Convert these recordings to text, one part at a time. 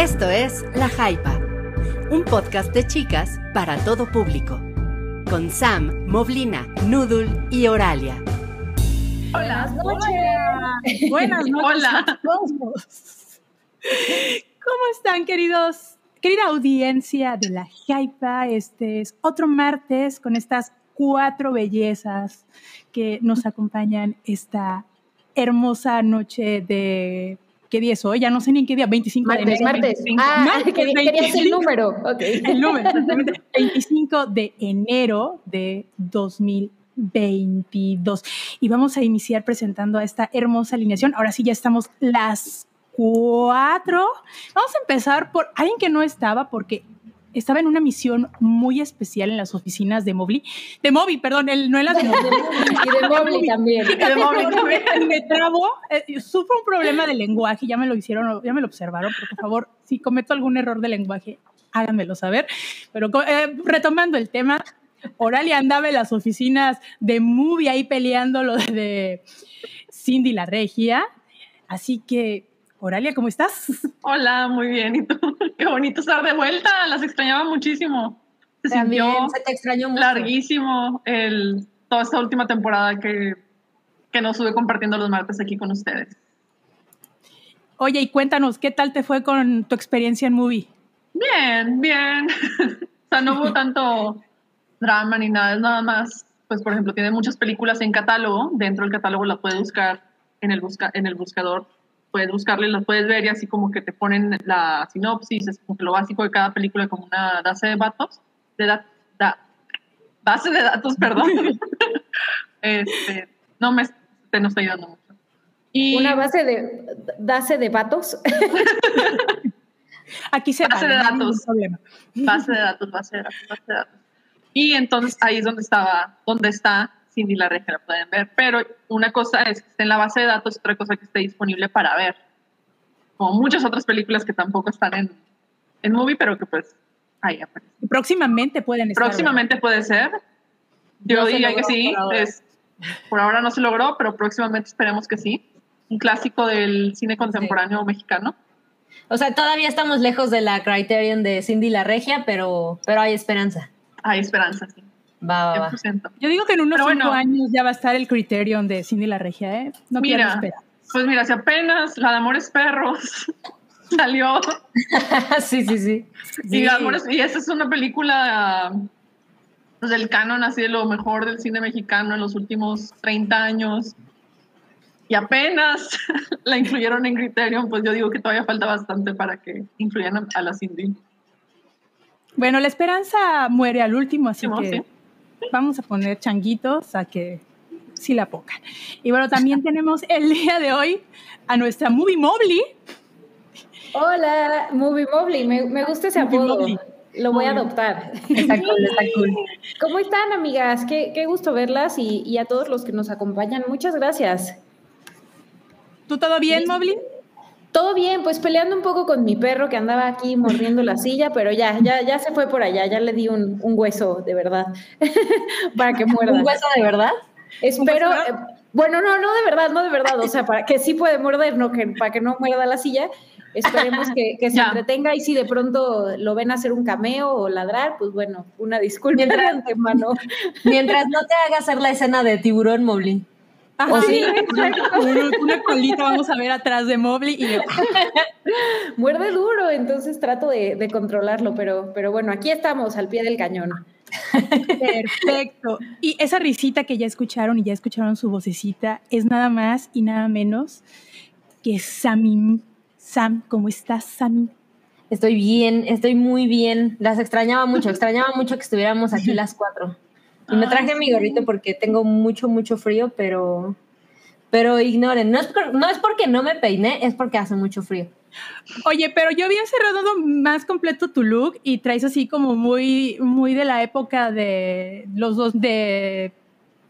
Esto es La Jaipa, un podcast de chicas para todo público, con Sam, Moblina, Nudul y Oralia. Hola. Buenas noches. Buenas noches. Hola. ¿Cómo están, queridos? Querida audiencia de la Jaipa, este es otro martes con estas cuatro bellezas que nos acompañan esta hermosa noche de ¿Qué día es hoy? Ya no sé ni en qué día, 25 martes, de enero. Martes, 25. Ah, Martes, querías 25. el número. Ok. El número, exactamente. 25 de enero de 2022. Y vamos a iniciar presentando a esta hermosa alineación. Ahora sí, ya estamos las cuatro. Vamos a empezar por alguien que no estaba porque estaba en una misión muy especial en las oficinas de Mobley. De Moby, perdón, el, no en las de Mobley. Y de Mobley también. De Mobley también. me trabo, eh, sufro un problema de lenguaje, ya me lo hicieron, ya me lo observaron, pero por favor, si cometo algún error de lenguaje, háganmelo saber. Pero eh, retomando el tema, Oralia andaba en las oficinas de Movie ahí peleando lo de Cindy la Regia, así que, Oralia, ¿cómo estás? Hola, muy bien. ¿Y tú? Qué bonito estar de vuelta. Las extrañaba muchísimo. Se También sintió se te extrañó mucho. larguísimo el, toda esta última temporada que, que nos estuve compartiendo los martes aquí con ustedes. Oye, y cuéntanos, ¿qué tal te fue con tu experiencia en Movie? Bien, bien. o sea, no hubo tanto drama ni nada. Es nada más, pues, por ejemplo, tiene muchas películas en catálogo. Dentro del catálogo las puedes buscar en el, busca, en el buscador. Puedes buscarle, las puedes ver y así como que te ponen la sinopsis, es como que lo básico de cada película, como una base de datos. De da- da- base de datos, perdón. este, no me te nos está ayudando mucho. Y Una base de base de vatos. Aquí se Base vale, de no hay ningún datos. problema. base de datos, base de datos, base de datos. Y entonces ahí es donde estaba, donde está Cindy la Regia, la pueden ver. Pero una cosa es que esté en la base de datos, otra cosa que esté disponible para ver. Como muchas otras películas que tampoco están en, en movie, pero que pues ahí aparecen. Próximamente pueden estar. Próximamente puede ser. Yo No se diría que sí. por ahora. es- por ahora no se logró, pero próximamente esperemos que sí. Un clásico del cine contemporáneo mexicano. O sea, todavía estamos lejos de la Criterion de Cindy la Regia, pero, pero hay esperanza. Hay esperanza, sí. Va, va, va. 100%. Yo digo que en unos Pero cinco bueno. años ya va a estar el Criterion de Cindy la Regia, ¿eh? No quiero Mira, esperar. Pues mira, si apenas la de Amores Perros salió sí, sí, sí. y, Sí. Amores- y esa es una película pues, del canon así de lo mejor del cine mexicano en los últimos 30 años y apenas la incluyeron en Criterion, pues yo digo que todavía falta bastante para que incluyan a, a la Cindy. Bueno, la esperanza muere al último, así Sí, que sí. Vamos a poner changuitos a que sí la pongan. Y bueno, también tenemos el día de hoy a nuestra Movie Mobley. Hola, Movie Mobley. Me, me gusta ese Movie apodo. Mobley. Lo voy a adoptar. Está cool, está cool. ¿Cómo están, amigas? Qué, qué gusto verlas y, y a todos los que nos acompañan. Muchas gracias. ¿Tú todo bien, Mobley? Todo bien, pues peleando un poco con mi perro que andaba aquí mordiendo la silla, pero ya, ya, ya se fue por allá, ya le di un, un hueso de verdad para que muerda. ¿Un hueso de verdad? Espero, ¿Un eh, bueno, no, no de verdad, no de verdad, o sea, para que sí puede morder, no que para que no muerda la silla. Esperemos que, que se entretenga y si de pronto lo ven hacer un cameo o ladrar, pues bueno, una disculpa de Mientras- antemano. Mientras no te haga hacer la escena de tiburón, Mobley. Ajá, ¿O sí? Una, una colita vamos a ver atrás de Mobley y yo, Muerde duro, entonces trato de, de controlarlo, pero, pero bueno, aquí estamos al pie del cañón. Perfecto. Y esa risita que ya escucharon y ya escucharon su vocecita es nada más y nada menos que Samim. Sam, ¿cómo estás, Samim? Estoy bien, estoy muy bien. Las extrañaba mucho, extrañaba mucho que estuviéramos aquí las cuatro. Y me traje mi gorrito porque tengo mucho, mucho frío, pero, pero ignoren. No es, por- no es porque no me peiné, es porque hace mucho frío. Oye, pero yo había cerrado más completo tu look y traes así como muy, muy de la época de los dos de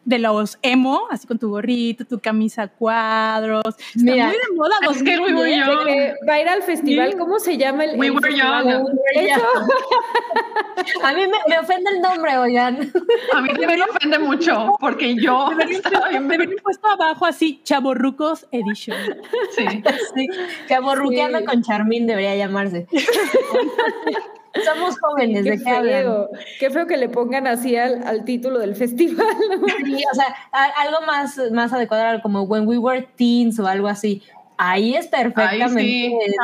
de los emo, así con tu gorrito, tu camisa a cuadros. Está Mira, muy de moda. Es que we were 2010. young. De que va a ir al festival, Sí. ¿cómo se llama el, We el were festival? young. Eso. A mí me, me ofende el nombre, oigan. A mí también me ofende mucho porque yo estaba bien puesto abajo así, Chaborrucos Edition. Sí. Sí, Chaborruqueando Sí. con Charmín debería llamarse. Somos jóvenes, Qué ¿de qué hablan? feo. Qué feo que le pongan así al, al título del festival. ¿no? Sí, o sea, a- algo más, más adecuado como When We Were Teens o algo así. Ahí es perfectamente sí. entendible.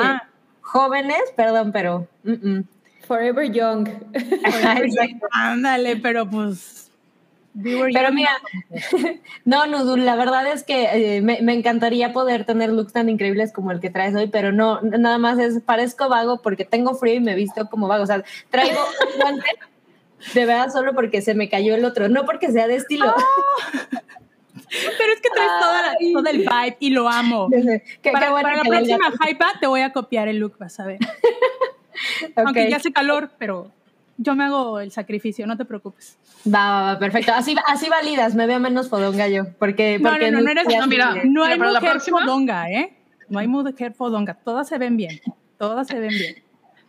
Ajá. Jóvenes, perdón, pero... mm, mm. Forever Young. Ándale, pero pues. Pero mira, no, Nudul, la verdad es que eh, me, me encantaría poder tener looks tan increíbles como el que traes hoy, pero no, nada más es, parezco vago porque tengo frío y me visto como vago. O sea, traigo un guante de verdad solo porque se me cayó el otro, no porque sea de estilo. Pero es que traes toda la- todo el vibe y lo amo. Qué- qué para, bueno para la próxima hypa te voy a copiar el look, vas a ver. Aunque ya hace calor, pero yo me hago el sacrificio, no te preocupes. Va, va, va, perfecto. Así, así validas, me veo menos fodonga yo. Porque, No, porque no, no, no eres- ya no, mira, No hay mujer próxima- fodonga, ¿eh? No hay mujer fodonga. Todas se ven bien. Todas se ven bien.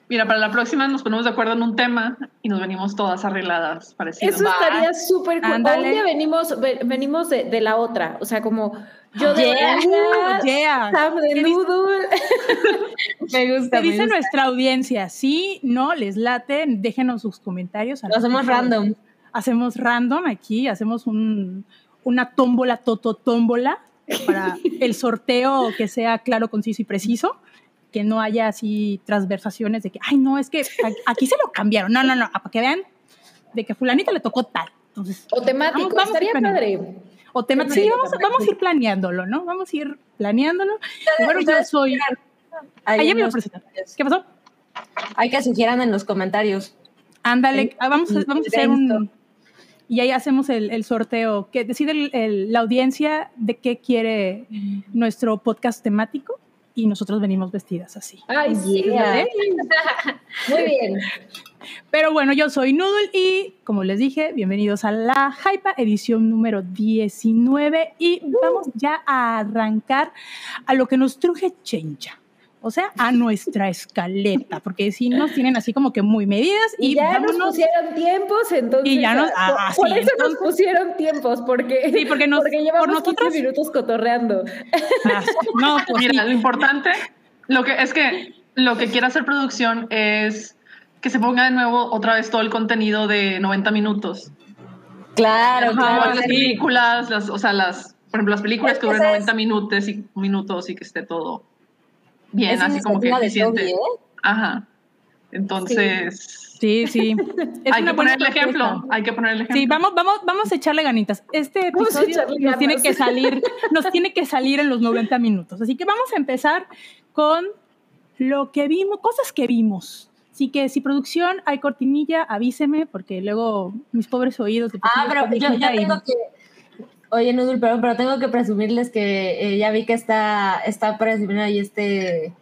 Mira, para la próxima nos ponemos de acuerdo en un tema y nos venimos todas arregladas, parecidas. Eso estaría súper cool. Venimos, ve- venimos de, de la otra. O sea, como yo de Yeah. Yeah. Sam de ¿Qué dice- Noodle. Me gusta. Me dice gusta. nuestra audiencia, sí, no, les late, déjenos sus comentarios. Lo hacemos random. Hacemos random aquí, hacemos un, una tómbola, toto tómbola, para el sorteo que sea claro, conciso y preciso, que no haya así transversaciones de que, ay, no, es que aquí se lo cambiaron. No, no, no, para que vean de que fulanita le tocó tal. Entonces, O temático. Vamos- vamos estaría padre. O tema, Sí, vamos, vamos a ir planeándolo, ¿no? Vamos a ir planeándolo. Y bueno, yo soy... En me lo. ¿Qué pasó? Hay que sugieran en los comentarios. Ándale, ah, vamos, a- vamos a hacer un... Y ahí hacemos el, el sorteo, que decide el- el- la audiencia de qué quiere nuestro podcast temático y nosotros venimos vestidas así. Ay, sí. Yeah. ¿eh? Muy bien. Pero bueno, yo soy Noodle y como les dije, bienvenidos a la Hypa, edición número 19 y vamos ya a arrancar a lo que nos truje Chencha. O sea, a nuestra escaleta, porque si nos tienen así como que muy medidas y, Y ya nos vámonos- pusieron tiempos, entonces. Y ya nos- ah, por sí, eso entonces- nos pusieron tiempos, porque, Sí, porque nos- llevamos por nosotros- 15 minutos cotorreando. Ah, no, pues Mira, sí. lo importante, lo que es que lo que quiere hacer producción es que se ponga de nuevo otra vez todo el contenido de 90 minutos. Claro, Como claro. las sí. películas, las, o sea, las, por ejemplo, las películas Es que que duran esa 90 minutos y, minutos y que esté todo bien, así como que eficiente. Toby, ¿eh? Ajá. Entonces, Sí, sí. Es hay que poner el ejemplo. propuesta. Hay que poner el ejemplo. Sí, vamos, vamos, vamos a echarle ganitas. Este episodio nos tiene ganas. que salir, nos tiene que salir en los 90 minutos. Así que vamos a empezar con lo que vimos, cosas que vimos. Así que si producción hay cortinilla, avíseme, porque luego mis pobres oídos. Ah, pero yo, yo tengo que. Oye, Nudul, perdón, pero tengo que presumirles que eh, ya vi que está, está presumiendo ahí este.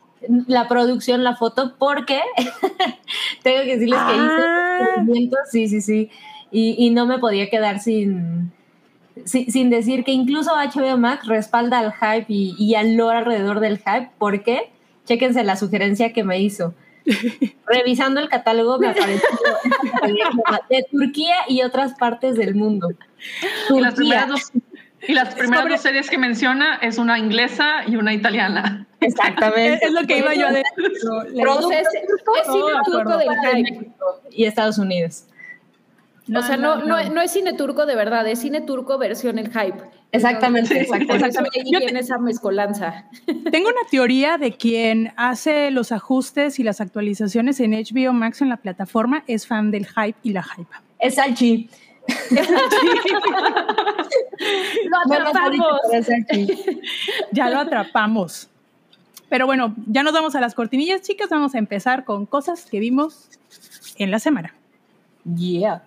La producción, la foto, porque tengo que decirles que Ah. hice movimientos, sí, sí, sí, y, y no me podía quedar sin, sin, sin decir que incluso HBO Max respalda al hype y, y al lore alrededor del hype, porque chéquense la sugerencia que me hizo. Revisando el catálogo me apareció de Turquía y otras partes del mundo. Y las primeras dos, y las primeras Sobre- dos series que menciona es una inglesa y una italiana. Exactamente. Es, lo que iba yo a decir. Es, cine turco del hype. Y Estados Unidos. o sea, no, no, no es cine turco de verdad, es cine turco versión el hype. Exactamente, exactamente. Te- viene esa mezcolanza. Tengo una teoría de quien hace los ajustes y las actualizaciones en HBO Max en la plataforma es fan del hype y la hype. Es Salchi. ¡Lo Menos ahorita, atrapamos! es. Ya lo atrapamos. Pero bueno, ya nos vamos a las cortinillas, chicas. Vamos a empezar con cosas que vimos en la semana. Yeah.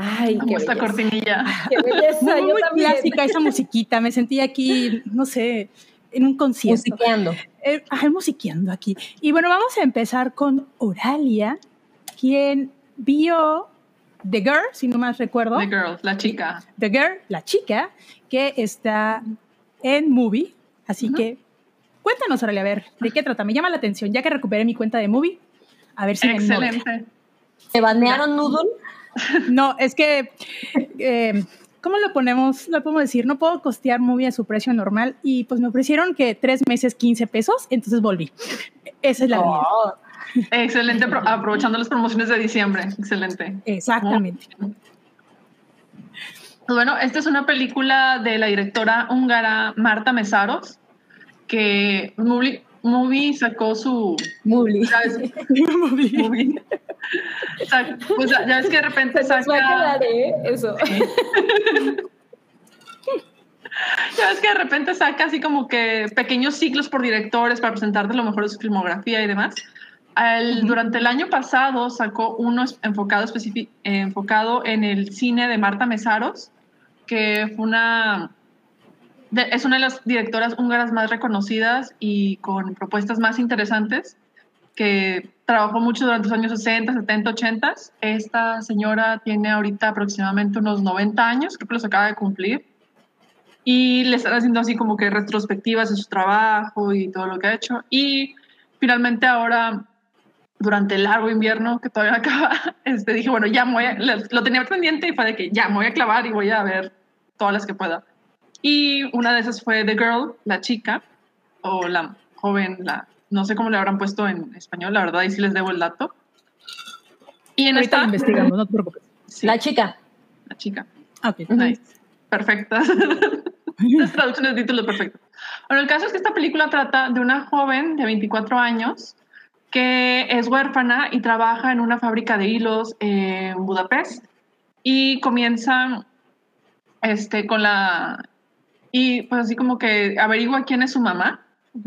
Ay, qué Como esta belleza. cortinilla. Qué belleza, Muy, clásica esa musiquita. Me sentí aquí, no sé, en un concierto. Musiqueando. Eh, ajá, musiqueando aquí. Y bueno, vamos a empezar con Oralia, quien vio The Girl, si no más recuerdo. The Girl, la chica. The Girl, la chica, que está en Movie. Así que cuéntanos, Oralia, a ver, ¿de qué trata? Me llama la atención, ya que recuperé mi cuenta de Movie. A ver si me animo. Excelente. ¿Te banearon Noodle? No, es que, eh, ¿cómo lo ponemos? Lo podemos decir, no puedo costear Movie a su precio normal y pues me ofrecieron que tres meses 15 pesos, entonces volví. Esa es la. Oh, Excelente, apro- aprovechando las promociones de diciembre. Excelente. Exactamente. Pues bueno, esta es una película de la directora húngara Marta Mesaros, que Movie, Movie sacó su... Movie. Sac- pues ya ya ves que de repente Se nos va a saca... quedar, ¿eh? Eso. Ya ves que de repente saca así como que pequeños ciclos por directores para presentarte lo mejor de su filmografía y demás. El- Durante el año pasado sacó uno enfocado, específic- enfocado en el cine de Marta Mesaros, que fue una, es una de las directoras húngaras más reconocidas y con propuestas más interesantes, que trabajó mucho durante los años 60, 70, 80. Esta señora tiene ahorita aproximadamente unos 90 años, creo que los acaba de cumplir y le están haciendo así como que retrospectivas de su trabajo y todo lo que ha hecho. Y finalmente ahora, durante el largo invierno que todavía acaba, este, dije, bueno, ya me voy a- lo tenía pendiente y fue de que ya me voy a clavar y voy a ver todas las que pueda. Y una de esas fue The Girl, la chica, o la joven, la, no sé cómo le habrán puesto en español, la verdad, y sí les debo el dato. Y en Ahorita esta, investigamos, no te preocupes. sí, La chica. la chica. Ah, ok. Nice. Perfecta. Las traducciones de títulos perfectas. Bueno, el caso es que esta película trata de una joven de 24 años que es huérfana y trabaja en una fábrica de hilos en Budapest y comienza este, con la... Y pues así como que averigua quién es su mamá,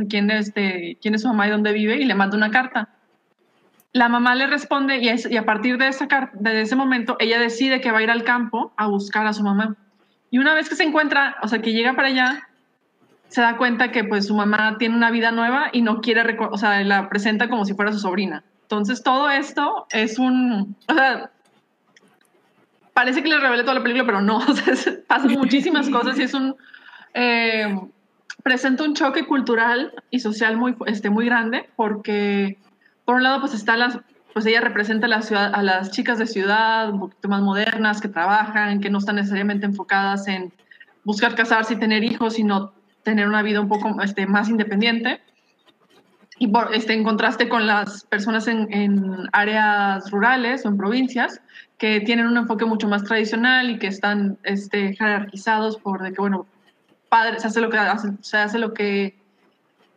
quién, este, quién es su mamá y dónde vive y le manda una carta. La mamá le responde y, es- y a partir de, esa, de ese momento ella decide que va a ir al campo a buscar a su mamá. Y una vez que se encuentra, o sea, que llega para allá, se da cuenta que pues su mamá tiene una vida nueva y no quiere, o sea, la presenta como si fuera su sobrina. Entonces todo esto es un, o sea, parece que le revele toda la película, pero no, o sea, pasan muchísimas cosas y es un, eh, presenta un choque cultural y social muy, este, muy grande porque por un lado pues está las pues ella representa a la ciudad a las chicas de ciudad un poquito más modernas que trabajan que no están necesariamente enfocadas en buscar casarse y tener hijos sino tener una vida un poco este, más independiente. Y por, este, en contraste con las personas en, en áreas rurales o en provincias que tienen un enfoque mucho más tradicional y que están este, jerarquizados por de que bueno padre se hace lo que se hace lo que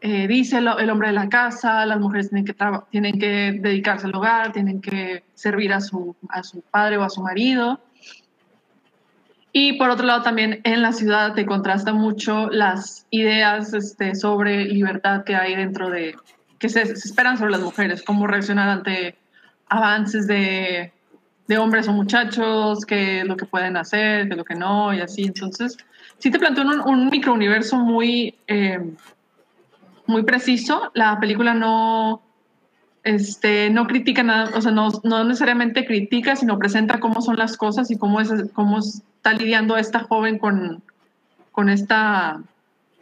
eh, dice el, el hombre de la casa, las mujeres tienen que, tienen que dedicarse al hogar, tienen que servir a su, a su padre o a su marido. Y por otro lado también en la ciudad te contrasta mucho las ideas este, sobre libertad que hay dentro de, que se, se esperan sobre las mujeres, cómo reaccionar ante avances de, de hombres o muchachos, qué es lo que pueden hacer, qué es lo que no, y así. Entonces, sí te planteó un, un microuniverso muy... eh, muy preciso. La película no, este, no critica nada, o sea, no, no necesariamente critica, sino presenta cómo son las cosas y cómo, es, cómo está lidiando esta joven con, con, esta,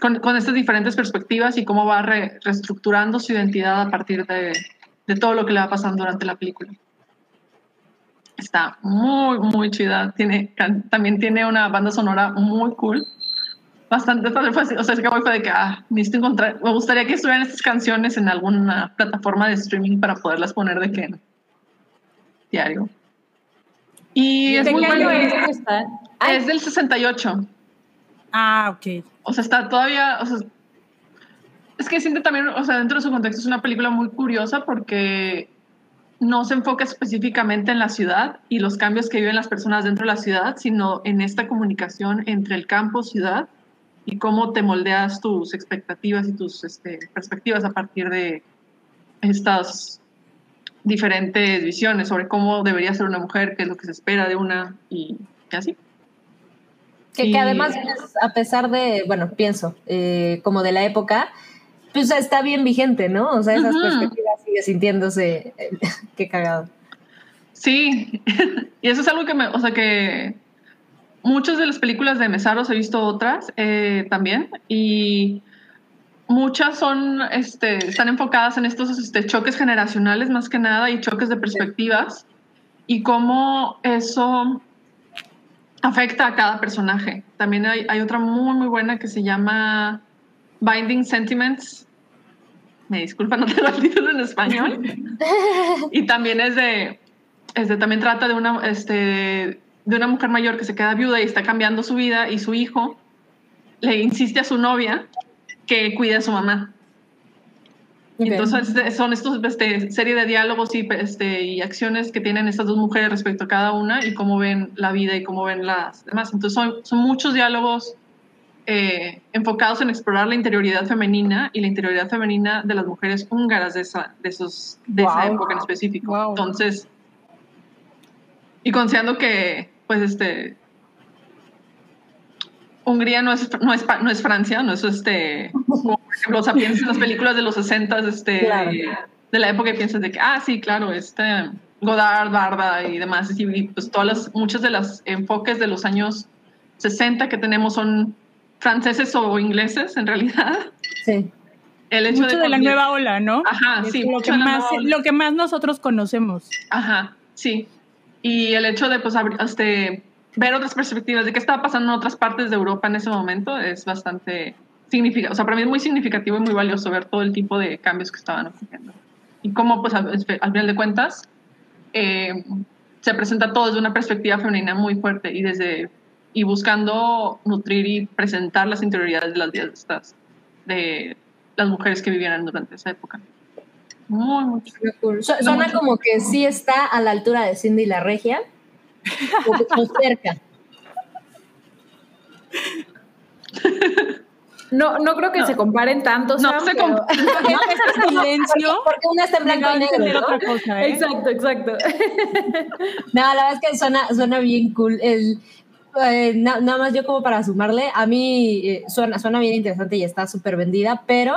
con, con estas diferentes perspectivas y cómo va re- reestructurando su identidad a partir de, de todo lo que le va pasando durante la película. Está muy, muy chida. Tiene, también tiene una banda sonora muy cool bastante fácil. O sea, es que fue de que, ah, necesito encontrar, me gustaría que estuvieran estas canciones en alguna plataforma de streaming para poderlas poner de que diario. Y es ¿De muy bueno. es Es del 68. Ah, ok. O sea, está todavía, o sea, es que siente también, o sea, dentro de su contexto es una película muy curiosa porque no se enfoca específicamente en la ciudad y los cambios que viven las personas dentro de la ciudad, sino en esta comunicación entre el campo, ciudad y cómo te moldeas tus expectativas y tus este, perspectivas a partir de estas diferentes visiones sobre cómo debería ser una mujer, qué es lo que se espera de una y, y así. Que, Y- que además, pues, a pesar de, bueno, pienso, eh, como de la época, pues está bien vigente, ¿no? O sea, esas perspectivas sigue sintiéndose, eh, qué cagado. Sí, y eso es algo que me, o sea, que muchas de las películas de Mesaros he visto otras eh, también y muchas son, este, están enfocadas en estos este, choques generacionales más que nada y choques de perspectivas y cómo eso afecta a cada personaje. También hay, hay otra muy, muy buena que se llama Binding Sentiments. Me disculpa, no tengo el título en español. y también es de, es de- también trata de una, este, de una mujer mayor que se queda viuda y está cambiando su vida y su hijo le insiste a su novia que cuide a su mamá. Ok. Entonces este, son estos este, serie de diálogos y, este, y acciones que tienen estas dos mujeres respecto a cada una y cómo ven la vida y cómo ven las demás. Entonces son, son muchos diálogos eh, enfocados en explorar la interioridad femenina y la interioridad femenina de las mujeres húngaras de esa, de esos, de esa Wow. época en específico. Wow. Entonces, y considerando que, pues, este, Hungría no es, no es, no es Francia, no es este, como, por ejemplo, o piensas en las películas de los 60 este, Claro. de, la época y piensas de que, ah, sí, claro, este, Godard, Barda y demás, y, y, pues todas las, muchas de las enfoques de los años 60 que tenemos son franceses o ingleses, en realidad. Sí. El hecho Mucho de la conseguir- nueva ola, ¿no? Ajá, Es sí, lo que, de la más, lo que más nosotros conocemos. Ajá, sí. Y el hecho de pues este, ver otras perspectivas de qué estaba pasando en otras partes de Europa en ese momento es bastante significativo. O sea, para mí es muy significativo y muy valioso ver todo el tipo de cambios que estaban ocurriendo. Y cómo, pues, al, al final de cuentas, eh, se presenta todo desde una perspectiva femenina muy fuerte y desde y buscando nutrir y presentar las interioridades de las vidas de estas de las mujeres que vivieron durante esa época. Muy, muy Suena cool. Su- Suena como que sí está a la altura de Cindy la Regia, o, cerca. No, no creo que No. se comparen tanto, No, Sam, se pero- comp- No, este silencio Porque una está en blanco y negro. ¿no? otra cosa, ¿eh? Exacto, exacto. No, la verdad es que suena, suena bien cool. El, eh, na- nada más yo como para sumarle, a mí eh, suena, suena bien interesante y está súper vendida, pero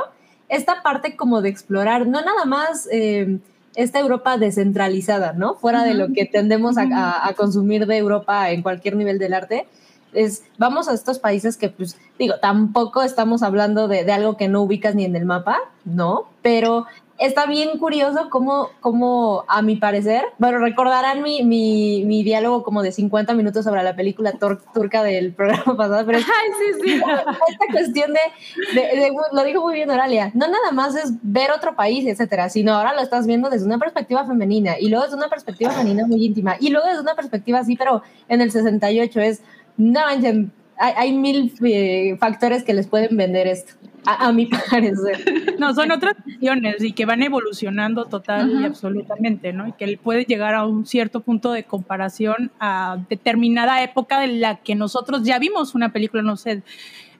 esta parte como de explorar, no nada más eh, esta Europa descentralizada, ¿no? Fuera de lo que tendemos a, a- a consumir de Europa en cualquier nivel del arte, es vamos a estos países que, pues, digo, tampoco estamos hablando de, de algo que no ubicas ni en el mapa, ¿no? Pero está bien curioso cómo, cómo a mi parecer, bueno, recordarán mi, mi, mi diálogo como de 50 minutos sobre la película turca del programa pasado, pero es Ay, sí, sí. esta cuestión de, de- de- lo dijo muy bien Oralia, no nada más es ver otro país, etcétera, sino ahora lo estás viendo desde una perspectiva femenina y luego desde una perspectiva femenina muy íntima y luego desde una perspectiva así, pero en el 68 es, no manchen, hay, hay mil eh, factores que les pueden vender esto, a, a mi parecer. No, son otras visiones y que van evolucionando total y Ujú. absolutamente, ¿no? Y que puede llegar a un cierto punto de comparación a determinada época de la que nosotros ya vimos una película, no sé,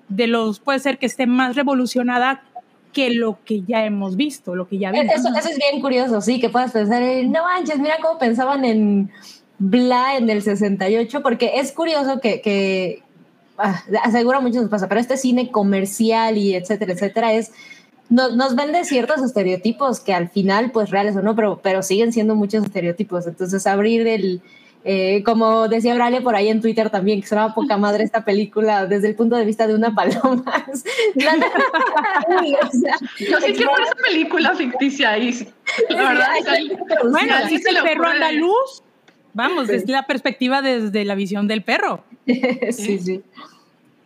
de los, puede ser que esté más revolucionada que lo que ya hemos visto, lo que ya vimos. Eso, eso es bien curioso, sí, que puedas pensar, en, no manches, mira cómo pensaban en Bla en el 68, porque es curioso que, que aseguro a muchos nos pasa, pero este cine comercial y etcétera, etcétera, es no- nos vende ciertos estereotipos que al final, pues reales o no, pero, pero siguen siendo muchos estereotipos. Entonces, abrir el, eh, como decía Braille por ahí en Twitter también, que sonaba poca madre esta película desde el punto de vista de una paloma. O sea, Yo sí quiero ver esa película ficticia y la verdad es Bueno, Sí, así se es el perro andaluz. Vamos, es la perspectiva desde la visión del perro. sí, sí.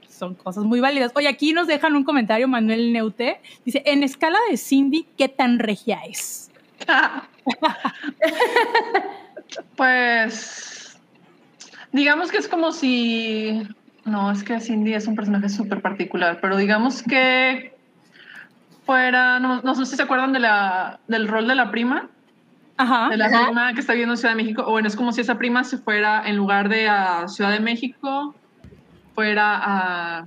Son cosas muy válidas. Oye, aquí nos dejan un comentario Manuel Neute. Dice, en escala de Cindy, ¿qué tan regia es? Pues digamos que es como si no, es que Cindy es un personaje súper particular, pero digamos que fuera, no, no sé si se acuerdan de la, del rol de la prima, Ajá. de la Ajá. prima que está viviendo en Ciudad de México, o bueno, es como si esa prima se fuera en lugar de a Ciudad de México, fuera a,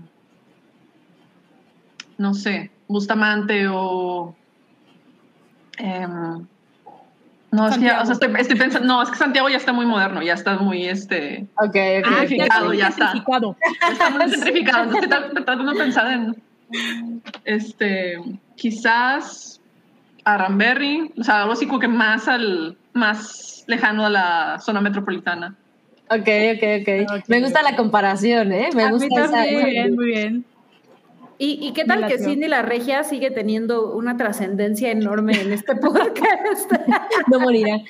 no sé, Bustamante o... em, No, es que ya, o sea, Santiago. estoy, estoy pensando, no, es que Santiago ya está muy moderno, ya está muy, este, Ok, ok. Ah. Gentrificado, ya está. gentrificado. está muy gentrificado. Entonces estoy tra- tratando de pensar en, este, quizás a Ramberry, o sea, algo así como que más al, más lejano a la zona metropolitana. Ok, ok, ok. Ok. Me gusta la comparación, ¿eh? Me A mí gusta esa. también. Muy bien, muy bien. ¿Y, y qué tal que. Cindy la Regia sigue teniendo una trascendencia enorme en este podcast? No morirá.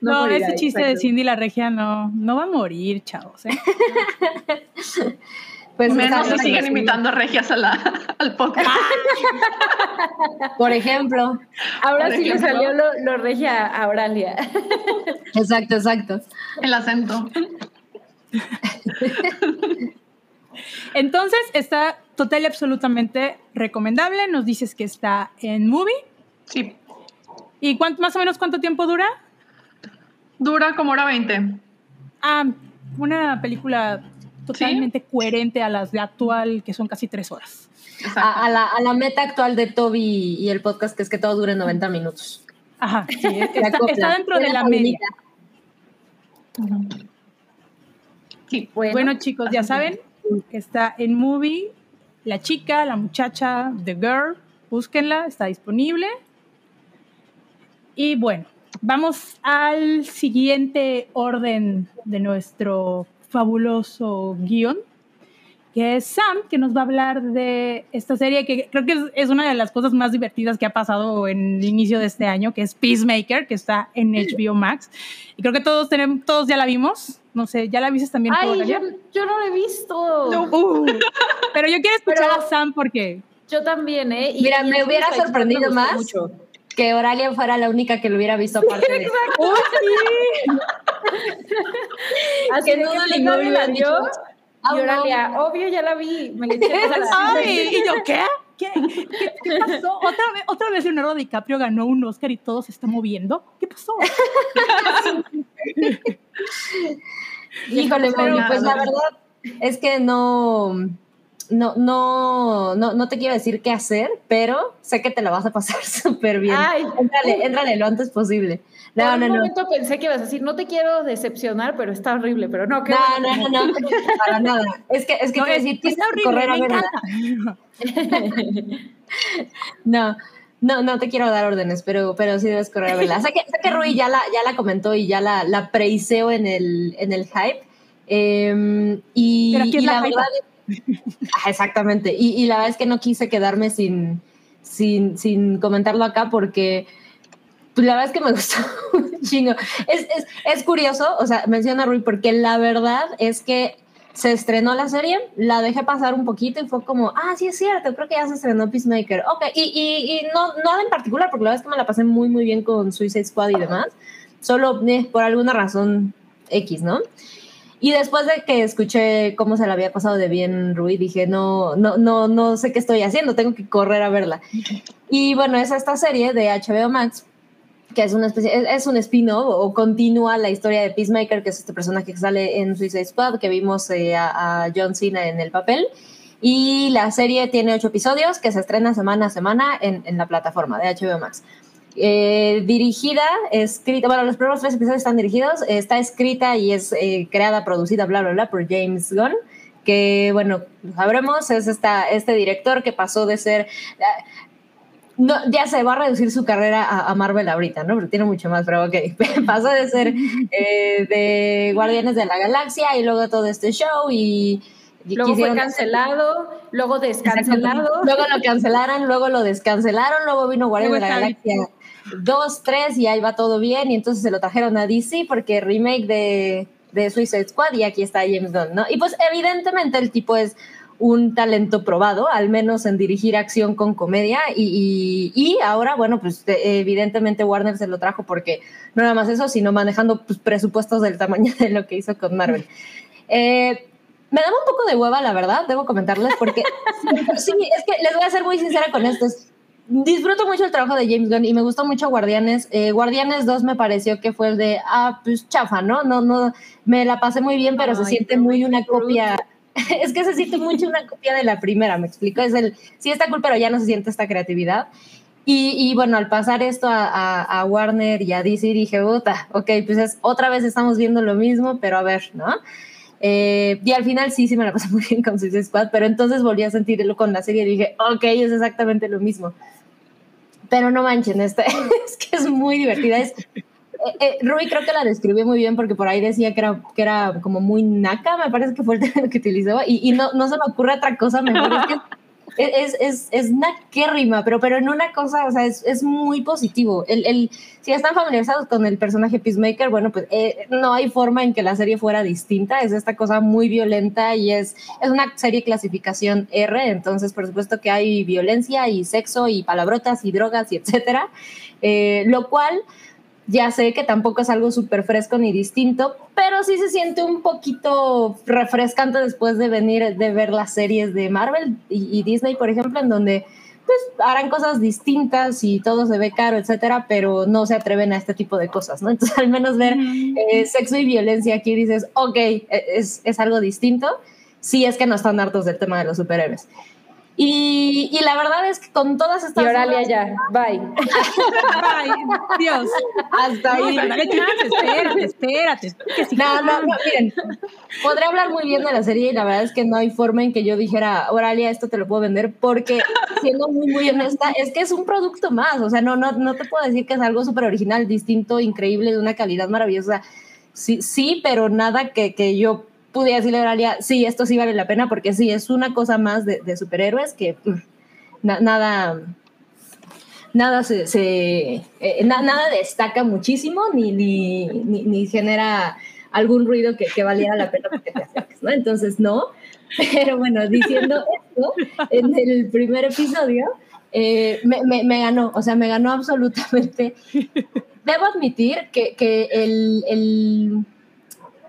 No, morirá, ese chiste de. Cindy la regia no, no va a morir, chavos. ¿eh? Pues Menos si siguen invitando regias a la, al podcast. Por ejemplo. Ahora Por sí le salió lo, lo Regia a Auralia. Exacto, exacto. El acento. Entonces, está total y absolutamente recomendable. Nos dices que está en movie. Sí, ¿Y cuánto, más o menos cuánto tiempo dura? dura como hora 20. Ah, una película totalmente coherente a las de actual, que son casi tres horas. A, a la, a la meta actual de Toby y el podcast, que es que todo dure 90 minutos. Ajá, sí, está, dentro de la media. Sí. Bueno, chicos, ya saben que está en movie. La chica, la muchacha, The Girl, búsquenla, está disponible. Y bueno, vamos al siguiente orden de nuestro fabuloso guion, que es Sam, que nos va a hablar de esta serie que creo que es, es una de las cosas más divertidas que ha pasado en el inicio de este año, que es Peacemaker, que está en HBO Max. Y creo que todos, tenemos, todos ya la vimos. No sé, ¿ya la viste también? Ay, yo, yo no lo he visto. No. Uh, pero yo quiero escuchar Pero- a Sam porque Yo también, ¿eh? Y- Mira, me hubiera sorprendido más. mucho. Que Oralia fuera la única que lo hubiera visto aparte de Así Que de no que no hubiera la vio. "Ah, Y no". Oralia, obvio, ya la vi. Me le eché Ay, y yo, ¿qué? ¿Qué, qué, qué pasó? ¿Otra vez, ¿Otra vez Leonardo DiCaprio ganó un Oscar y todo se está moviendo? ¿Qué pasó? Híjole, Pero- pues la verdad es que no, no, no, no, no te quiero decir qué hacer, pero sé que te la vas a pasar súper bien. Ay. Éntrale, éntrale lo antes posible. No, Por no, un no. momento pensé que ibas a decir, no te quiero decepcionar, pero está horrible, pero no, qué No, bueno. no, no, no, para nada. Es que, es que No, es- decir, está horrible, me encanta. No, no, no te quiero dar órdenes, pero, pero sí debes correr a verla. Sé que, sé que Rui ya la, ya la comentó y ya la, la preiseo en el, en el hype. Eh, y, Pero es y la la verdad, exactamente. Y, y la verdad es que no quise quedarme sin, sin, sin comentarlo acá porque pues la verdad es que me gustó un chingo. Es, es, es curioso, o sea, menciona Rui, porque la verdad es que se estrenó la serie, la dejé pasar un poquito y fue como, ah, sí es cierto, creo que ya se estrenó Peacemaker. Ok, y, y, y no, nada en particular, porque la verdad es que me la pasé muy, muy bien con Suicide Squad y demás. Solo eh, por alguna razón X, ¿no? Y después de que escuché cómo se la había pasado de bien Rui, dije, no, no, no, no sé qué estoy haciendo, tengo que correr a verla. Y bueno, es esta serie de HBO Max, que es una especie, es, es un spin-off o continúa la historia de Peacemaker, que es este personaje que sale en Suicide Squad, que vimos eh, a, a John Cena en el papel. Y la serie tiene ocho episodios que se estrena semana a semana en, en la plataforma de HBO Max. Eh, dirigida, escrita, bueno, los primeros tres episodios están dirigidos, está escrita y es eh, creada, producida, bla, bla, bla, por James Gunn, que, bueno, sabremos, es esta, este director que pasó de ser... ah, no, ya se va a reducir su carrera a, a Marvel ahorita, ¿no? Porque tiene mucho más, pero ok. Pasó de ser eh, de Guardianes de la Galaxia y luego todo este show y... Luego fue cancelado, luego descancelado. Luego lo cancelaron, luego lo descancelaron, luego vino Guardianes de la Galaxia 2, 3 y ahí va todo bien y entonces se lo trajeron a DC porque remake de, de Suicide Squad y aquí está James Gunn, ¿no? Y pues evidentemente el tipo es un talento probado, al menos en dirigir acción con comedia y, y, y ahora, bueno, pues de- evidentemente Warner se lo trajo porque no nada más eso, sino manejando pues, presupuestos del tamaño de lo que hizo con Marvel. Eh, me daba un poco de hueva, la verdad, debo comentarles, porque sí, es que les voy a ser muy sincera con esto. es- Disfruto mucho el trabajo de James Gunn y me gustó mucho Guardianes. Eh, Guardianes 2 me pareció que fue el de, ah, pues chafa, ¿no? No, no, me la pasé muy bien, pero se siente muy una bruto. copia. es que se siente mucho una copia de la primera, me explico. Es el, sí está cool, pero ya no se siente esta creatividad. Y, y bueno, al pasar esto a, a, a, Warner y a DC, dije, puta, ok, pues es, otra vez estamos viendo lo mismo, pero a ver, ¿no? Eh, y al final sí, sí me la pasé muy bien con Suicide Squad, pero entonces volví a sentirlo con la serie y dije, ok, es exactamente lo mismo. Pero no manchen, esta, es que es muy divertida. Es, eh, eh, Rui creo que la describió muy bien porque por ahí decía que era, que era como muy naca, me parece que fue el que utilizó, y, no, no se me ocurre otra cosa mejor. Que es, es, es naquérrima, pero, pero en una cosa, o sea, es, es muy positivo. El, el, si están familiarizados con el personaje Peacemaker, bueno, pues eh, no hay forma en que la serie fuera distinta. Es esta cosa muy violenta y es, es una serie clasificación R, entonces por supuesto que hay violencia y sexo y palabrotas y drogas y etcétera, eh, lo cual ya sé que tampoco es algo súper fresco ni distinto, pero sí se siente un poquito refrescante después de venir de ver las series de Marvel y, y Disney, por ejemplo, en donde pues harán cosas distintas y todo se ve caro, etcétera, pero no se atreven a este tipo de cosas, ¿no? Entonces, al menos ver eh, sexo y violencia aquí dices, ok, es, es algo distinto, si es que no están hartos del tema de los superhéroes. Y, y, la verdad es que con todas estas. Y Oralia ya, bye. bye, Dios. Hasta ahí. No, espérate, espérate. Que si no, no, no, miren. Podría hablar muy bien de la serie y la verdad es que no hay forma en que yo dijera, Oralia, esto te lo puedo vender, porque siendo muy, muy honesta, es que es un producto más. O sea, no, no, no te puedo decir que es algo súper original, distinto, increíble, de una calidad maravillosa. Sí, sí, pero nada que, que yo pudiera decirle a Oralia, sí, esto sí vale la pena, porque sí, es una cosa más de, de superhéroes que na, nada, nada se, se eh, na, nada destaca muchísimo, ni, ni, ni, ni genera algún ruido que, que, valiera la pena porque te acerques, ¿no? Entonces, no. Pero bueno, diciendo esto, en el primer episodio, eh, me, me, me, ganó, o sea, me ganó absolutamente. Debo admitir que, que el, el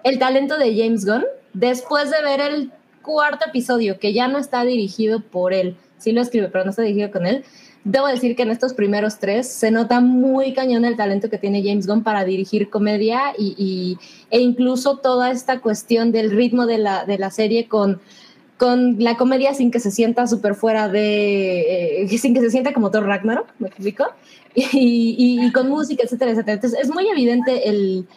el talento de James Gunn después de ver el cuarto episodio, que ya no está dirigido por él, sí lo escribe, pero no está dirigido con él. Debo decir que en estos primeros tres se nota muy cañón el talento que tiene James Gunn para dirigir comedia y, y e incluso toda esta cuestión del ritmo de la, de la serie con, con la comedia sin que se sienta súper fuera de, eh, sin que se sienta como Thor Ragnarok, ¿me explico? Y, y, y, con música, etcétera, etcétera. Entonces es muy evidente el,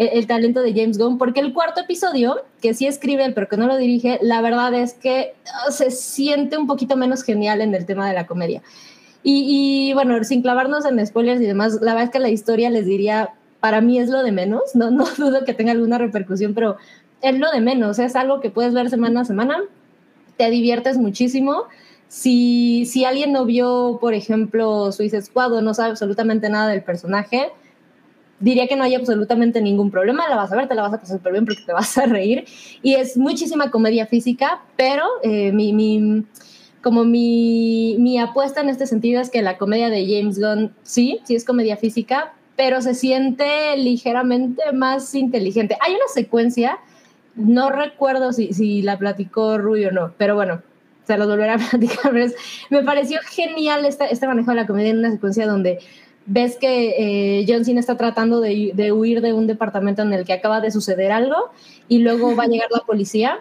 el, el, talento de James Gunn, porque el cuarto episodio, que sí escribe él, pero que no lo dirige, la verdad es que se siente un poquito menos genial en el tema de la comedia. Y, y, bueno, sin clavarnos en spoilers y demás, la verdad es que la historia les diría, para mí es lo de menos, no, no dudo que tenga alguna repercusión, pero es lo de menos, es algo que puedes ver semana a semana, te diviertes muchísimo. Si, si alguien no vio, por ejemplo, Suicide Squad o no sabe absolutamente nada del personaje, diría que no hay absolutamente ningún problema, la vas a ver, te la vas a pasar súper bien porque te vas a reír. Y es muchísima comedia física, pero eh, mi, mi, como mi, mi apuesta en este sentido es que la comedia de James Gunn, sí, sí es comedia física, pero se siente ligeramente más inteligente. Hay una secuencia, no recuerdo si, si la platicó Rui o no, pero bueno, se los volveré a platicar. me pareció genial este, este manejo de la comedia en una secuencia donde ves que eh, John Cena está tratando de, de, huir de un departamento en el que acaba de suceder algo y luego va a llegar la policía.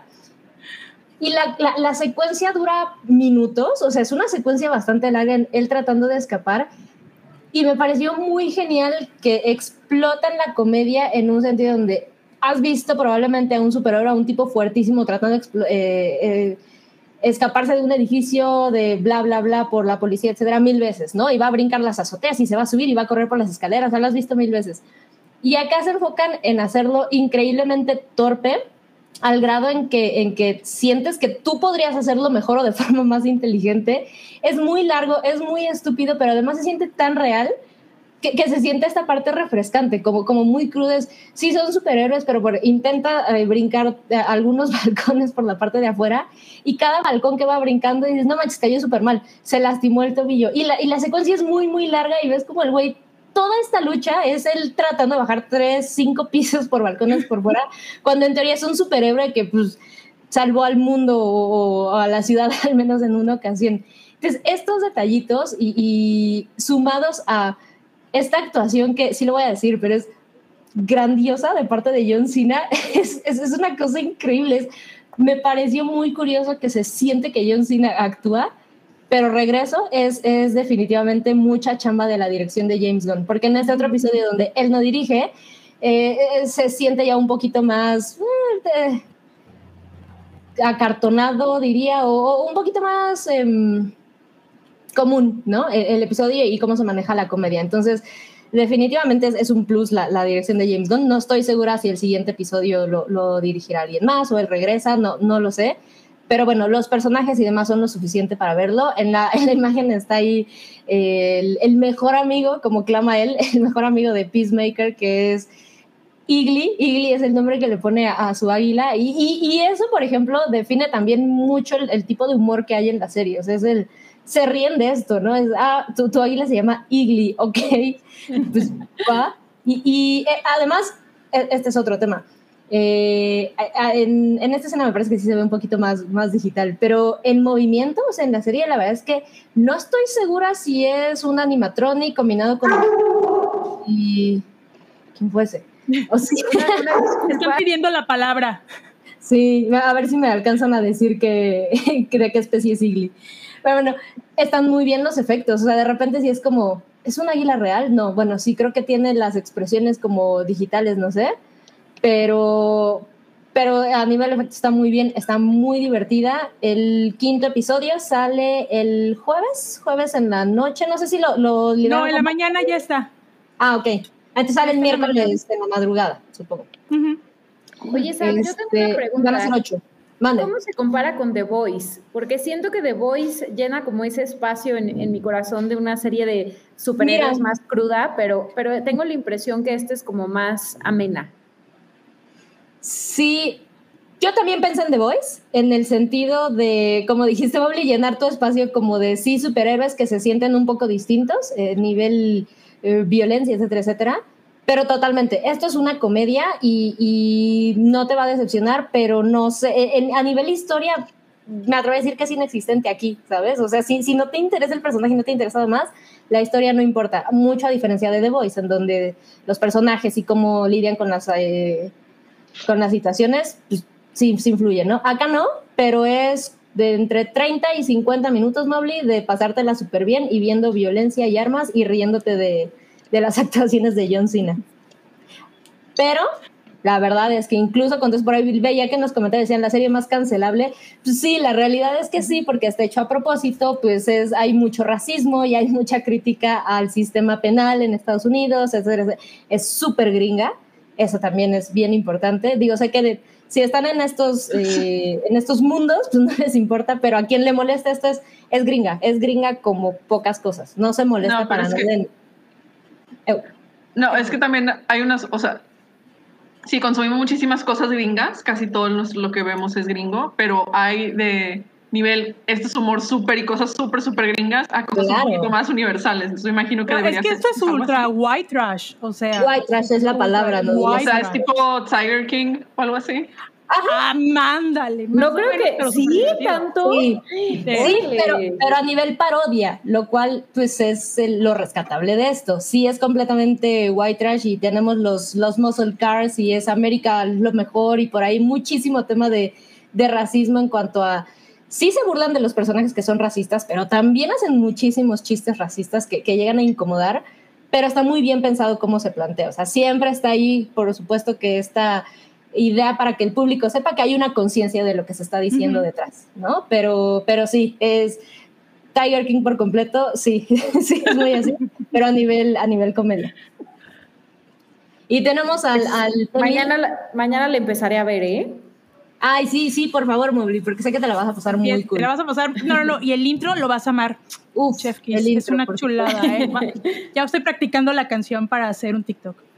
Y la, la, la, secuencia dura minutos, o sea, es una secuencia bastante larga en él tratando de escapar. Y me pareció muy genial que explotan la comedia en un sentido donde has visto probablemente a un superhéroe, a un tipo fuertísimo tratando de eh, eh, escaparse de un edificio de bla, bla, bla por la policía, etcétera, mil veces, ¿no? Y va a brincar las azoteas y se va a subir y va a correr por las escaleras, ya lo has visto mil veces. Y acá se enfocan en hacerlo increíblemente torpe, al grado en que, en que sientes que tú podrías hacerlo mejor o de forma más inteligente. Es muy largo, es muy estúpido, pero además se siente tan real que, que, se siente esta parte refrescante, como, como muy crudes. Sí, son superhéroes, pero por, intenta eh, brincar eh, algunos balcones por la parte de afuera y cada balcón que va brincando y dices, no manches, cayó súper mal, se lastimó el tobillo. Y la, y la secuencia es muy, muy larga y ves como el güey, toda esta lucha es él tratando de bajar tres, cinco pisos por balcones por fuera, cuando en teoría es un superhéroe que pues salvó al mundo o, o a la ciudad al menos en una ocasión. Entonces, estos detallitos y, y sumados a esta actuación que sí lo voy a decir, pero es grandiosa de parte de John Cena, es, es, una cosa increíble. Me pareció muy curioso que se siente que John Cena actúa pero regreso es, es definitivamente mucha chamba de la dirección de James Gunn, porque en este otro episodio donde él no dirige, eh, se siente ya un poquito más eh, acartonado, diría, o, o un poquito más em, común, ¿no? El, el, episodio y cómo se maneja la comedia. Entonces, definitivamente es, un plus la, dirección de James Gunn. No estoy segura si el siguiente episodio lo, lo, dirigirá alguien más o él regresa, no, no lo sé. Pero bueno, los personajes y demás son lo suficiente para verlo. En la, en la imagen está ahí eh, el, mejor amigo, como clama él, el mejor amigo de Peacemaker, que es Igly. Igly es el nombre que le pone a, su águila. Y, eso, por ejemplo, define también mucho el, el, tipo de humor que hay en la serie. O sea, es el, se ríen de esto, ¿no? Es, ah, tu, tu águila se llama Igly, ok, pues va. Y, y eh, además, este es otro tema. Eh, en, en, esta escena me parece que sí se ve un poquito más, más digital, pero en movimiento, o sea, en la serie, la verdad es que no estoy segura si es un animatronic combinado con. Y. ¿Quién fuese? O sea, Están pidiendo la palabra. Sí, a ver si me alcanzan a decir que, que de qué especie es Igly. Pero bueno, están muy bien los efectos. O sea, de repente si es como, ¿es un águila real? No, bueno, sí creo que tiene las expresiones como digitales, no sé. Pero, pero a nivel de efecto está muy bien, está muy divertida. El quinto episodio sale el jueves, jueves en la noche. No sé si lo... lo no, en la mañana ya está. Ah, ok. Entonces sale el miércoles en la madrugada, supongo. Uh -huh. Oye, Sam, este, yo tengo una pregunta. Van a ser ocho. ¿Cómo se compara con The Voice? Porque siento que The Voice llena como ese espacio en, en mi corazón de una serie de superhéroes más cruda, pero, pero tengo la impresión que este es como más amena. Sí, yo también pensé en The Voice, en el sentido de, como dijiste, Bobby, llenar tu espacio como de sí superhéroes que se sienten un poco distintos, eh, nivel eh, violencia, etcétera, etcétera. Pero totalmente, esto es una comedia y, no te va a decepcionar, pero no sé, en, a nivel historia, me atrevo a decir que es inexistente aquí, ¿sabes? O sea, si, si no te interesa el personaje no te interesa más, la historia no importa. Mucho a diferencia de The Voice, en donde los personajes y cómo lidian con las, eh, con las situaciones, pues, sí, sí influyen, ¿no? Acá no, pero es de entre 30 y 50 minutos, Mobley, de pasártela súper bien y viendo violencia y armas y riéndote de de las actuaciones de John Cena. Pero la verdad es que incluso cuando es por ahí veía que en los comentarios decían la serie más cancelable, pues sí, la realidad es que sí, porque está hecho a propósito, pues es, hay mucho racismo y hay mucha crítica al sistema penal en Estados Unidos, etcétera, es súper gringa, eso también es bien importante. Digo, sé que de, si están en estos, eh, en estos mundos, pues no les importa, pero a quien le molesta esto es, es gringa, es gringa como pocas cosas, no se molesta no, para nada. No, es que también hay unas, o sea, sí, consumimos muchísimas cosas gringas, casi todo lo que vemos es gringo, pero hay de nivel, este es humor súper y cosas súper, súper gringas a cosas claro. un poquito más universales. Entonces imagino que no, debería Es que esto es ultra así. white trash, o sea. White trash es la palabra, ¿no? O sea, es tipo Tiger King o algo así. Ajá, mándale. No creo que sí, tanto. Sí, sí pero, pero, a nivel parodia, lo cual pues es el, lo rescatable de esto. Sí es completamente white trash y tenemos los, los muscle cars y es América lo mejor y por ahí muchísimo tema de, de racismo en cuanto a... Sí se burlan de los personajes que son racistas, pero también hacen muchísimos chistes racistas que, que llegan a incomodar, pero está muy bien pensado cómo se plantea. O sea, siempre está ahí, por supuesto que está idea para que el público sepa que hay una conciencia de lo que se está diciendo uh -huh. detrás, ¿no? Pero, pero sí, es Tiger King por completo, sí, sí, es muy así, pero a nivel, a nivel comedia. Y tenemos al... al mañana, mañana le empezaré a ver, ¿eh? Ay, sí, sí, por favor, Mowgli, porque sé que te la vas a pasar muy cool. Te la vas a pasar, no, no, no, y el intro lo vas a amar. Uf, Chef Kiss, intro, es una chulada, ¿eh? Ya estoy practicando la canción para hacer un TikTok.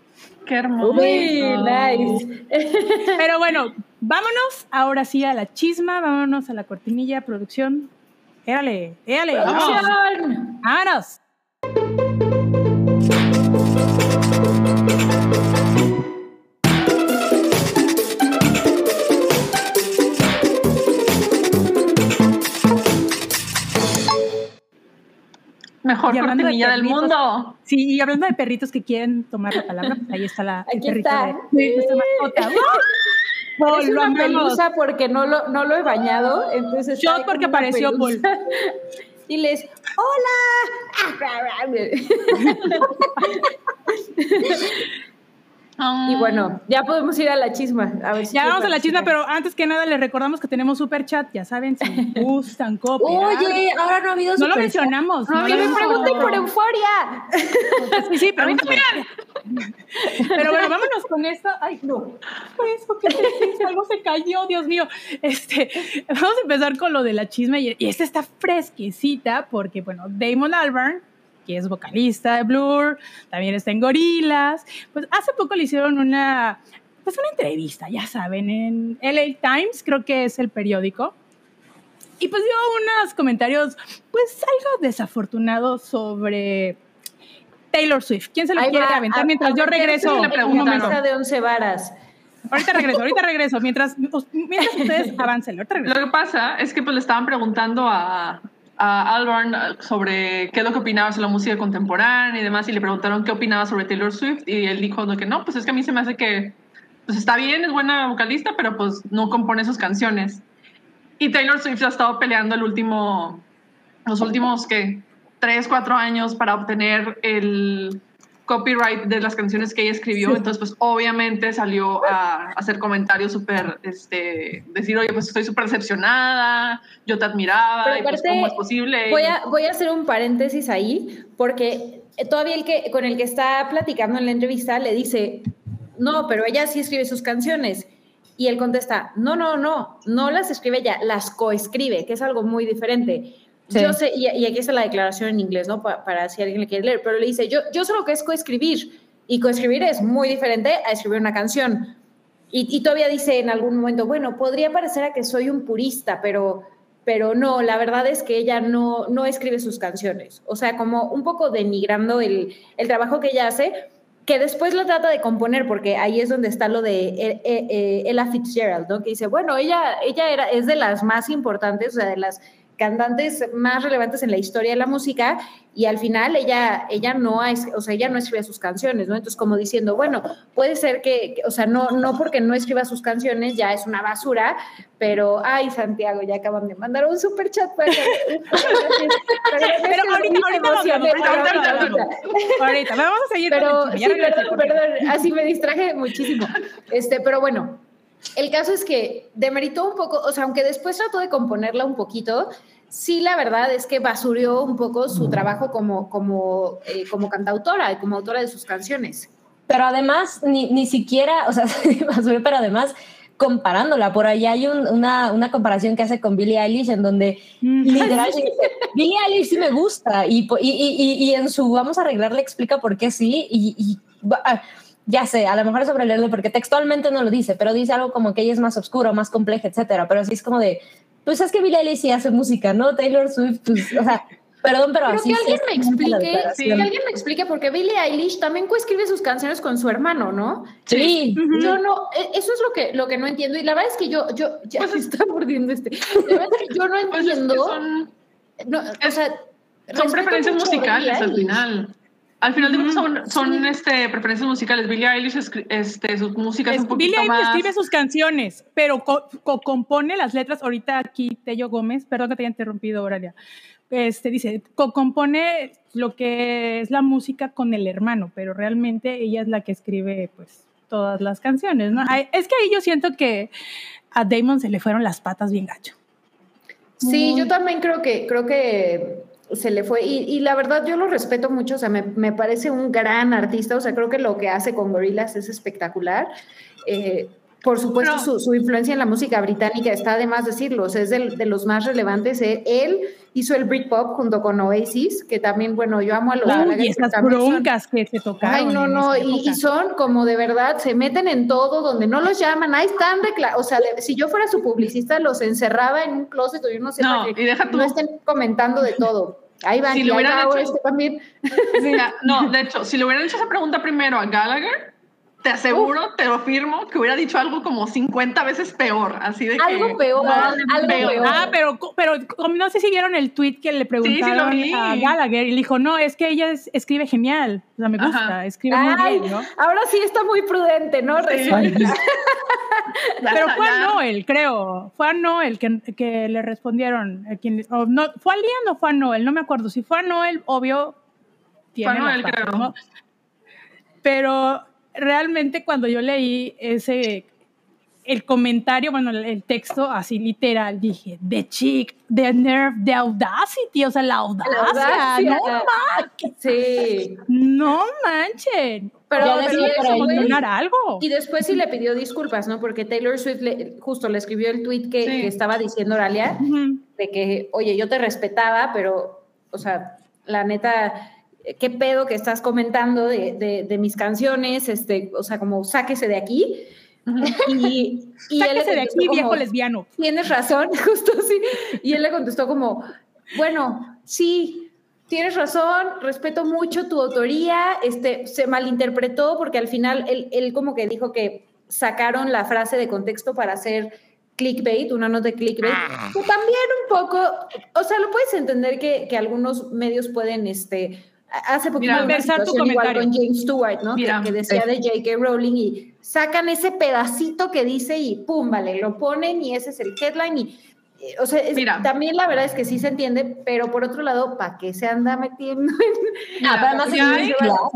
Qué hermoso. Uy, nice. Pero bueno, vámonos ahora sí a la chisma, vámonos a la cortinilla, producción. Érale, érale. ¡Producción! ¡Vámonos! Mejor cortinilla de del mundo. Sí, y hablando de perritos que quieren tomar la palabra, pues ahí está la Aquí el está. De, nuestra mascota. Paul, es una pelusa porque no lo, no lo he bañado, entonces Yo porque apareció Paul. diles, hola. y bueno, ya podemos ir a la chisma. A ver si Ya vamos a la chisma, pero antes que nada les recordamos que tenemos super chat, ya saben, si gustan copiar. Oye, ahora no ha habido no lo mencionamos. No, no lo me. Pregunten por euforia. Sí, sí, pero, pero bueno, vámonos con esto. Ay, no. Eso, ¿qué es? Algo se cayó, Dios mío. Este, vamos a empezar con lo de la chisma y, y esta está fresquecita porque, bueno, Damon Albarn, que es vocalista de Blur, también está en Gorilas, pues hace poco le hicieron una, pues una entrevista, ya saben, en LA Times, creo que es el periódico. Y pues dio unos comentarios, pues algo desafortunados sobre Taylor Swift. ¿Quién se lo Ahí quiere va, aventar a- mientras a yo regreso? la Un pregunta, momento. Camisa de once varas. Ahorita regreso, ahorita regreso. Mientras, mientras ustedes avancen, ahorita Lo regreso. que pasa es que pues, le estaban preguntando a, a Albarn sobre qué es lo que opinaba sobre la música contemporánea y demás, y le preguntaron qué opinaba sobre Taylor Swift, y él dijo que no, pues es que a mí se me hace que pues está bien, es buena vocalista, pero pues no compone sus canciones. Y Taylor Swift ha estado peleando el último, los últimos, ¿qué? Tres, cuatro años para obtener el copyright de las canciones que ella escribió, entonces pues obviamente salió a, hacer comentarios súper, este, decir, oye, pues estoy súper decepcionada, yo te admiraba, Pero y pues cómo es posible. Voy a, voy a hacer un paréntesis ahí, porque todavía el que con el que está platicando en la entrevista le dice, no, pero ella sí escribe sus canciones. Y él contesta, no, no, no, no las escribe ella, las coescribe, que es algo muy diferente. Sí. Yo sé, y, y aquí está la declaración en inglés, ¿no? Pa- para si alguien le quiere leer, pero le dice, yo, yo sé lo que es coescribir, y coescribir es muy diferente a escribir una canción. Y, y todavía dice en algún momento, bueno, podría parecer a que soy un purista, pero, pero no, la verdad es que ella no, no escribe sus canciones. O sea, como un poco denigrando el, el trabajo que ella hace, que después lo trata de componer, porque ahí es donde está lo de eh, eh, eh, Ella Fitzgerald, ¿no? Que dice, bueno, ella, ella era, es de las más importantes, o sea, de las cantantes más relevantes en la historia de la música y al final ella ella no es- o sea ella no escribe sus canciones no entonces como diciendo bueno puede ser que, que- o sea no no porque no escriba sus canciones ya es una basura pero ay Santiago ya acaban de mandar un super chat para que- Pero ahorita, vamos a seguir pero con el sí, chisme, perdón, perdón, así me distraje muchísimo. Este, pero bueno, el caso es que demeritó un poco, o sea, aunque después trató de componerla un poquito, sí la verdad es que basurió un poco su trabajo como, como, eh, como cantautora y como autora de sus canciones. Pero además, ni, ni siquiera, o sea, basura, pero además comparándola. Por ahí hay un- una, una comparación que hace con Billie Eilish en donde Mm. literal dice, Billie Eilish sí me gusta y, y, y- y- en su vamos a arreglar le explica por qué sí y, ya sé, a lo mejor es sobre leerlo porque textualmente no lo dice, pero dice algo como que ella es más oscura, más compleja, etcétera. Pero sí es como de, pues es que Billie Eilish sí hace música, ¿no? Taylor Swift, pues, o sea, perdón, pero, Pero así que alguien sí me explique, declaración. que alguien me explique, porque Billie Eilish también coescribe sus canciones con su hermano, ¿no? Sí, Yo no, e- eso es lo que, lo que no entiendo. Y la verdad es que yo, yo, ya se está mordiendo este. La verdad es que yo no Pues es que entiendo. son, no, o sea, son preferencias musicales al final. Al final de cuentas son, son este, preferencias musicales. Billie Eilish, este, sus músicas Es- un poquito Billie Eilish más... escribe sus canciones, pero co- co- compone las letras. Ahorita aquí Tello Gómez, perdón que te haya interrumpido, Oralia. Este dice, co- compone lo que es la música con el hermano, pero realmente ella es la que escribe, pues, todas las canciones, ¿no? Ay, Es que ahí yo siento que a Damon se le fueron las patas bien gacho. Sí, yo también creo que, creo que se le fue. Y, y la verdad, yo lo respeto mucho. O sea, me, me parece un gran artista. O sea, creo que lo que hace con Gorillaz es espectacular. Eh, por supuesto, su, su influencia en la música británica está de más decirlo. O sea, es del- de, los más relevantes. Eh, Él hizo el Britpop junto con Oasis, que también, bueno, yo amo a los Gallagher, y esas también son- broncas que se tocaron. Ay, no, no, y, son como de verdad, se meten en todo, donde no los llaman, ahí están, o sea, de- si yo fuera su publicista, los encerraba en un closet o yo no sé, No, para que y deja tú. no estén comentando de todo. Ahí van, Si lo hubieran hecho- este también. Mira, no, de hecho, si le hubieran hecho esa pregunta primero a Gallagher, te aseguro, te lo firmo, que hubiera dicho algo como 50 veces peor, así de que... Algo peor, vale, algo peor. Ah, pero, pero no sé si vieron el tweet que le preguntaron vi. a Gallagher y le dijo, no, es que ella es- escribe genial, o sea, me gusta, Ajá. escribe muy Ay, bien, ¿no? ahora sí está muy prudente, ¿no? Sí. Pero fue a. Noel, creo. Fue a Noel que, que le respondieron. eh, quien- o no, ¿Fue a Liam o fue a Noel? No me acuerdo. Si fue a Noel, obvio. Tiene Fue a Noel, creo. ¿no? Pero realmente cuando yo leí ese. El comentario, bueno, el, texto así literal, dije, de chic, de nerve, de audacity, o sea, la audacia, audacia. no, ma- Sí. no manchen. Pero, Ya después- algo. y después sí le pidió disculpas, ¿no? Porque Taylor Swift le- justo le escribió el tweet que, Sí. que estaba diciendo Oralia, de que, oye, yo te respetaba, pero, o sea, la neta, ¿qué pedo que estás comentando de, de- de mis canciones? Este, o sea, como sáquese de aquí. Y, y él Sáquese de aquí, como, viejo lesbiano. Tienes razón, justo así. Y él le contestó como, bueno, sí, tienes razón, respeto mucho tu autoría, este, se malinterpretó porque al final él, él como que dijo que sacaron la frase de contexto para hacer clickbait, una nota de clickbait, que también un poco, o sea, lo puedes entender que, que algunos medios pueden, este, hace poquito Mira, una tu igual comentario. con James Stewart, ¿no? Que- Mira, que, decía de J.K. Rowling y sacan ese pedacito que dice y pum, vale, lo ponen y ese es el headline y eh, o sea, es- Mira. también la verdad es que sí se entiende, pero por otro lado, ¿para qué se anda metiendo en Ah, pero además si hay- claro.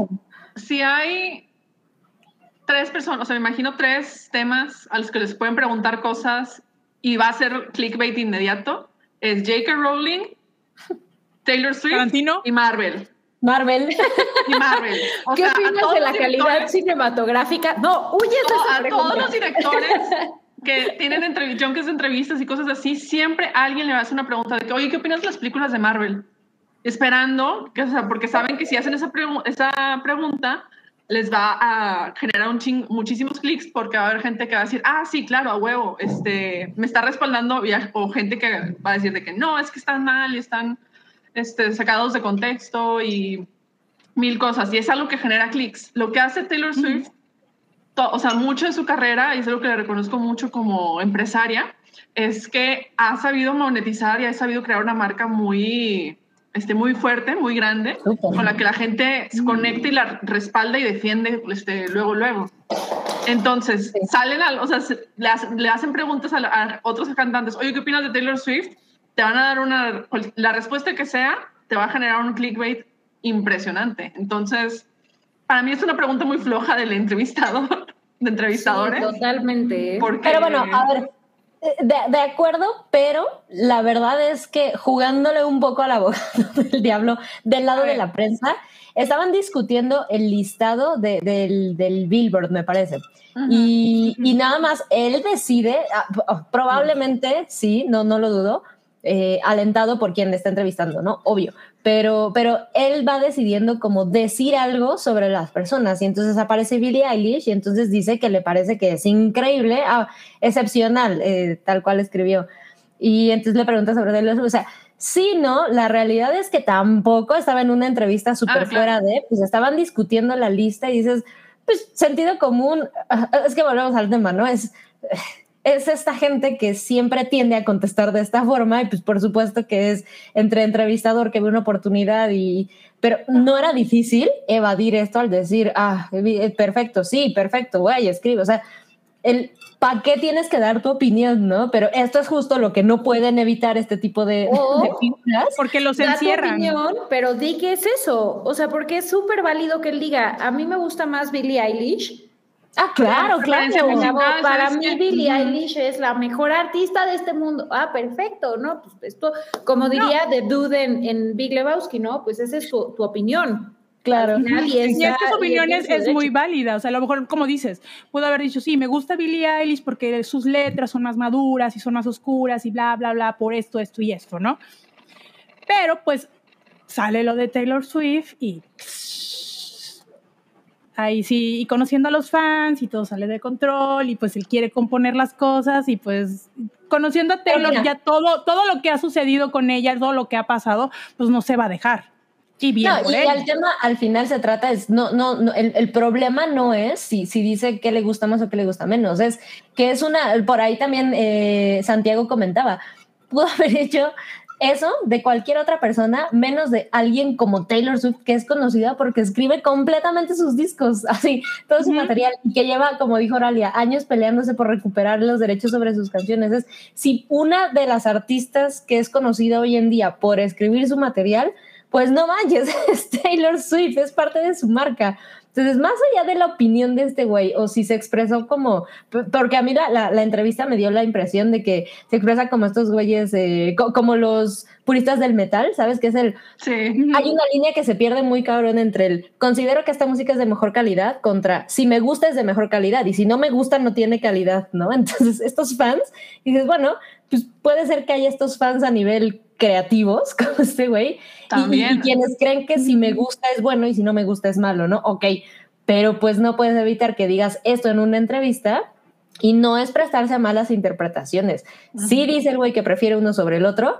si hay tres personas, o sea, me imagino tres temas a los que les pueden preguntar cosas y va a ser clickbait inmediato, es J.K. Rowling, Taylor Swift Tarantino. y Marvel. Marvel. Y Marvel. O ¿Qué sea, opinas de la calidad directores- cinematográfica? No, huyes de esa a pregunta. todos los directores que tienen entrevistas y cosas así, siempre alguien le hacer una pregunta de que, oye, ¿qué opinas de las películas de Marvel? Esperando, que, o sea, porque saben que si hacen esa, pregu- esa pregunta, les va a generar un ching, muchísimos clics porque va a haber gente que va a decir, ah, sí, claro, a huevo, este, me está respaldando, y o gente que va a decir de que no, es que están mal y están este, sacados de contexto y mil cosas. Y es algo que genera clics. Lo que hace Taylor Swift to- o sea, mucho de su carrera, y es algo que le reconozco mucho como empresaria, es que ha sabido monetizar y ha sabido crear una marca muy, este, muy fuerte, muy grande, con la que la gente se conecta y la respalda y defiende este, luego, luego. Entonces, salen, al, o sea, se- le, hacen, le hacen preguntas a, a otros cantantes, oye, ¿qué opinas de Taylor Swift? Te van a dar una, la respuesta que sea, te va a generar un clickbait impresionante. Entonces, para mí es una pregunta muy floja del entrevistador, de entrevistadores. Sí, totalmente. porque- Pero bueno, a ver, de, de acuerdo, pero la verdad es que jugándole un poco al abogado del diablo del lado de la prensa, estaban discutiendo el listado de- del, del Billboard, me parece. y, y nada más él decide, ah, probablemente sí, no, no lo dudo, eh, alentado por quien le está entrevistando, ¿no? Obvio. Pero, pero él va decidiendo como decir algo sobre las personas y entonces aparece Billie Eilish y entonces dice que le parece que es increíble, ah, excepcional, eh, tal cual escribió. Y entonces le pregunta sobre Taylor Swift, o sea, sí, no, la realidad es que tampoco estaba en una entrevista súper Ah, claro. fuera de, pues estaban discutiendo la lista y dices, pues sentido común, ah, es que volvemos al tema, ¿no? Es, es esta gente que siempre tiende a contestar de esta forma y pues por supuesto que es entre entrevistador que ve una oportunidad y pero no era difícil evadir esto al decir ah eh, perfecto sí perfecto güey escribe o sea el ¿para qué tienes que dar tu opinión no? pero esto es justo lo que no pueden evitar este tipo de, O- de figuras. Porque los Da tu encierran. opinión, pero di que es eso. O sea, porque es súper válido que él diga, a mí me gusta más Billie Eilish. Ah claro claro para ¿sabes mí? Billie. Eilish es la mejor artista de este mundo. Ah, perfecto, ¿no? Pues esto, como diría The Dude en, en Big Lebowski, ¿no? Pues esa es tu, tu opinión. claro Al final, y estas y él opiniones es muy válida. O sea, a lo mejor, como dices, pudo haber dicho, sí, me gusta Billie Eilish porque sus letras son más maduras y son más oscuras y bla, bla, bla, por esto, esto y esto, ¿no? Pero pues sale lo de Taylor Swift y ahí sí, y conociendo a los fans y todo sale de control y pues él quiere componer las cosas y pues conociendo a Taylor mira. ya todo, todo lo que ha sucedido con ella, todo lo que ha pasado, pues no se va a dejar. Y bien No, por y él. el tema al final se trata es, no, no, no el, el problema no es si, si dice que le gusta más o que le gusta menos, es que es una, por ahí también eh, Santiago comentaba, pudo haber hecho eso de cualquier otra persona, menos de alguien como Taylor Swift, que es conocida porque escribe completamente sus discos, así, todo su material, y que lleva, como dijo Oralia, años peleándose por recuperar los derechos sobre sus canciones. Es, si una de las artistas que es conocida hoy en día por escribir su material, pues no manches, es Taylor Swift, es parte de su marca. Entonces, más allá de la opinión de este güey, o si se expresó como, porque a mí la, la- la entrevista me dio la impresión de que se expresa como estos güeyes, eh, co- como los puristas del metal, ¿sabes? Que es el, Sí. hay una línea que se pierde muy cabrón entre el considero que esta música es de mejor calidad contra si me gusta es de mejor calidad y si no me gusta no tiene calidad, ¿no? Entonces, estos fans, dices, bueno, pues puede ser que haya estos fans a nivel creativos como este güey y- y, También. y quienes creen que si me gusta es bueno y si no me gusta es malo, ¿no? Ok, pero pues no puedes evitar que digas esto en una entrevista y no es prestarse a malas interpretaciones. Sí dice el güey que prefiere uno sobre el otro,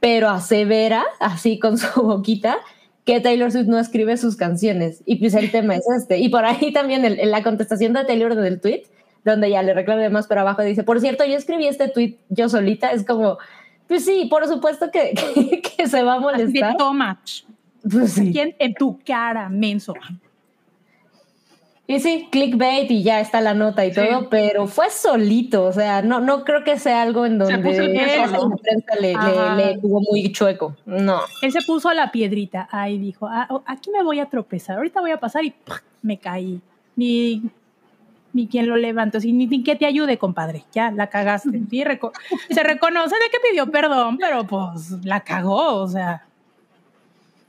pero asevera, así con su boquita, que Taylor Swift no escribe sus canciones. Y pues el tema es este. Y por ahí también el- en la contestación de Taylor del tweet, donde ya le reclama más pero abajo, dice, por cierto, yo escribí este tweet yo solita, es como, pues sí, por supuesto que, que, que se va a molestar. toma. Pues sí. ¿Quién en tu cara, menso? Y sí, clickbait y ya está la nota y Sí. todo, pero fue solito, o sea, no, no creo que sea algo en Se donde la prensa le, le, le jugó muy chueco. No. Él se puso la piedrita. Ahí dijo, "Ah, oh, aquí me voy a tropezar. Ahorita voy a pasar y me caí. Ni, ni quien lo levantó, sí, ni, ni que te ayude, compadre. Ya la cagaste. Sí, reco- se reconoce de que pidió perdón, pero pues la cagó, o sea.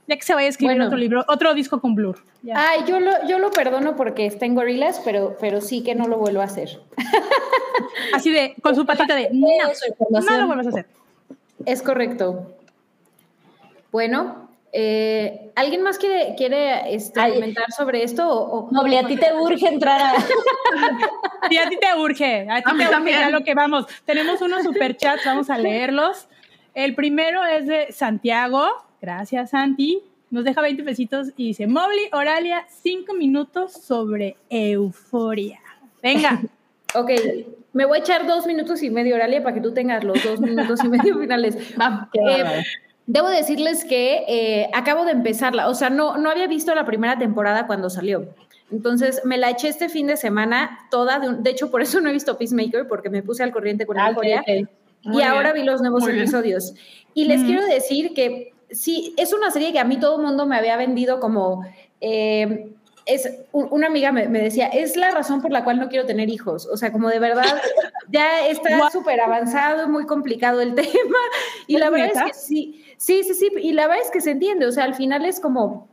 Ya que se vaya a escribir Bueno. otro libro, otro disco con Blur. Ya. Ay, yo lo, yo lo perdono porque está en Gorilas, pero, pero sí que no lo vuelvo a hacer. Así de, con su patita de, no, no lo vuelvas a hacer. Es correcto. Bueno, eh, ¿alguien más quiere, quiere este, Ay. comentar sobre esto? O, o- Noble, a ti te urge entrar a... Sí, a ti te urge, a ti A te urge también. ya lo que vamos. Tenemos unos superchats, vamos a leerlos. El primero es de Santiago, gracias Santi. Nos deja 20 pesitos y dice, Mobley, Oralia, 5 minutos sobre euforia. Venga, Ok, me voy a echar dos minutos y medio, Oralia, para que tú tengas los dos minutos y medio finales. Va. Eh, debo decirles que eh, acabo de empezarla, o sea, no, no había visto la primera temporada cuando salió. Entonces me la eché este fin de semana toda, de, un- de hecho por eso no he visto Peacemaker, porque me puse al corriente con Ah, ok, Euphoria. ok. Muy y ahora bien, vi los nuevos muy bien. episodios. Y les Ujú. quiero decir que sí, es una serie que a mí todo el mundo me había vendido como... eh, es, una amiga me, me decía, es la razón por la cual no quiero tener hijos. O sea, como de verdad, ya está súper avanzado, muy complicado el tema. Y la ¿Es verdad neta? es que sí, sí, sí, sí. Y la verdad es que se entiende. O sea, al final es como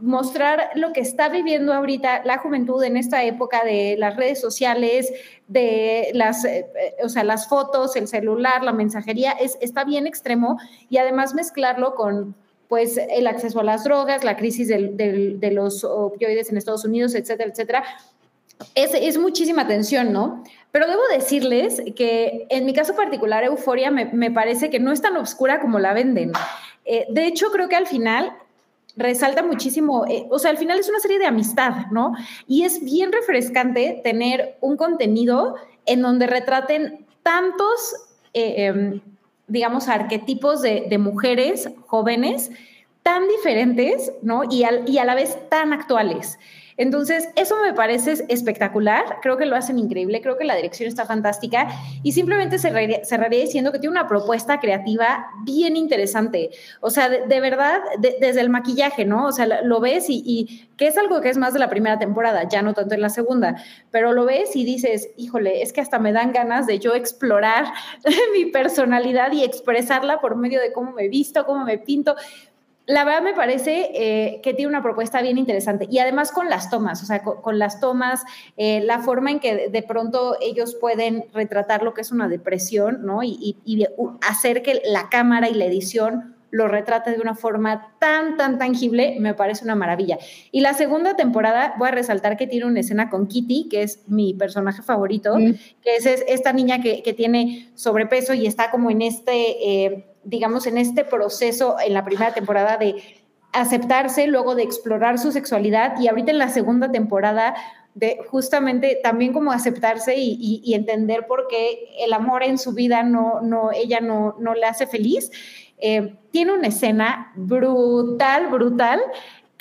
mostrar lo que está viviendo ahorita la juventud en esta época de las redes sociales, de las, eh, eh, o sea, las fotos, el celular, la mensajería, es, está bien extremo y además mezclarlo con pues el acceso a las drogas, la crisis de los opioides en Estados Unidos, etcétera, etcétera. Es, muchísima tensión, ¿no? Pero debo decirles que en mi caso particular, Euforia me, parece que no es tan oscura como la venden. Eh, de hecho, creo que al final resalta muchísimo, eh, o sea, al final es una serie de amistad, ¿no? Y es bien refrescante tener un contenido en donde retraten tantos, eh, em, digamos, arquetipos de, mujeres jóvenes tan diferentes, ¿no? Y a la vez tan actuales. Entonces, eso me parece espectacular, creo que lo hacen increíble, creo que la dirección está fantástica y simplemente cerraría, diciendo que tiene una propuesta creativa bien interesante. O sea, de, verdad, de- desde el maquillaje, ¿no? O sea, lo, lo ves y, y que es algo que es más de la primera temporada, ya no tanto en la segunda, pero lo ves y dices, híjole, es que hasta me dan ganas de yo explorar mi personalidad y expresarla por medio de cómo me visto, cómo me pinto la verdad me parece eh, que tiene una propuesta bien interesante y además con las tomas, o sea, con, con las tomas, eh, la forma en que de, de pronto ellos pueden retratar lo que es una depresión, ¿no? Y, y- y u- hacer que la cámara y la edición lo retrate de una forma tan, tan tangible, me parece una maravilla. Y la segunda temporada, voy a resaltar que tiene una escena con Kitty, que es mi personaje favorito, Mm. que es, es esta niña que, que tiene sobrepeso y está como en este, eh, digamos, en este proceso en la primera temporada de aceptarse luego de explorar su sexualidad y ahorita en la segunda temporada de justamente también como aceptarse y, entender por qué el amor en su vida no, no ella no, no le hace feliz. Eh, tiene una escena brutal, brutal,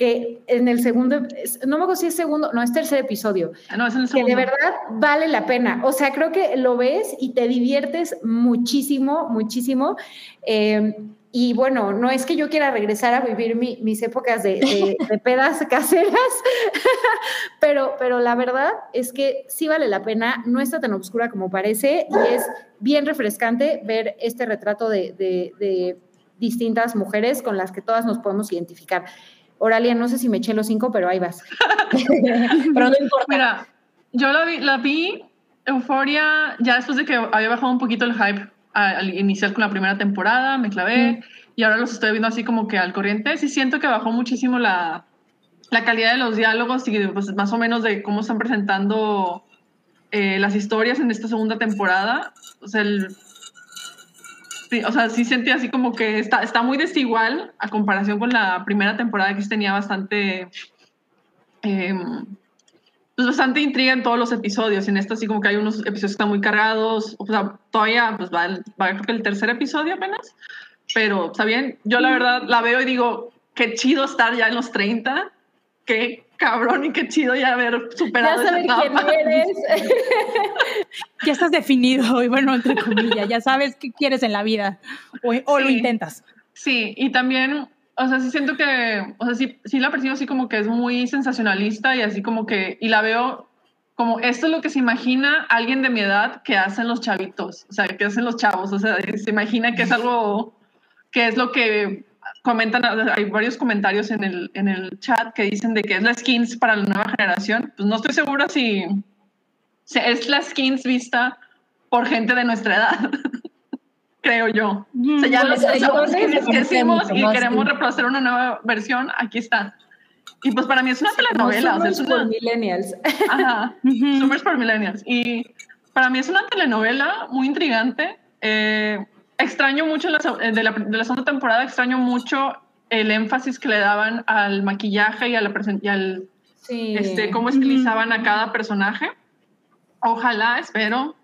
que en el segundo, no me acuerdo si es segundo, no, es tercer episodio, No, es en el que de segundo. verdad vale la pena. O sea, creo que lo ves y te diviertes muchísimo, muchísimo. Eh, y bueno, no es que yo quiera regresar a vivir mi- mis épocas de, de- de pedas caseras, pero, pero la verdad es que sí vale la pena, no está tan oscura como parece y es bien refrescante ver este retrato de distintas mujeres con las que todas nos podemos identificar. Oralia, no sé si me eché los cinco, pero ahí vas. Pero no importa. Mira, yo la vi, la vi Euforia ya después de que había bajado un poquito el hype al iniciar con la primera temporada, me clavé y ahora los estoy viendo así como que al corriente. Sí siento que bajó muchísimo la, la calidad de los diálogos y pues, más o menos de cómo están presentando eh, las historias en esta segunda temporada. O sea, el- sí, o sea, sí sentí así como que está, está muy desigual a comparación con la primera temporada que sí tenía bastante... em, pues bastante intriga en todos los episodios. En esto así como que hay unos episodios que están muy cargados. O sea, todavía pues va, el- va creo que el tercer episodio apenas. Pero está bien. Yo la verdad la veo y digo, qué chido estar ya en los 30. Qué cabrón y qué chido ya haber Ya superado esa saber quién eres. Ya estás definido, y bueno, entre comillas, ya sabes qué quieres en la vida, o, o lo Sí. intentas. Sí, y también, o sea, sí siento que, o sea, sí, sí la percibo así como que es muy sensacionalista y así como que, y la veo como esto es lo que se imagina alguien de mi edad que hacen los chavitos, o sea, que hacen los chavos, o sea, se imagina que es algo, que es lo que comentan, hay varios comentarios en el, en el chat que dicen de que es la skins para la nueva generación, pues no estoy segura si, si es la skins vista por gente de nuestra edad, creo yo. O sea, ya Mm, los pues, yo que hicimos y queremos reproducir una nueva versión, aquí está. Y pues para mí es una No telenovela, o sea, es por una... millennials. Ajá. Summers for Millennials. Y para mí es una telenovela muy intrigante. Eh, extraño mucho la, eh, de, la, de la segunda temporada, extraño mucho el énfasis que le daban al maquillaje y, a la y al Sí. este, cómo estilizaban a cada personaje. Ojalá, espero,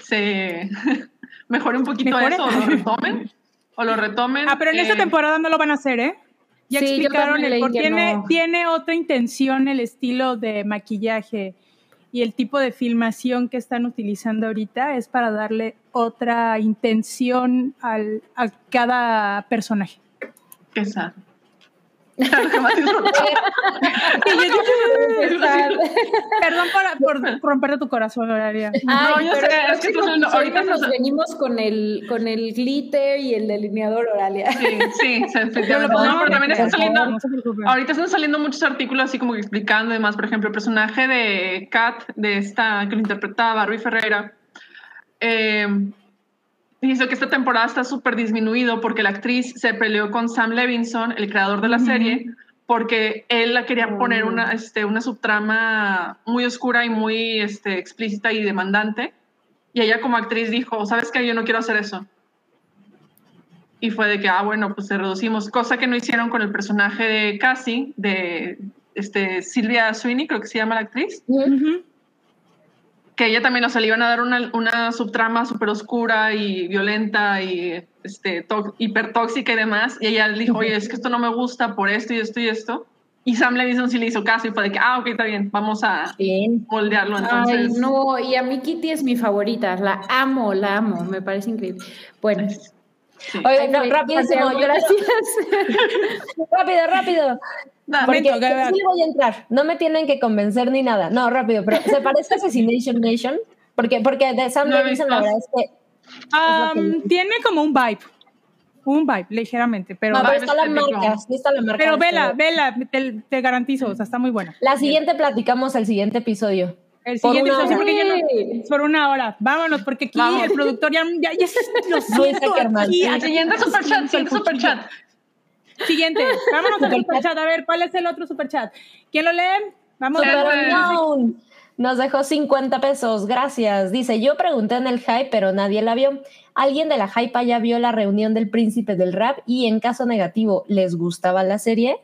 se mejore un poquito ¿Mejore? eso, o lo retomen. O lo retomen. Ah, pero en esta eh, temporada no lo van a hacer, ¿eh? Ya Sí, explicaron el por que tiene, no. tiene otra intención el estilo de maquillaje y el tipo de filmación que están utilizando ahorita es para darle otra intención al, a cada personaje. Qué que más. Perdón por, por romperte tu corazón, Horaria. No, yo sé, es que próximo entonces, ahorita nos venimos con el, con el glitter y el delineador Oralia. Sí, sí, se no, pero también están saliendo, no ahorita están saliendo muchos artículos así como que explicando y demás. Por ejemplo, el personaje de Kat, de esta que lo interpretaba Rui Ferreira, eh, dice que esta temporada está súper disminuido porque la actriz se peleó con Sam Levinson, el creador de la serie, porque él la quería poner una, este, una subtrama muy oscura y muy este, explícita y demandante. Y ella como actriz dijo, ¿sabes qué? Yo no quiero hacer eso. Y fue de que, ah, bueno, pues se reducimos, cosa que no hicieron con el personaje de Cassie, de este, Silvia Sweeney, creo que se llama la actriz, Ujú. Que ella también, o sea, le iban a dar una, una subtrama súper oscura y violenta y este, tó- hipertóxica y demás, y ella le dijo, oye, es que esto no me gusta por esto y esto y esto, y Sam Levinson sí le hizo caso y fue de que, ah, ok, está bien, vamos a Bien. moldearlo entonces. Ay, no, y a mi Kitty es mi favorita, la amo, la amo, me parece increíble. Bueno. Oye, no, rapidísimo. Gracias. rápido, rápido. Nada, Porque Momento, que- sí le voy a entrar. No me tienen que convencer ni nada. No, rápido, pero ¿se parece a Assassination Nation? Porque, porque de Sam No la verdad es que. Am, tiene como un vibe, un vibe, ligeramente, pero, No, pero vibe está la marca, sí está la marca. pero vela, este- vela, te, te garantizo, o sea, está muy buena. La siguiente platicamos el siguiente episodio. El Por siguiente una episodio, hora. porque no- por una hora. Vámonos, porque aquí Vamos. el productor ya, ya, ya se- siento aquí. Siguiente superchat, siguiente superchat. Siguiente, vámonos al Superchat. A ver, ¿cuál es el otro superchat? ¿Quién lo lee? Vamos Super-. Nos dejó 50 pesos, gracias. Dice, yo pregunté en el hype, pero nadie la vio. ¿Alguien de la hype ya vio la reunión del príncipe del rap? Y en caso negativo, ¿les gustaba la serie?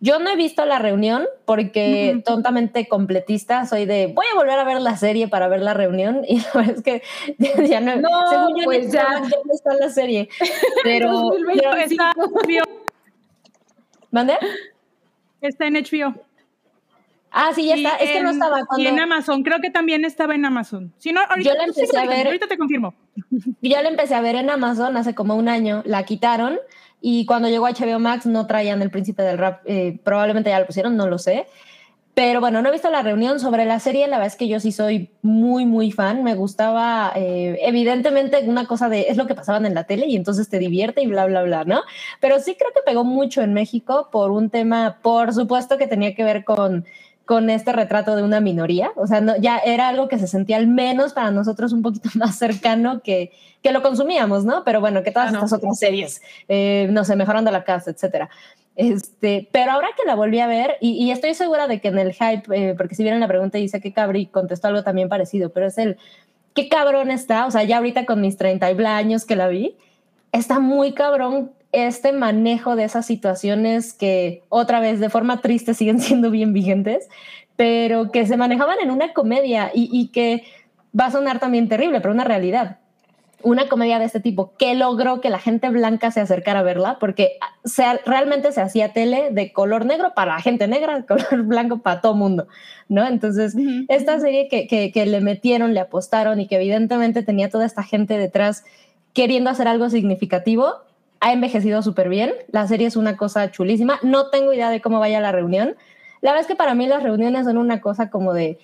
Yo no he visto la reunión porque tontamente completista soy de voy a volver a ver la serie para ver la reunión y la verdad es que ya no, No, según yo pues ya. ya. no está la serie. Pero, 2025. pero Está, ¿Mande? está en HBO. Ah, sí, ya Y está. Es que no en- estaba Y cuando en Amazon, creo que también estaba en Amazon. Si no, ahorita, Yo la tú empecé sígueme, a ver- Ahorita te confirmo. yo la empecé a ver en Amazon hace como un año, la quitaron y cuando llegó a HBO Max no traían el príncipe del rap, eh, probablemente ya lo pusieron, no lo sé. Pero bueno, no he visto la reunión sobre la serie, la verdad es que yo sí soy muy, muy fan, me gustaba, eh, evidentemente una cosa de, es lo que pasaban en la tele y entonces te divierte y bla, bla, bla, ¿no? Pero sí creo que pegó mucho en México por un tema, por supuesto que tenía que ver con con este retrato de una minoría, o sea, no, ya era algo que se sentía al menos para nosotros un poquito más cercano que, que lo consumíamos, ¿no? Pero bueno, que todas Ah, no. estas otras series, eh, no sé, mejorando la casa, etcétera. Este, pero ahora que la volví a ver, y, y estoy segura de que en el hype, eh, porque si vieron la pregunta dice que Cabri contestó algo también parecido, pero es el, qué cabrón está, o sea, ya ahorita con mis 30 y bla años que la vi, está muy cabrón este manejo de esas situaciones que otra vez de forma triste siguen siendo bien vigentes, pero que se manejaban en una comedia y, y que va a sonar también terrible, pero una realidad. Una comedia de este tipo que logró que la gente blanca se acercara a verla, porque se, realmente se hacía tele de color negro para la gente negra, color blanco para todo mundo, ¿no? Entonces, esta serie que, que, que le metieron, le apostaron y que evidentemente tenía toda esta gente detrás queriendo hacer algo significativo, ha envejecido súper bien. La serie es una cosa chulísima. No tengo idea de cómo vaya la reunión. La verdad es que para mí las reuniones son una cosa como de,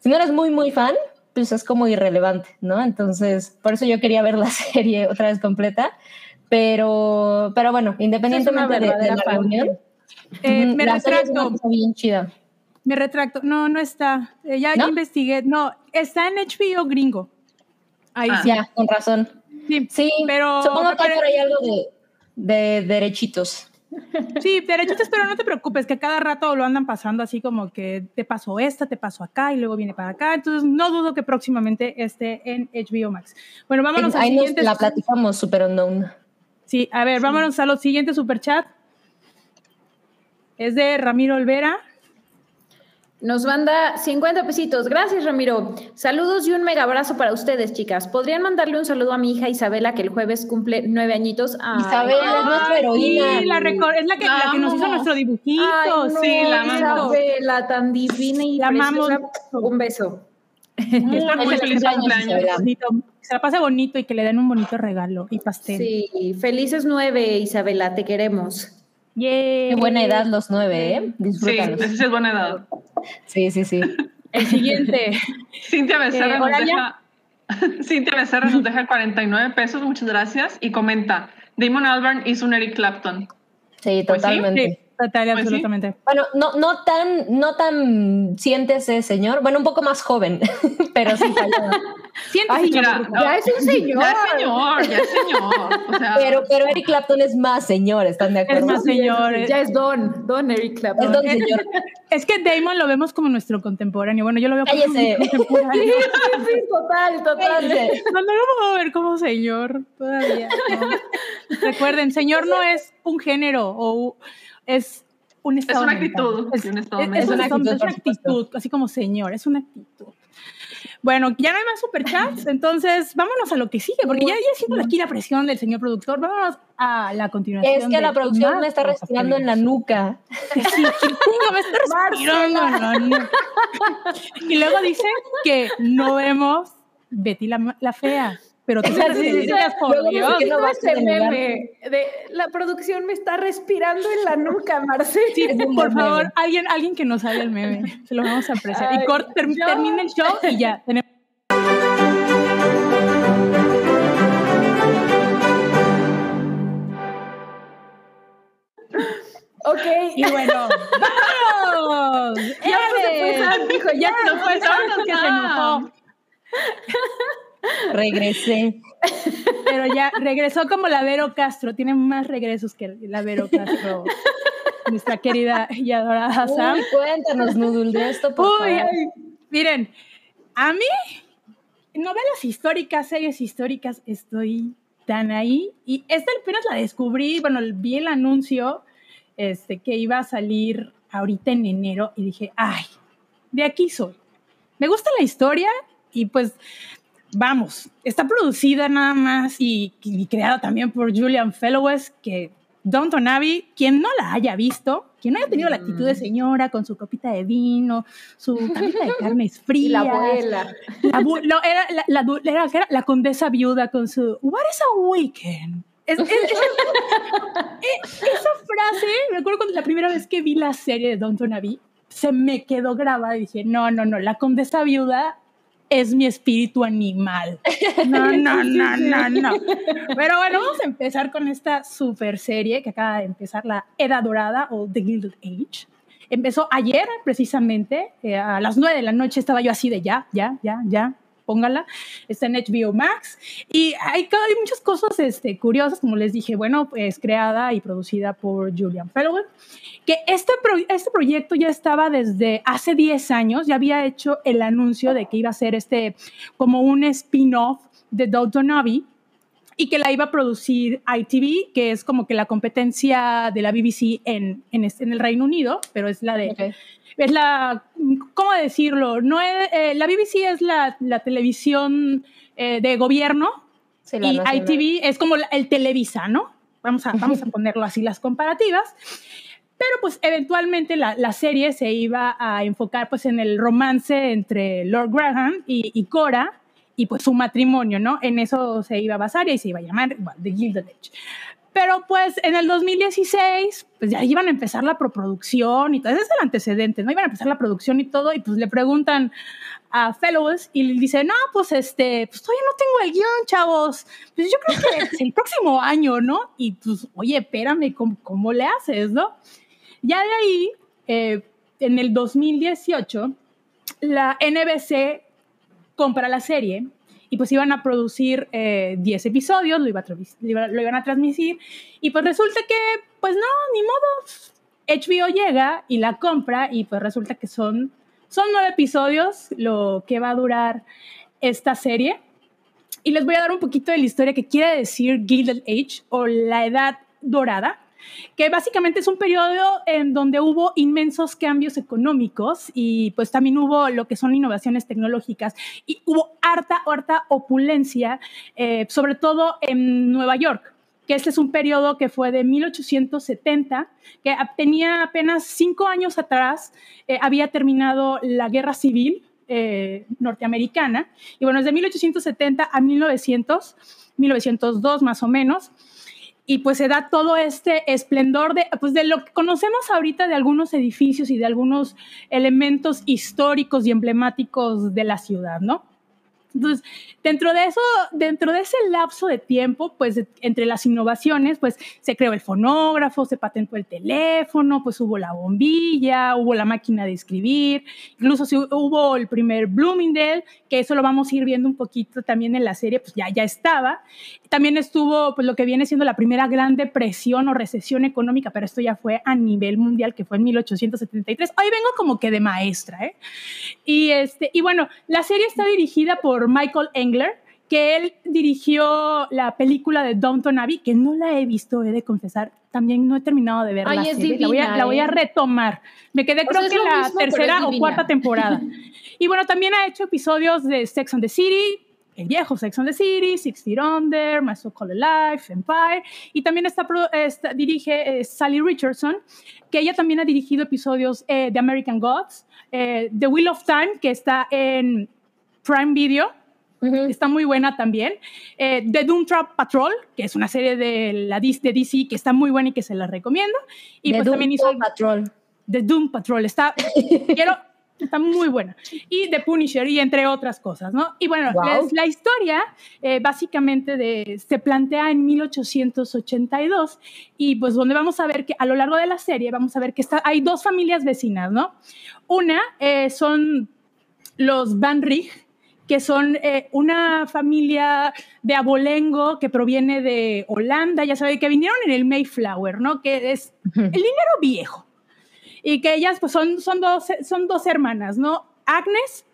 si no eres muy, muy fan, pues es como irrelevante, ¿no? Entonces, por eso yo quería ver la serie otra vez completa. Pero, pero bueno, independientemente de, de la fan. reunión, Eh, me la serie es una retracto. cosa bien chida. Me retracto. No, no está. Eh, ya, ¿No? investigué. No, está en HBO gringo. Ahí Ah. sí. Ya, con razón. Sí, Sí, pero supongo que hay por ahí algo de, de derechitos. Sí, derechitos, pero no te preocupes, que cada rato lo andan pasando así como que te pasó esta, te pasó acá y luego viene para acá. Entonces, no dudo que próximamente esté en HBO Max. Bueno, vámonos Ahí siguiente. la platicamos, super unknown. Sí, a ver, vámonos a los siguientes superchat. Es de Ramiro Olvera. Nos manda 50 pesitos. Gracias, Ramiro. Saludos y un mega abrazo para ustedes, chicas. ¿Podrían mandarle un saludo a mi hija Isabela, que el jueves cumple nueve añitos? Ay, Isabela es nuestra heroína. Sí, la es la que, la que nos hizo nuestro dibujito. Ay, no, sí, la amamos. Isabela, tan divina y La amamos. Un beso. Está muy Feliz cumpleaños, que se la pase bonito y que le den un bonito regalo y pastel. Sí, felices nueve, Isabela, te queremos. Yay. Qué buena edad los nueve, ¿eh? Sí, Disfrútalos. esa sí es buena edad. Sí, sí, sí. El siguiente. Cintia Becerra Eh, nos deja Cintia Becerra nos deja 49 pesos, muchas gracias, y comenta, Damon Albarn hizo un Eric Clapton. Sí, Pues sí, totalmente. Sí, total, Pues sí. absolutamente. Bueno, no, no tan, no tan siéntese, señor. Bueno, un poco más joven, pero sí. Siéntese, Ay, productor. Ya es un señor. Ya es señor, ya es señor. O sea, Pero, pero Eric Clapton es más señor, ¿están de acuerdo? más señor. Ya es Don, Don Eric Es Clapton. don señor. Es que Damon lo vemos como nuestro contemporáneo. Bueno, yo lo veo como Cállese. contemporáneo. Sí, total, total. Cállese. No, no lo puedo ver como señor todavía. no. Recuerden, señor no es un género o es un estado una mental. actitud, Es, y un estado es- mental. es una actitud, es una actitud, así como señor, es una actitud. Bueno, ya no hay más superchats, entonces vámonos a lo que sigue, porque ya, ya siento aquí la presión del señor productor. Vámonos a la continuación. Es que la de producción más me está respirando en la nuca. Sí, me está respirando en la nuca. Y luego dicen que no vemos Betty la, la fea, pero tú siempre Sí, sí, por Luego Dios. no a Este meme de la producción me está respirando en la nuca, Marcel. Sí, por favor, alguien, alguien que nos haga el meme. Se lo vamos a apreciar. Ay, y cort, ter- termina el show y ya. Tenemos Ok. Y bueno, ¡vámonos! Ya se fue. Sam, dijo, ya No fue Sam que se enojó. Regresé. Pero ya regresó como la Vero Castro. Tiene más regresos que la Vero Castro. Nuestra querida y adorada Sam. Uy, cuéntanos, Nudul, de esto, por Uy, favor. Miren, a mí, novelas históricas, series históricas, estoy tan ahí. Y esta apenas la descubrí, bueno, vi el anuncio este, que iba a salir ahorita en enero y dije, ay, de aquí soy. Me gusta la historia y pues vamos, está producida nada más y, y creada también por Julian Fellowes, que Downton Abbey, quien no la haya visto, quien no haya tenido la actitud de mm. señora con su copita de vino, su tablita de carnes frías. la abuela. La, era, la, era, la, condesa viuda con su What is a weekend? Es, esa frase, me acuerdo cuando la primera vez que vi la serie de Downton Abbey, se me quedó grabada y dije, no, no, no, la condesa viuda es mi espíritu animal. No, no, no, no, no. Pero bueno, vamos a empezar con esta super serie que acaba de empezar, la Edad Dorada o The Gilded Age. Empezó ayer, precisamente, eh, a las nueve de la noche estaba yo así de ya, ya, ya, ya, póngala. Está en HBO Max. Y hay, hay muchas cosas este, curiosas, como les dije, bueno, es creada y producida por Julian Fellowes que este, este proyecto ya estaba desde hace 10 años, ya había hecho el anuncio de que iba a ser este como un spin-off de Downton Abbey y que la iba a producir ITV, que es como que la competencia de la BBC en, en, en el Reino Unido, pero es la de... Es la, ¿cómo decirlo? No eh, la BBC es la, la televisión eh, de gobierno y ITV es como el Televisa, ¿no? Vamos a, vamos a ponerlo así las comparativas. Pero pues eventualmente la, la, serie se iba a enfocar pues en el romance entre Lord Graham y, y, Cora y pues su matrimonio, ¿no? En eso se iba a basar y se iba a llamar The Gilded Age. Pero pues en el 2016, pues ya iban a empezar la proproducción y todo, ese es el antecedente, ¿no? Iban a empezar la producción y todo y pues le preguntan a Fellows y le dice, no, pues este, pues todavía no tengo el guion, chavos. Pues yo creo que es el próximo año, ¿no? Y pues, oye, espérame, ¿cómo, cómo le haces, no? Ya de ahí, eh, en el 2018, la NBC compra la serie y pues iban a producir 10 eh, episodios, lo, iba a lo iban a transmitir y pues resulta que, pues no, ni modo, HBO llega y la compra y pues resulta que son, son nueve episodios lo que va a durar esta serie. Y les voy a dar un poquito de la historia que quiere decir Gilded Age o la Edad Dorada que básicamente es un periodo en donde hubo inmensos cambios económicos y pues también hubo lo que son innovaciones tecnológicas y hubo harta, harta opulencia, eh, sobre todo en Nueva York que este es un periodo que fue de 1870, que tenía apenas cinco años atrás, eh, había terminado la guerra civil eh, norteamericana, y bueno, es de 1870 a 1900, 1902 más o menos, y pues se da todo este esplendor de, pues de lo que conocemos ahorita de algunos edificios y de algunos elementos históricos y emblemáticos de la ciudad, ¿no? Entonces, dentro de eso, dentro de ese lapso de tiempo, pues entre las innovaciones, pues se creó el fonógrafo, se patentó el teléfono, pues hubo la bombilla, hubo la máquina de escribir, incluso hubo el primer Bloomingdale, que eso lo vamos a ir viendo un poquito también en la serie, pues ya, ya estaba. También estuvo pues lo que viene siendo la primera gran depresión o recesión económica, pero esto ya fue a nivel mundial, que fue en 1873. Hoy vengo como que de maestra, ¿eh? Y, este, y bueno, la serie está dirigida por Michael Engler, que él dirigió la película de Downton Abbey, que no la he visto, he de confesar. También no he terminado de ver la voy a, la voy a ¿eh? retomar. Me quedé creo que en la tercera o cuarta temporada. y bueno, también ha hecho episodios de Sex and the City, el viejo Sex and the City, Six Feet Under, My So Called Life, Empire, y también está, dirige eh, Sally Richardson, que ella también ha dirigido episodios eh, de American Gods, eh, The Wheel of Time, que está en Prime Video, Está muy buena también. The Doom Trap Patrol, que es una serie de, la, de DC que está muy buena y que se la recomiendo. Y The pues Doom también hizo Patrol. The Doom Patrol. Está, quiero, Está muy buena. Y The Punisher, y entre otras cosas, ¿no? Y bueno, la, historia eh, básicamente de, se plantea en 1882 y pues donde vamos a ver que a lo largo de la serie vamos a ver que está, hay dos familias vecinas, ¿no? Una eh, son los Van Rij, que son eh, una familia de abolengo que proviene de Holanda, ya saben, que vinieron en el Mayflower, ¿no? Que es el dinero viejo y que ellas pues son, son, dos, son dos hermanas, ¿no? Agnes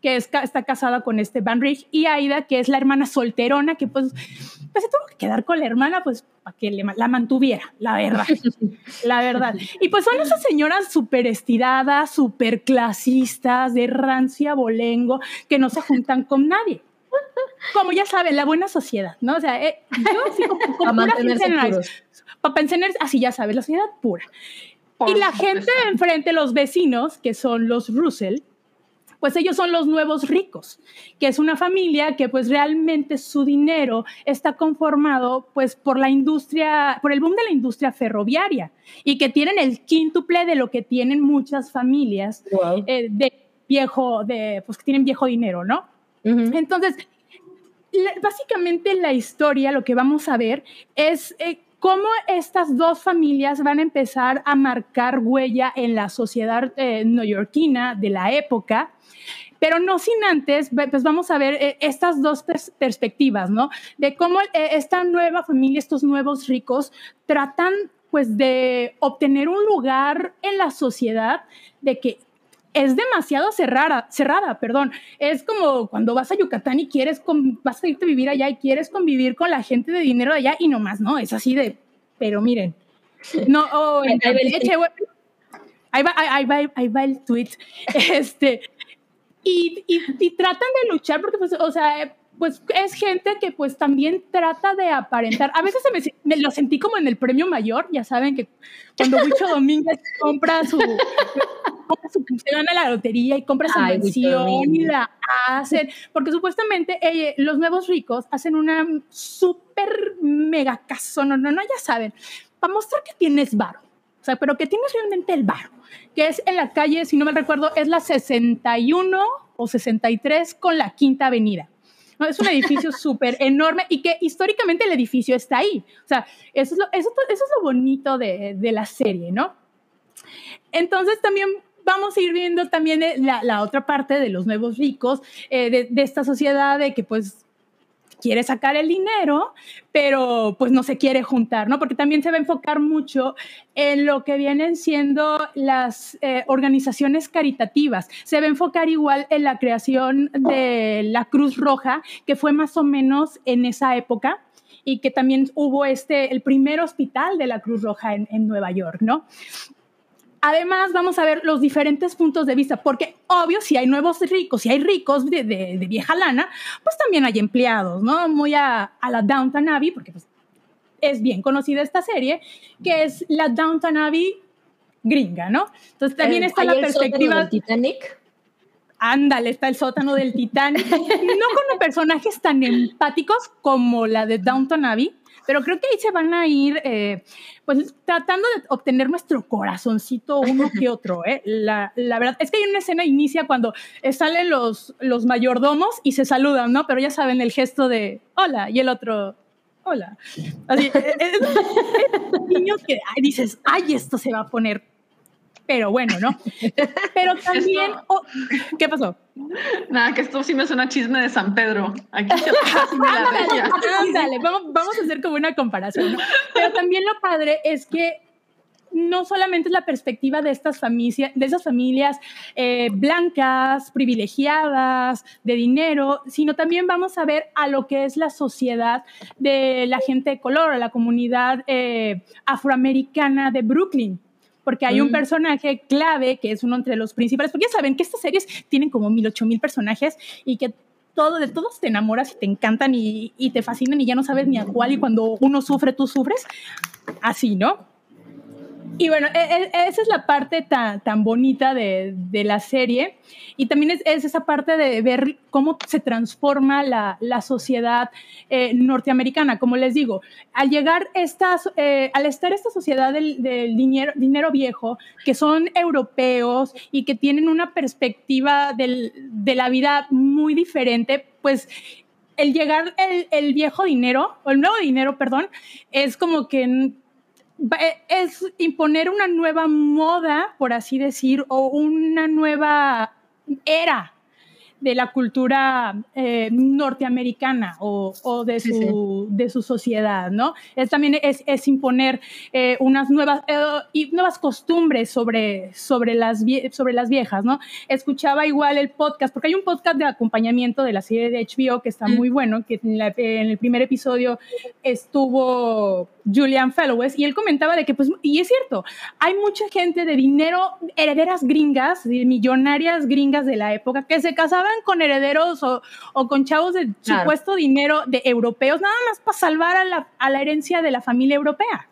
que es, está casada con este Van Rich, y Aida, que es la hermana solterona, que pues, pues se tuvo que quedar con la hermana, pues para que le, la mantuviera, la verdad, la verdad. Y pues son esas señoras súper estiradas, súper clasistas, de rancia, bolengo, que no se juntan con nadie. Como ya saben, la buena sociedad, ¿no? O sea, eh, yo así como, como Para mantenerse nice. puros. Para mantener, así ya sabes, la sociedad pura. Por Y la gente de enfrente, los vecinos, que son los Russell, pues ellos son los nuevos ricos, que es una familia que pues realmente su dinero está conformado pues por la industria, por el boom de la industria ferroviaria y que tienen el quíntuple de lo que tienen muchas familias Wow. eh, de viejo, de, pues que tienen viejo dinero, ¿no? Ujú. Entonces, la- básicamente la historia, lo que vamos a ver es eh, cómo estas dos familias van a empezar a marcar huella en la sociedad eh, neoyorquina de la época. Pero no sin antes, pues vamos a ver eh, estas dos pers- perspectivas, ¿no? De cómo eh, esta nueva familia, estos nuevos ricos, tratan pues de obtener un lugar en la sociedad de que es demasiado cerrada, cerrada, perdón. Es como cuando vas a Yucatán y quieres, con- vas a irte a vivir allá y quieres convivir con la gente de dinero de allá y nomás, no, es así de, pero miren, no, o en Ahí va ahí va, ahí va el tweet, este, y, y, y tratan de luchar porque, pues, o sea, pues es gente que pues también trata de aparentar. A veces se me, me lo sentí como en el premio mayor, ya saben que cuando Huicho Domínguez compra su, compra su- se gana la lotería y compra su mansión y la hacen, porque supuestamente eh, los nuevos ricos hacen una súper mega casona, no, no, ya saben, para mostrar que tienes varo, o sea, pero que tienes realmente el varo, que es en la calle, si no me recuerdo, es la 61 o 63 con la Quinta Avenida. ¿No? Es un edificio súper enorme y que históricamente el edificio está ahí. O sea, eso es lo, eso, eso es lo bonito de, de la serie, ¿no? Entonces también vamos a ir viendo también eh, la, la otra parte de los nuevos ricos, eh, de, de esta sociedad de que pues quiere sacar el dinero, pero pues no se quiere juntar, ¿no? Porque también se va a enfocar mucho en lo que vienen siendo las eh, organizaciones caritativas. Se va a enfocar igual en la creación de la Cruz Roja, que fue más o menos en esa época y que también hubo este, el primer hospital de la Cruz Roja en, en Nueva York, ¿no? Además, vamos a ver los diferentes puntos de vista, porque obvio, si hay nuevos ricos, si hay ricos de, de- de vieja lana, pues también hay empleados, ¿no? Muy a, a la Downton Abbey, porque pues, es bien conocida esta serie, que es la Downton Abbey gringa, ¿no? Entonces también Eh, está ¿hay la perspectiva, del Titanic. ándale, está el sótano del Titanic, no con personajes tan empáticos como la de Downton Abbey, pero creo que ahí se van a ir, eh, pues tratando de obtener nuestro corazoncito uno que otro, ¿eh? La, la verdad es que hay una escena inicia cuando salen los, los mayordomos y se saludan, ¿no? Pero ya saben el gesto de hola y el otro hola. Así, eh, eh, es- niños que ay, dices, ay, esto se va a poner, pero bueno, ¿no? Pero también, Esto- oh, ¿qué pasó? Nada, que esto sí me suena chisme de San Pedro. Aquí se regia. Ándale, vamos, vamos a hacer como una comparación. ¿no? Pero también lo padre es que no solamente es la perspectiva de estas familias, de esas familias eh, blancas, privilegiadas, de dinero, sino también vamos a ver a lo que es la sociedad de la gente de color, a la comunidad eh, afroamericana de Brooklyn. Porque hay un Mm. personaje clave que es uno entre los principales, porque ya saben que estas series tienen como mil, ocho mil personajes y que todo, de todos te enamoras y te encantan y, y te fascinan y ya no sabes ni a cuál y cuando uno sufre, tú sufres. Así, ¿no? Y bueno, e- e- esa es la parte tan, tan bonita de, de la serie. Y también es, es esa parte de ver cómo se transforma la, la sociedad eh, norteamericana. Como les digo, al llegar estas, eh, al estar esta sociedad del, del dinero, dinero viejo, que son europeos y que tienen una perspectiva del- de la vida muy diferente, pues el llegar el, el viejo dinero, o el nuevo dinero, perdón, es como que es imponer una nueva moda, por así decir, o una nueva era de la cultura eh, norteamericana o, o de, Sí, su, de su sociedad, ¿no? Es también es, es imponer eh, unas nuevas, eh, y nuevas costumbres sobre, sobre, las, vie- sobre las viejas, ¿no? Escuchaba igual el podcast, porque hay un podcast de acompañamiento de la serie de HBO que está Mm. muy bueno, que en, la- en el primer episodio estuvo Julian Fellowes y él comentaba de que, pues, y es cierto, hay mucha gente de dinero, herederas gringas, millonarias gringas de la época, que se casaban con herederos o, o con chavos de Claro. supuesto dinero de europeos, nada más para salvar a la, a la herencia de la familia europea.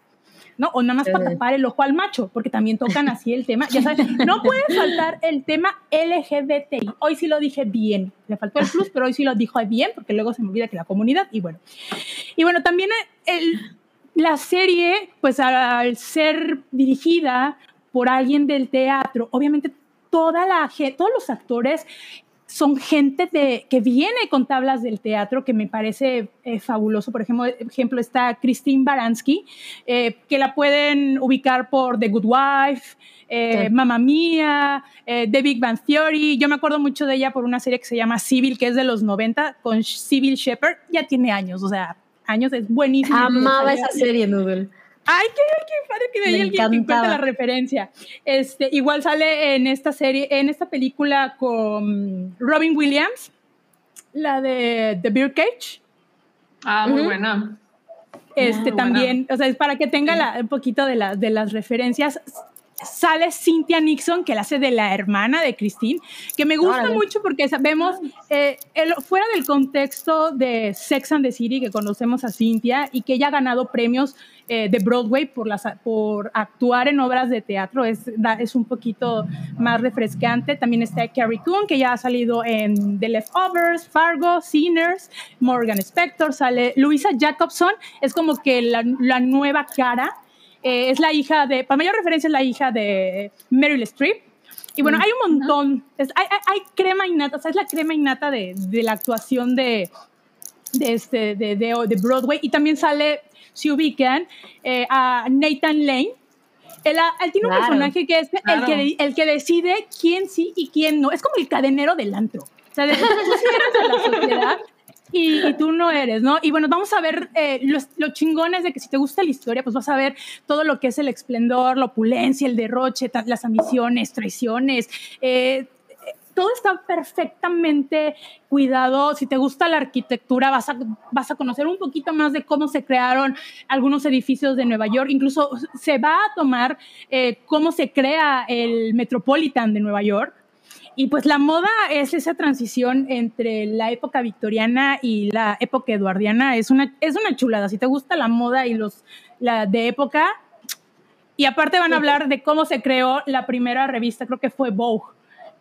¿no? O nada más para tapar el ojo al macho, porque también tocan así el tema. Ya sabes, no puede faltar el tema LGBTI. Hoy sí lo dije bien. Le faltó el plus, pero hoy sí lo dijo bien, porque luego se me olvida que la comunidad, y bueno. Y bueno, también el, la serie, pues al ser dirigida por alguien del teatro, obviamente toda la gen- todos los actores son gente de, que viene con tablas del teatro, que me parece eh, fabuloso. Por ejemplo, ejemplo, está Christine Baranski, eh, que la pueden ubicar por The Good Wife, eh, Sí. Mamma Mía, The Big Bang Theory. Yo me acuerdo mucho de ella por una serie que se llama Civil, que es de los 90, con Civil Shepard. Ya tiene años, o sea, años, es buenísima. Amaba esa serie, Noodle. Ay, qué, qué padre que veía alguien que encuentra la referencia. Este, igual sale en esta serie, en esta película con Robin Williams, la de The Birdcage. Ah, muy Ujú. buena. Este Ah, también, o sea, es para que tenga la- un poquito de, la- de las referencias. Sale Cynthia Nixon, que la hace de la hermana de Christine, que me gusta Órale. mucho porque sabemos, eh, el- fuera del contexto de Sex and the City, que conocemos a Cynthia y que ella ha ganado premios eh, de Broadway por, las, por actuar en obras de teatro, es, es un poquito más refrescante. También está Carrie Coon, que ya ha salido en The Leftovers, Fargo, Sinners, Morgan Spector, sale Luisa Jacobson, es como que la, la nueva cara. Eh, es la hija de, para mayor referencia, es la hija de Meryl Streep. Y bueno, hay un montón, es- hay, hay- hay crema innata, o sea, es la crema innata de, de la actuación de, de, este, de, de, Broadway. Y también sale, si ubican, eh, a Nathan Lane. Él, ha- él tiene un personaje que es el, que, el que decide quién sí y quién no. Es como el cadenero del antro. O sea, de, de la sociedad y, tú no eres, ¿no? Y bueno, vamos a ver eh, los, lo chingones de que si te gusta la historia, pues vas a ver todo lo que es el esplendor, la opulencia, el derroche, las ambiciones, traiciones. eh, todo está perfectamente cuidado. Si te gusta la arquitectura, vas a, vas a conocer un poquito más de cómo se crearon algunos edificios de Nueva York. Incluso se va a tomar eh, cómo se crea el Metropolitan de Nueva York. Y pues la moda es esa transición entre la época victoriana y la época eduardiana. Es una, es una chulada. Si te gusta la moda y los la de época. Y aparte van a hablar de cómo se creó la primera revista, creo que fue Vogue,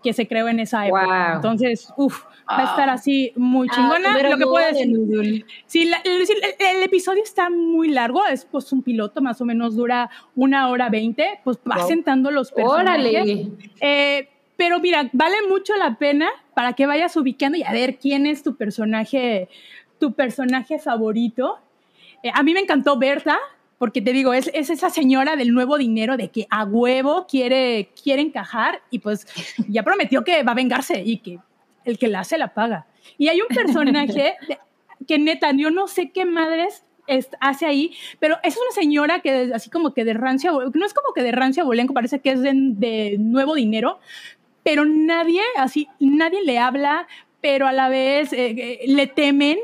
que se creó en esa época. Wow. Entonces, uff, va a estar así muy Ah, chingona. pero Lo que puedo de decir. Sí, la- el, el- el episodio está muy largo, es pues un piloto, más o menos dura una hora veinte, pues va Wow. sentando los personajes. Órale. Eh, pero mira, vale mucho la pena para que vayas ubicando y a ver quién es tu personaje, tu personaje favorito. Eh, a mí me encantó Berta, porque te digo, es, es esa señora del nuevo dinero de que a huevo quiere, quiere encajar y pues ya prometió que va a vengarse y que el que la hace la paga. Y hay un personaje que neta, yo no sé qué madres es- hace ahí, pero es una señora que es así como que de rancia, no es como que de rancia bolenco, parece que es de, de nuevo dinero, pero nadie, así, nadie le habla, pero a la vez eh, eh, le temen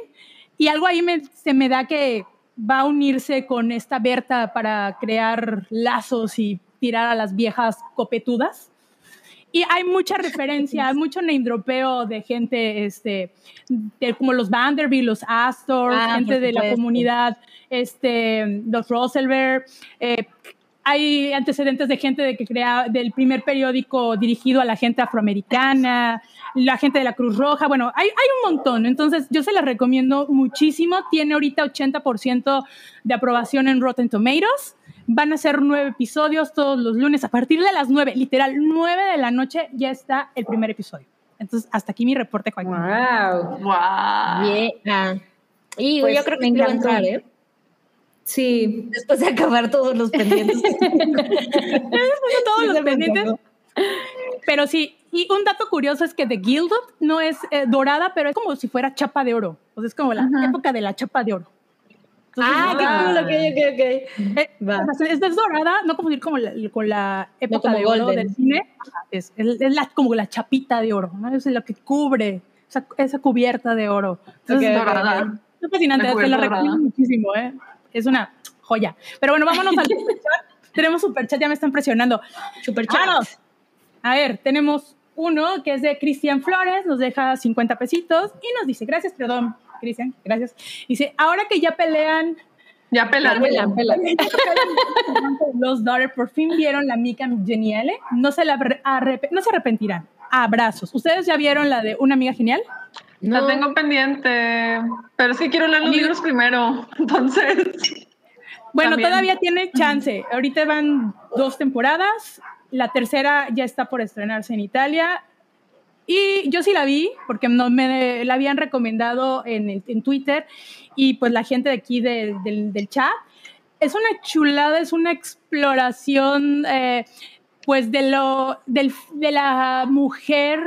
y algo ahí me- se me da que va a unirse con esta Berta para crear lazos y tirar a las viejas copetudas. Y hay mucha referencia, hay mucho name dropeo de gente, este, de, como los Vanderbilt, los Astor, Ah, gente de la comunidad, este, los Roosevelt. eh, hay antecedentes de gente de que crea del primer periódico dirigido a la gente afroamericana, la gente de la Cruz Roja, bueno, hay, hay un montón, entonces yo se las recomiendo muchísimo, tiene ahorita 80% de aprobación en Rotten Tomatoes, van a ser nueve episodios todos los lunes, a partir de las nueve, literal, nueve de la noche ya está el primer episodio. Entonces, hasta aquí mi reporte, Joaquín. Wow. Wow. Bien. Ah. Y Pues, yo creo que me encantó. entrar, ¿eh? Sí. Después de acabar todos los pendientes. todos los pendientes. Pero sí, Y un dato curioso es que The Gilded no es eh, dorada, pero es como si fuera chapa de oro. O sea, es como la Ajá. época de la chapa de oro. Entonces, Ah, qué ah, cool, ok, ok, ok. eh, Va. sea, es, es dorada, no confundir como la- con la época como de oro golden. del cine. Es, es- es la, como la chapita de oro, ¿no? Es lo que cubre esa, esa cubierta de oro. Entonces, Ok, ok, Dorada. es fascinante, La te la recomiendo muchísimo, ¿eh? Es una joya. Pero bueno, vámonos al superchat. Tenemos superchat, ya me están presionando. Superchat. Vámonos. A ver, tenemos uno que es de Cristian Flores, nos deja 50 pesitos y nos dice, gracias, perdón, Cristian, gracias. Dice, ahora que ya pelean Ya pelaron. Pela, pela. los Daughter, por fin vieron la Mica Geniale, no se, la arrep- no se arrepentirán. Abrazos. ¿Ustedes ya vieron la de Una Amiga Genial? La No. tengo pendiente, pero sí quiero leer los Amigo. libros primero. Entonces, Bueno, También. todavía tiene chance. Ahorita van dos temporadas. La tercera ya está por estrenarse en Italia. Y yo sí la vi, porque no me la habían recomendado en, el- en Twitter y pues la gente de aquí de- del, del chat. Es una chulada, es una exploración eh, pues de, lo, del- de la mujer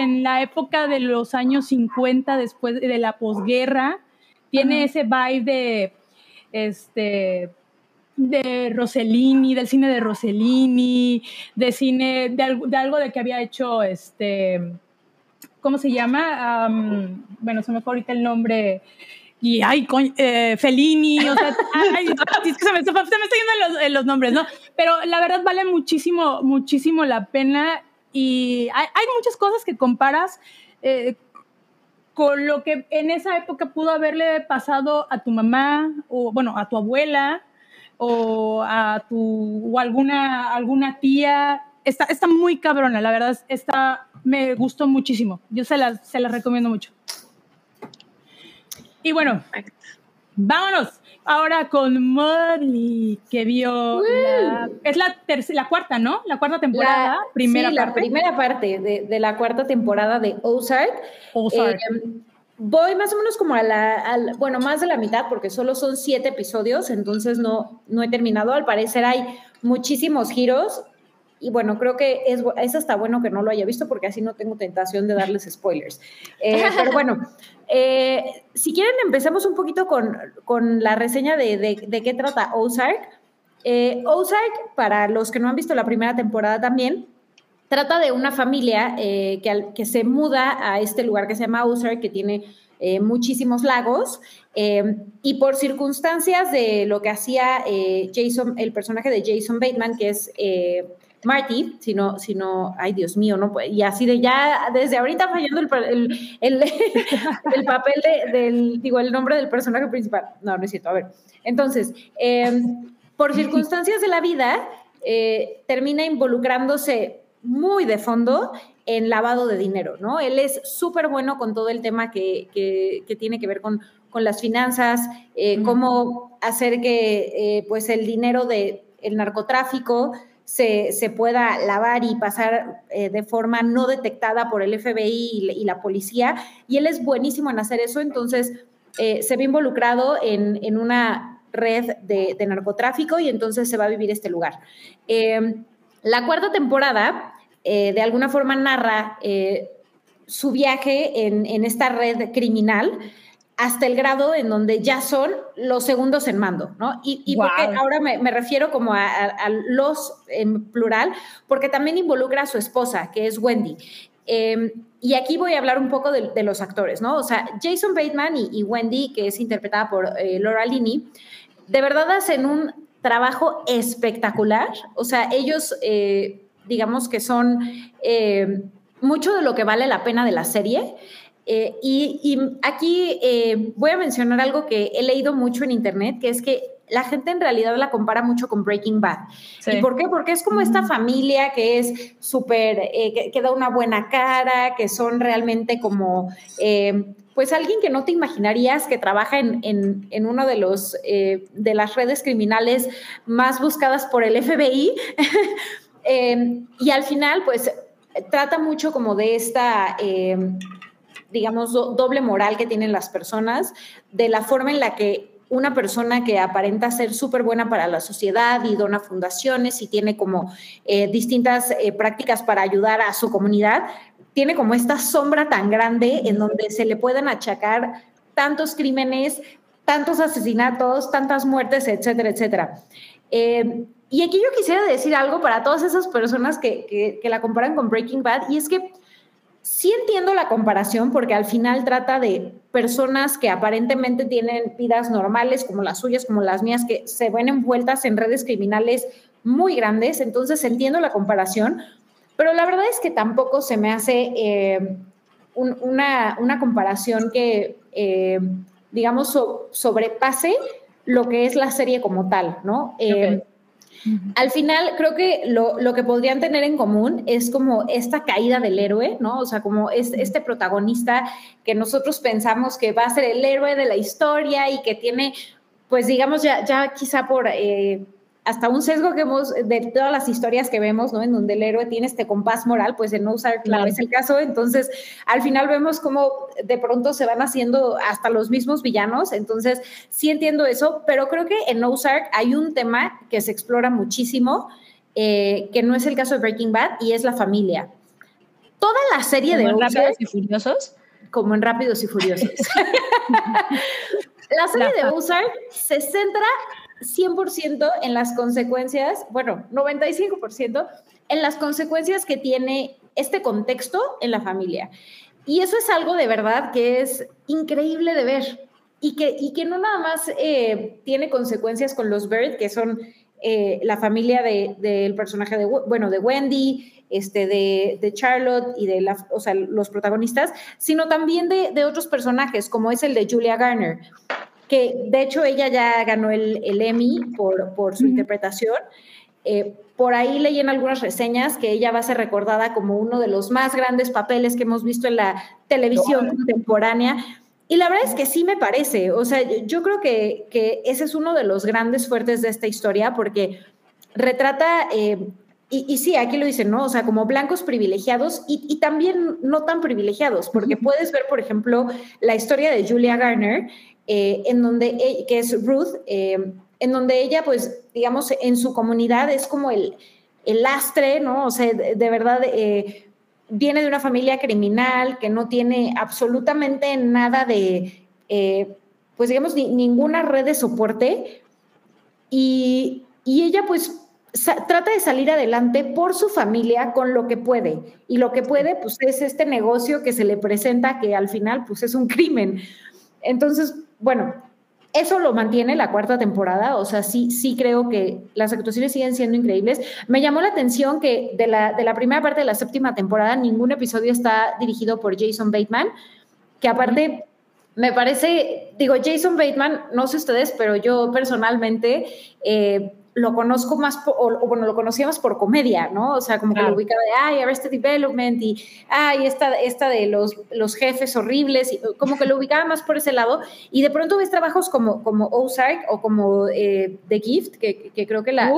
en la época de los años 50, después de la posguerra. Tiene Ajá. ese vibe de este de Rossellini, del cine de Rossellini, de cine, de, algo- de algo de que había hecho este, ¿cómo se llama? Am, bueno, se me fue ahorita el nombre. Y ay, coño, eh, Fellini, o sea, ay, es que se me, se me- estoy yendo en los, en los nombres, ¿no? Pero la verdad vale muchísimo, muchísimo la pena y hay, hay muchas cosas que comparas eh, con lo que en esa época pudo haberle pasado a tu mamá o bueno a tu abuela o a tu o alguna alguna tía. Está está muy cabrona la verdad está me gustó muchísimo. Yo se la se la recomiendo mucho. Y bueno vámonos ahora con Molly que vio la- es la cuarta no la cuarta temporada La- primera sí, parte la primera parte de, de la cuarta temporada de Ozark. Ozark. Eh, voy más o menos como a la, al- bueno, más de la mitad, porque solo son siete episodios, entonces no, no he terminado. Al parecer hay muchísimos giros. Y bueno, creo que es, es hasta bueno que no lo haya visto porque así no tengo tentación de darles spoilers. Eh, pero bueno, eh, si quieren empecemos un poquito con, con la reseña de, de- de qué trata Ozark. Eh, Ozark, para los que no han visto la primera temporada también, trata de una familia eh, que, al- que se muda a este lugar que se llama Ozark, que tiene eh, muchísimos lagos, eh, y por circunstancias de lo que hacía Jason, el personaje de Jason Bateman, que es Marty, si no, si no, ay Dios mío, no y así de ya, desde ahorita fallando el, el, el- el papel de- del, digo, el nombre del personaje principal. No, no es cierto, a ver. Entonces, eh, por circunstancias de la vida, eh, termina involucrándose muy de fondo en lavado de dinero, ¿no? Él es súper bueno con todo el tema que, que- que tiene que ver con, con las finanzas, eh, cómo hacer que eh, pues el dinero del el narcotráfico se, pueda lavar y pasar eh, de forma no detectada por el FBI y, la- policía. Y él es buenísimo en hacer eso, entonces eh, se ve involucrado en, en una red de, narcotráfico y entonces se va a vivir este lugar. Eh, la cuarta temporada, de alguna forma, narra su viaje en, en esta red criminal hasta el grado en donde ya son los segundos en mando, ¿no? Y, y por qué Guau. ahora me, me refiero como a, a- a los en plural, porque también involucra a su esposa, que es Wendy. Eh, y aquí voy a hablar un poco de, de los actores, ¿no? O sea, Jason Bateman y, y Wendy, que es interpretada por eh, Laura Linney, de verdad hacen un trabajo espectacular. O sea, ellos, eh, digamos que son eh, mucho de lo que vale la pena de la serie. Eh, y, y aquí eh, voy a mencionar algo que he leído mucho en internet, que es que la gente en realidad la compara mucho con Breaking Bad. Sí. ¿Y por qué? Porque es como esta familia que es súper, eh, que, que da una buena cara, que son realmente como, eh, pues alguien que no te imaginarías que trabaja en, en, en uno de los, eh, de las redes criminales más buscadas por el FBI. Y al final, pues, trata mucho como de esta... digamos, do- doble moral que tienen las personas, de la forma en la que una persona que aparenta ser súper buena para la sociedad y dona fundaciones y tiene como eh, distintas eh, prácticas para ayudar a su comunidad, tiene como esta sombra tan grande en donde se le pueden achacar tantos crímenes, tantos asesinatos, tantas muertes, etcétera, etcétera. Eh, y aquí yo quisiera decir algo para todas esas personas que, que la comparan con Breaking Bad, y es que sí entiendo la comparación porque al final trata de personas que aparentemente tienen vidas normales como las suyas, como las mías, que se ven envueltas en redes criminales muy grandes. Entonces entiendo la comparación, pero la verdad es que tampoco se me hace eh, una, comparación que, eh, digamos, sobrepase lo que es la serie como tal, ¿no? Eh, al final, creo que lo, que podrían tener en común es como esta caída del héroe, ¿no? O sea, como es, este protagonista que nosotros pensamos que va a ser el héroe de la historia y que tiene, pues digamos, ya, ya quizá por... Eh, hasta un sesgo que hemos de todas las historias que vemos, ¿no? En donde el héroe tiene este compás moral, pues en No usar claro. es el caso. Entonces, al final vemos cómo de pronto se van haciendo hasta los mismos villanos. Entonces, sí entiendo eso, pero creo que en Ozark hay un tema que se explora muchísimo, eh, que no es el caso de Breaking Bad, y es la familia. Toda la serie de en Rápidos y Furiosos? Como en Rápidos y Furiosos. la serie de Ozark se centra 100% en las consecuencias, bueno, 95% en las consecuencias que tiene este contexto en la familia. Y eso es algo de verdad que es increíble de ver y que, y que no nada más eh, tiene consecuencias con los Bird, que son eh, la familia del de, personaje de, bueno, de Wendy, este, de, de, Charlotte y de los protagonistas, sino también de, otros personajes, como es el de Julia Garner que de hecho ella ya ganó el, el Emmy por, por su interpretación. Eh, por ahí leí en algunas reseñas que ella va a ser recordada como uno de los más grandes papeles que hemos visto en la televisión contemporánea. Y la verdad es que sí me parece, o sea, yo creo que, que ese es uno de los grandes fuertes de esta historia porque retrata eh, y, sí, aquí lo dicen, ¿no? O sea, como blancos privilegiados y, también no tan privilegiados, porque puedes ver, por ejemplo, la historia de Julia Garner, eh, en donde, e, que es Ruth, eh, en donde ella, pues, digamos, en su comunidad es como el, el lastre, ¿no? O sea, de, verdad, eh, viene de una familia criminal que no tiene absolutamente nada de, pues, digamos, ninguna red de soporte. Y, y ella, pues, trata de salir adelante por su familia con lo que puede. Y lo que puede, pues es este negocio que se le presenta que al final, pues es un crimen. Entonces, bueno, eso lo mantiene la cuarta temporada, o sea, sí, sí creo que las actuaciones siguen siendo increíbles. Me llamó la atención que de la, de la primera parte de la séptima temporada, ningún episodio está dirigido por Jason Bateman, que aparte... Me parece, digo, Jason Bateman, no sé ustedes, pero yo personalmente eh, lo conozco más, o, bueno, lo conocíamos por comedia, ¿no? O sea, como que lo ubicaba de, ay, Arrested Development y, ay, esta, esta de los, los jefes horribles, y como que lo ubicaba más por ese lado. Y de pronto ves trabajos como, como Ozark o como eh, The Gift, que, que creo que la,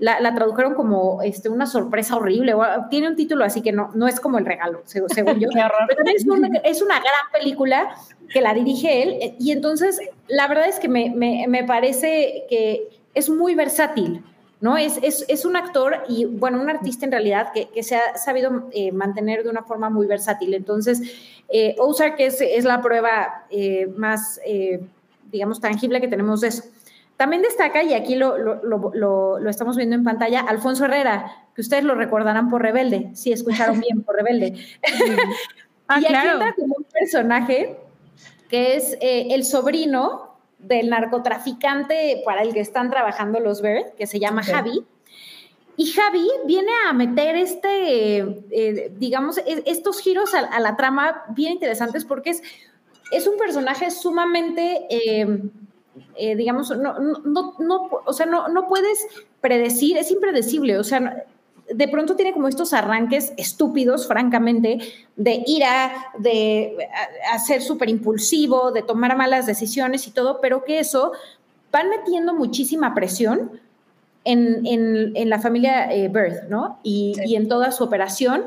la, la, tradujeron como este, una sorpresa horrible. Tiene un título así que no, no es como el regalo, según yo. Pero es una, es una gran película que la dirige él. Y entonces, la verdad es que me, me, me parece que es muy versátil, ¿no? Es, es, un actor y, bueno, un artista en realidad que, que se ha sabido eh, mantener de una forma muy versátil. Entonces, eh, Ozark es, es la prueba eh, más, eh, digamos, tangible que tenemos de eso. También destaca, y aquí lo, lo, lo, lo, estamos viendo en pantalla, Alfonso Herrera, que ustedes lo recordarán por Rebelde, si escucharon bien por Rebelde. ah, y aquí entra como un personaje que es el sobrino del narcotraficante para el que están trabajando los Bird, que se llama Javi. Y Javi viene a meter este, eh, digamos, estos giros a, la trama bien interesantes porque es, es un personaje sumamente, eh, eh, digamos, no, no, no, o sea, no, no puedes predecir, es impredecible, o sea, de pronto tiene como estos arranques estúpidos, francamente, de ira, de ser súper impulsivo, de tomar malas decisiones y todo, pero que eso van metiendo muchísima presión en, en, la familia eh, Birth, ¿no? Y, y, en toda su operación.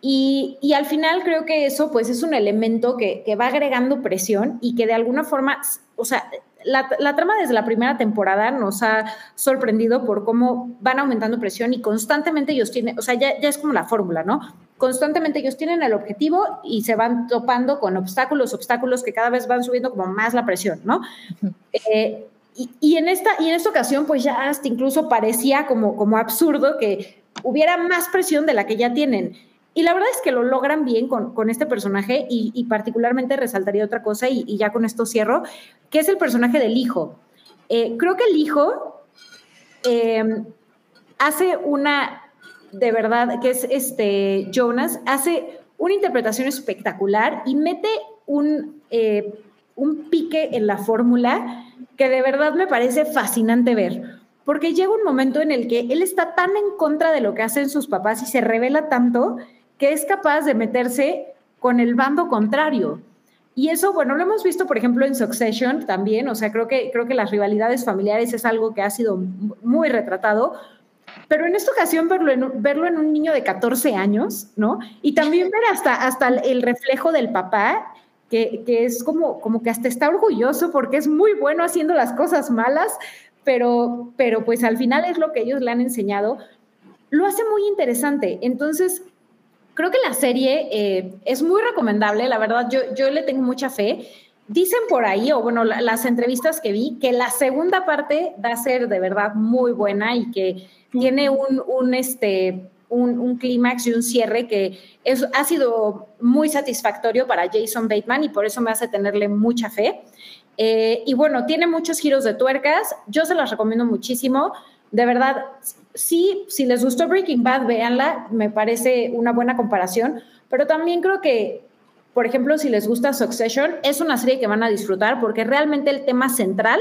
Y, y, al final creo que eso pues es un elemento que, que va agregando presión y que de alguna forma, o sea, la, la, trama desde la primera temporada nos ha sorprendido por cómo van aumentando presión y constantemente ellos tienen, o sea, ya, ya es como la fórmula, ¿no? Constantemente ellos tienen el objetivo y se van topando con obstáculos, obstáculos que cada vez van subiendo como más la presión, ¿no? Eh, y, y, en esta, y en esta ocasión, pues ya hasta incluso parecía como, como absurdo que hubiera más presión de la que ya tienen. Y la verdad es que lo logran bien con, con este personaje y, particularmente resaltaría otra cosa y, ya con esto cierro, que es el personaje del hijo. Eh, creo que el hijo eh, hace una, de verdad, que es este Jonas, hace una interpretación espectacular y mete un, eh, un pique en la fórmula que de verdad me parece fascinante ver porque llega un momento en el que él está tan en contra de lo que hacen sus papás y se revela tanto que es capaz de meterse con el bando contrario. Y eso, bueno, lo hemos visto, por ejemplo, en Succession también, o sea, creo que, creo que las rivalidades familiares es algo que ha sido muy retratado, pero en esta ocasión verlo en, verlo en un niño de 14 años, ¿no? Y también ver hasta, hasta el reflejo del papá, que, que es como, como que hasta está orgulloso porque es muy bueno haciendo las cosas malas, pero, pero pues al final es lo que ellos le han enseñado, lo hace muy interesante. Entonces, creo que la serie eh, es muy recomendable, la verdad, yo, yo le tengo mucha fe. Dicen por ahí, o bueno, la, las entrevistas que vi, que la segunda parte va a ser de verdad muy buena y que tiene un, un este, un, un clímax y un cierre que es, ha sido muy satisfactorio para Jason Bateman y por eso me hace tenerle mucha fe. Eh, y bueno, tiene muchos giros de tuercas, yo se las recomiendo muchísimo. De verdad, sí, si les gustó Breaking Bad, véanla, me parece una buena comparación, pero también creo que, por ejemplo, si les gusta Succession, es una serie que van a disfrutar porque realmente el tema central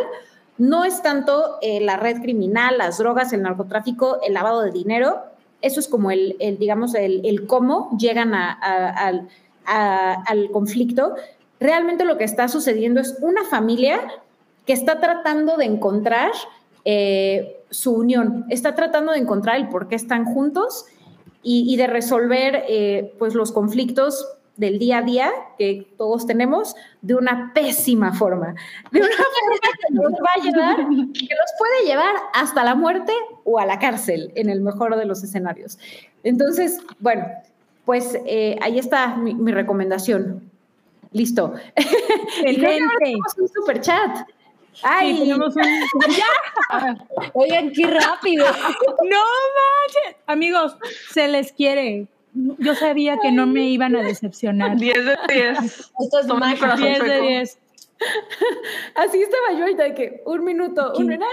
no es tanto eh, la red criminal, las drogas, el narcotráfico, el lavado de dinero, eso es como el, digamos, el, cómo llegan a, al conflicto. Realmente lo que está sucediendo es una familia que está tratando de encontrar eh, su unión, está tratando de encontrar el por qué están juntos y, y de resolver eh, pues los conflictos del día a día que todos tenemos de una pésima forma, de una forma que nos va a llevar, que los puede llevar hasta la muerte o a la cárcel, en el mejor de los escenarios. Entonces, bueno, pues eh, ahí está mi, mi recomendación. Listo. Excelente. un super chat. Ay, sí, tenemos un... ¡Ya! Oigan, qué rápido. No manches. Amigos, se les quiere. Yo sabía que no me iban a decepcionar. 10 de 10. Esto es más 10 de 10. Así estaba yo ahorita de que un minuto, un minuto.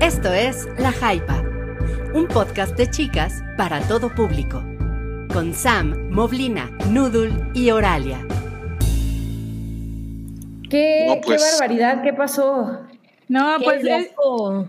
Esto es La Jaipa, un podcast de chicas para todo público. Con Sam, Moblina, Noodle y Oralia. ¿Qué, no, pues. qué barbaridad, ¿qué pasó? No, pues loco.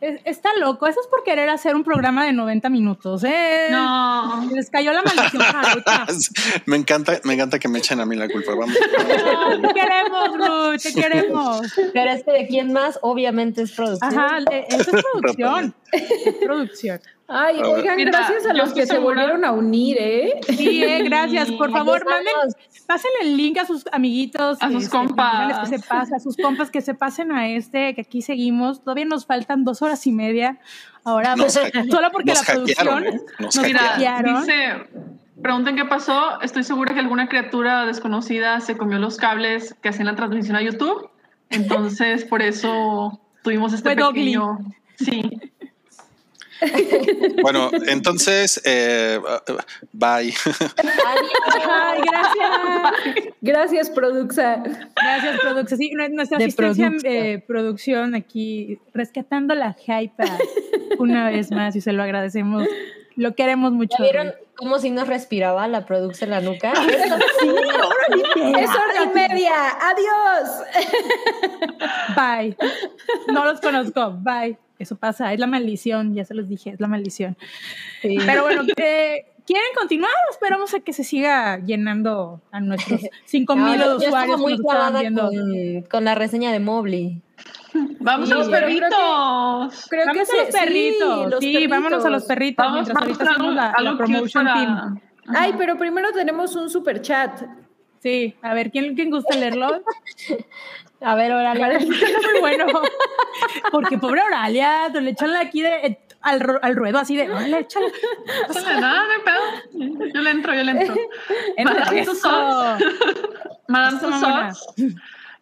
Es, está loco. Eso es por querer hacer un programa de 90 minutos. ¿eh? No. Les cayó la maldición. me encanta, me encanta que me echen a mí la culpa. Vamos. No, te queremos, Ruth, te queremos. Pero este de quién más, obviamente es producción. Ajá, eso es producción. es producción. Ay, oigan, Mira, gracias a los que se volvieron a unir, ¿eh? Sí, eh, gracias. Por favor, manden, pásenle el link a sus amiguitos. A sus este, compas. Que se pasen, a sus compas que se pasen a este, que aquí seguimos. Todavía nos faltan dos horas y media. Ahora, nos, solo porque la producción ¿eh? nos, nos Mira, dice, pregunten qué pasó. Estoy segura que alguna criatura desconocida se comió los cables que hacían la transmisión a YouTube. Entonces, por eso tuvimos este Fue pequeño... Sí. Bueno, entonces, eh, bye. Ay, gracias. Gracias, Produxa. Gracias, Produxa. Sí, nuestra De asistencia Produxa. eh, producción aquí, rescatando la hype una vez más y se lo agradecemos. Lo queremos mucho. ¿Ya vieron cómo si nos respiraba la produce en la nuca? Sí, es hora y media. Adiós. Bye. No los conozco. Bye. Eso pasa, es la maldición, ya se los dije, es la maldición. Sí. Pero bueno, eh, ¿quieren continuar o esperamos a que se siga llenando a nuestros 5 mil No, yo- yo usuarios estaba muy que nos viendo? con, con la reseña de Mobley. Vamos Sí, a los pero creo que- perritos. Creo que a los sí, perritos, los sí, perritos. vámonos a los perritos Vamos, mientras vamos ahorita a hacemos la, la algo cute promotion para- team. Ay, pero primero tenemos un super chat. Sí, a ver, ¿quién, quién gusta leerlo? A ver, Oralia. Está muy bueno. Porque pobre Oralia, le echan aquí de, al, ru- al ruedo así de, órale, échale. Nada, no hay pedo. Yo le entro, yo le entro. Entra, Madame. Tussauds. Madame. Tussauds,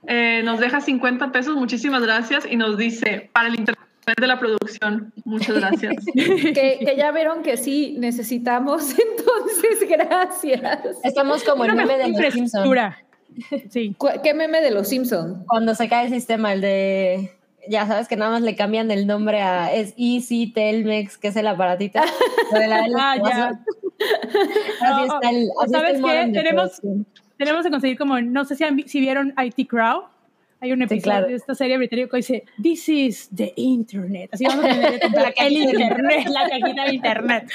eh, nos deja 50 pesos, muchísimas gracias, y nos dice, para el internet de la producción, muchas gracias. Que, que ya vieron que sí necesitamos, entonces gracias. Estamos como el meme de los Simpsons. Sí. ¿Qué meme de los Simpson? Cuando se cae el sistema, el de. Ya sabes que nada más le cambian el nombre a. Es Easy Telmex, que es el aparatito. Lo de la de los Ah, ya. Así No, está el. así está ¿sabes el qué? Tenemos- producción. Tenemos que conseguir como, no sé si, han si vieron IT Crowd. Hay un episodio claro. de esta serie británica que dice, This is the Internet. Así vamos a tener La el Internet, la cajita de Internet.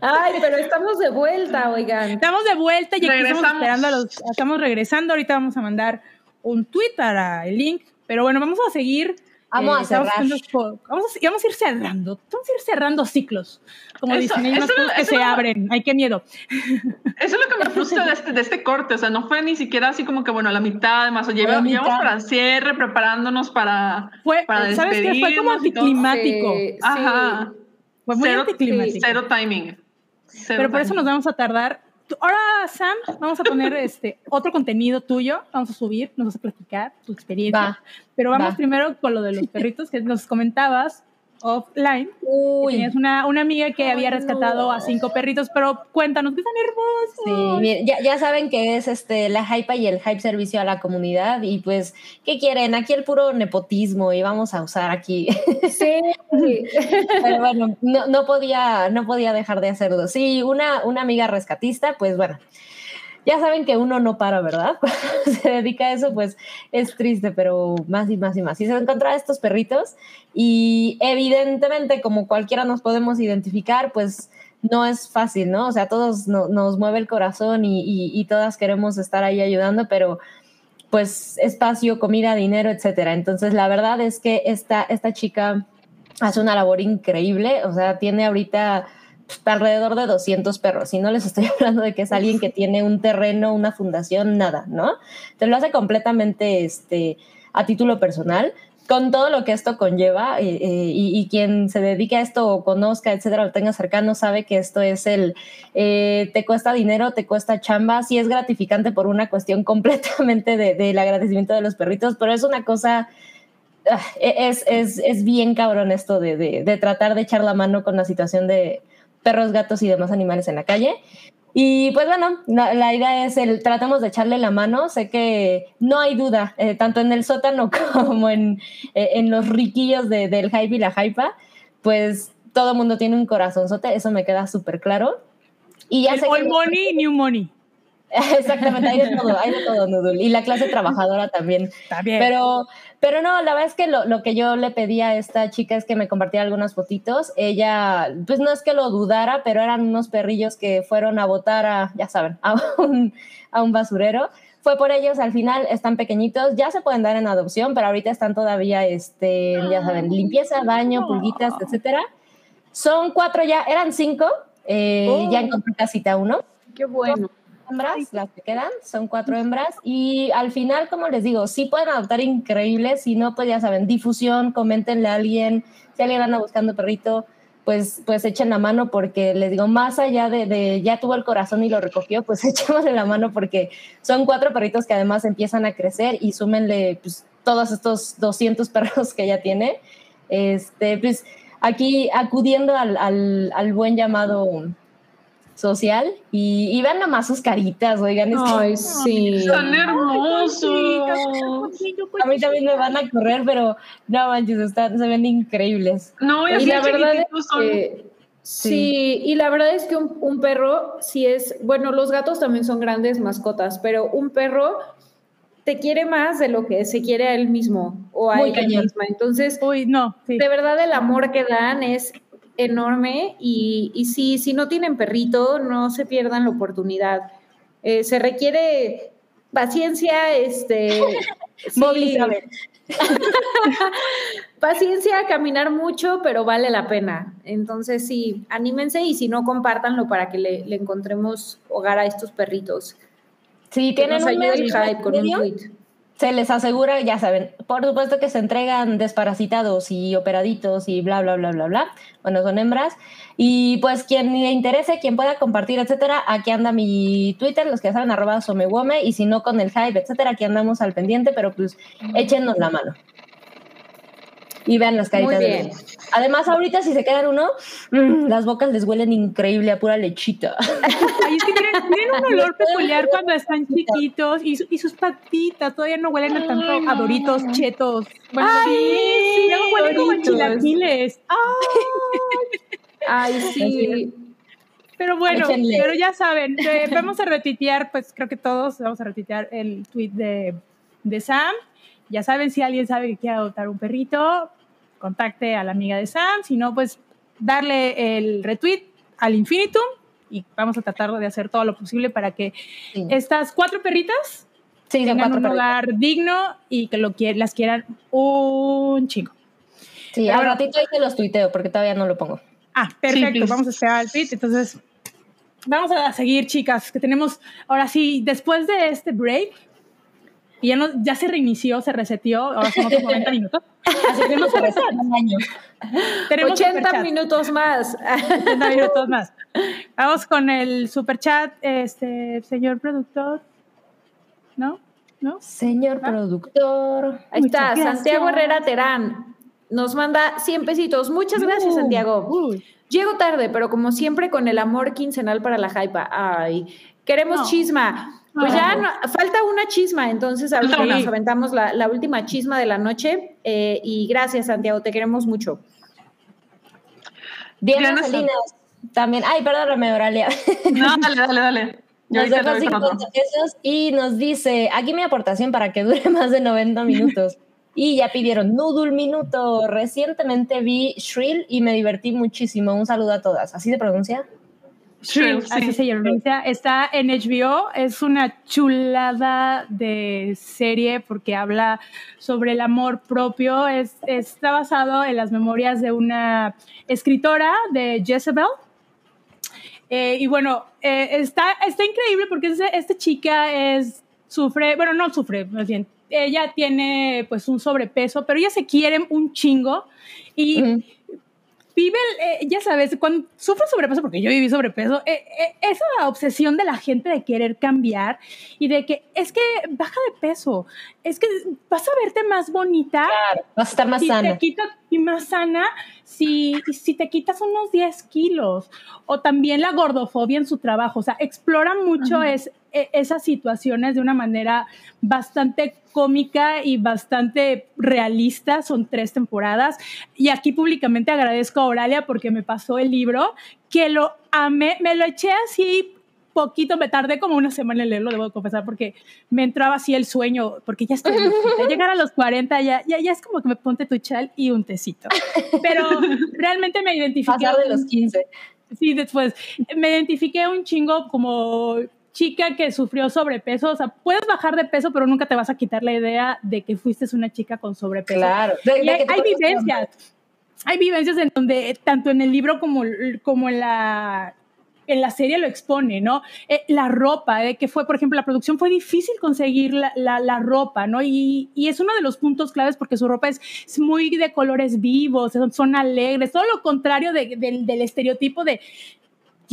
Ay, pero estamos de vuelta, oigan. Estamos de vuelta y aquí estamos esperando a los, estamos regresando. Ahorita vamos a mandar un tweet para el link. Pero bueno, vamos a seguir. Vamos a estamos cerrar. Vamos a, y vamos a ir cerrando. Vamos a ir cerrando ciclos. Como Eso- dicen, hay unas eso- cosas que eso se no- abren. Ay, qué miedo. Eso es lo que me frustra de este, de este corte, o sea, no fue ni siquiera así como que, bueno, la mitad, además, o lleva- La mitad. llevamos para el cierre, preparándonos para, Fue, para ¿sabes qué? Fue como anticlimático. Sí, sí. Ajá. Fue muy Cero- anticlimático. sí, Cero timing. Cero Pero por eso timing. nos vamos a tardar. Ahora, Sam, vamos a poner este otro contenido tuyo. Vamos a subir, nos vas a platicar tu experiencia. Va, Pero vamos va. primero con lo de los perritos que nos comentabas offline. Uy. Tenías una, una amiga que Ay, había rescatado no. a cinco perritos, pero cuéntanos que están Sí, hermosos. mire, ya, ya saben que es este la hype y el hype servicio a la comunidad y pues, ¿qué quieren? Aquí el puro nepotismo y vamos a usar aquí. Sí. Pero bueno, no, no podía, no podía dejar de hacerlo. Sí, una, una amiga rescatista, pues bueno, ya saben que uno no para, ¿verdad? Cuando se dedica a eso, pues es triste, pero más y más y más. Y se encontraba estos perritos y evidentemente, como cualquiera nos podemos identificar, pues no es fácil, ¿no? O sea, todos no- nos mueve el corazón y, y- y todas queremos estar ahí ayudando, pero pues espacio, comida, dinero, etcétera. Entonces, la verdad es que esta, esta chica hace una labor increíble, o sea, tiene ahorita alrededor de 200 perros, y no les estoy hablando de que es alguien que tiene un terreno, una fundación, nada, ¿no? Te lo hace completamente este, a título personal, con todo lo que esto conlleva, eh, eh, y, y quien se dedique a esto o conozca, etcétera, lo tenga cercano, sabe que esto es el, eh, te cuesta dinero, te cuesta chamba, sí es gratificante por una cuestión completamente de- del agradecimiento de los perritos, pero es una cosa ah, es, es, es bien cabrón esto de, de, de tratar de echar la mano con la situación de perros, gatos y demás animales en la calle. Y pues bueno, la, la idea es el tratamos de echarle la mano. Sé que no hay duda, eh, tanto en el sótano como en, eh, en los riquillos de- del hype y la hypa, pues todo mundo tiene un corazonzote, eso me queda súper claro. Y ya El sé que old money, new money. Exactamente, hay de todo, hay de todo, Nudul. Y la clase trabajadora también. Está bien. Pero, pero no, la verdad es que lo, lo que yo le pedí a esta chica es que me compartiera algunas fotitos. Ella, pues no es que lo dudara, pero eran unos perrillos que fueron a botar a, ya saben, a un, a un basurero. Fue por ellos, al final están pequeñitos, ya se pueden dar en adopción, pero ahorita están todavía, este, ya saben, limpieza, baño, pulguitas, etcétera. Son cuatro ya, eran cinco, eh, ya encontré casita uno Qué bueno. Hembras, las que quedan, son cuatro hembras. Y al final, como les digo, sí pueden adoptar increíbles, si no, pues ya saben, difusión, coméntenle a alguien, si alguien anda buscando perrito, pues, pues echen la mano porque les digo, más allá de, de ya tuvo el corazón y lo recogió, pues echémosle la mano porque son cuatro perritos que además empiezan a crecer y súmenle pues, todos estos 200 perros que ya tiene. Este, pues aquí acudiendo al, al, al buen llamado social y, y vean nomás sus caritas, oigan, es que Ay, sí. Tan hermosos. a mí también me van a correr, pero no manches, están, se ven increíbles. No, y Y la verdad es que sí, y la verdad es que un, un perro, si es, bueno, los gatos también son grandes mascotas, pero un perro te quiere más de lo que se quiere a él mismo o a Muy ella cañón. misma. Entonces, Uy, no. Sí. de verdad el amor que dan es enorme y, y sí, si no tienen perrito, no se pierdan la oportunidad. Eh, se requiere paciencia, este... sí, paciencia, caminar mucho, pero vale la pena. Entonces sí, anímense y si no, compártanlo para que le, le encontremos hogar a estos perritos. Si Que tienen nos un ayude mes el hype con un tweet. Se les asegura, ya saben, por supuesto que se entregan desparasitados y operaditos y bla, bla, bla, bla, bla. Bueno, son hembras. Y pues quien le interese, quien pueda compartir, etcétera, aquí anda mi Twitter, los que ya saben, arroba somewome, y si no con el hype, etcétera, aquí andamos al pendiente, pero pues échenos la mano. Y vean las caritas Muy de bien. los- Además, ahorita si se quedan uno, mm, las bocas les huelen increíble a pura lechita. Ay, es que tienen, tienen un olor peculiar cuando están chiquitos y, su- y sus patitas todavía no huelen a tanto a doritos, chetos. Bueno, sí, sí, luego huelen como chilaquiles. Ay, sí. pero bueno, Échenle. pero ya saben, eh, vamos a retuitear, pues creo que todos vamos a retuitear el tweet de, de Sam. Ya saben, si alguien sabe que quiere adoptar un perrito, contacte a la amiga de Sam. Si no, pues darle el retweet al infinitum y vamos a tratar de hacer todo lo posible para que Sí, estas cuatro perritas sí tengan cuatro un perritos. lugar digno y que lo quie- las quieran un chingo. Sí, Pero al bueno. ratito ahí te los tuiteo porque todavía no lo pongo. Ah, perfecto, please. vamos a esperar al tweet. Entonces, vamos a seguir, chicas, que tenemos, ahora sí, después de este break, y ya, no, ya se reinició, se reseteó, ahora son otros 90 minutos. Así que tenemos, Se un año. tenemos 80 superchat. minutos más. 80 minutos más. Vamos con el super chat, este, señor productor. ¿No? ¿No? Señor Ah. productor. Ahí Muchas está, gracias. Santiago Herrera Terán. Nos manda 100 pesitos. Muchas gracias, Uh, Santiago. Llego tarde, pero como siempre con el amor quincenal para la hypa. Ay, queremos No. chisma. Pues No. ya no- falta una chisma, entonces ahorita nos aventamos la, la última chisma de la noche. eh, y gracias, Santiago, te queremos mucho. Diana Diana Salinas. También. Ay, perdóname, Oralia. No, dale, dale, dale. Yo Nos dejó le doy con otro. 50 pesos y nos dice, aquí mi aportación para que dure más de 90 minutos. Y ya pidieron Noodle Minuto. Recientemente vi Shrill y me divertí muchísimo. Un saludo a todas. ¿Así se pronuncia? Shrill, Así sí. se llama. Está en HBO. Es una chulada de serie porque habla sobre el amor propio. Es, está basado en las memorias de una escritora de Jezebel. Eh, y bueno, eh, está, está increíble porque este- esta chica es, sufre, bueno, no sufre, más bien, ella tiene pues un sobrepeso, pero ella se quiere un chingo y Ujú. Vive, el- eh, ya sabes, cuando sufre sobrepeso, porque yo viví sobrepeso, eh, eh, esa obsesión de la gente de querer cambiar y de que es que baja de peso, es que vas a verte más bonita Claro. Vas a estar más si sana. te y más sana si, si te quitas unos 10 kilos o también la gordofobia en su trabajo, o sea, explora mucho es, esas situaciones de una manera bastante cómica y bastante realista, son tres temporadas y aquí públicamente agradezco a Oralia porque me pasó el libro, que lo amé, me lo eché así poquito, me tardé como una semana en leerlo, debo de confesar, porque me entraba así el sueño, porque ya estoy viejita. llegar a los 40 ya, ya, ya es como que me ponte tu chal y un tecito. Pero realmente me identifiqué. Pasar de los 15. Sí, después me identifiqué un chingo como chica que sufrió sobrepeso. O sea, puedes bajar de peso, pero nunca te vas a quitar la idea de que fuiste una chica con sobrepeso. Claro. De- Y de hay, vivencias. Hay vivencias en donde, tanto en el libro como, como en la en la serie lo expone, ¿no? Eh, la ropa, de que fue, por ejemplo, la producción fue difícil conseguir la, la, la ropa, ¿no? Y, y, es uno de los puntos claves porque su ropa es, es muy de colores vivos, son, son alegres, todo lo contrario de, de, del estereotipo de,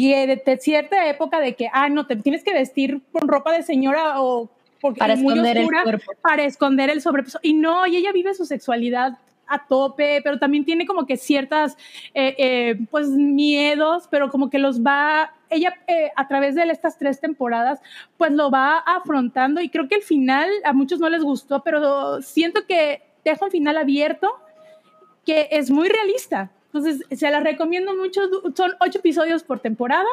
de, de, cierta época de que, ah, no, te tienes que vestir con ropa de señora o porque para muy esconder oscura, el cuerpo. para esconder el sobrepeso. Y no, y ella vive su sexualidad a tope, pero también tiene como que ciertas, eh, eh, pues, miedos, pero como que los va, ella eh, a través de estas tres temporadas, pues lo va afrontando y creo que el final a muchos no les gustó, pero siento que deja un final abierto que es muy realista. Entonces, se la recomiendo mucho, son ocho episodios por temporada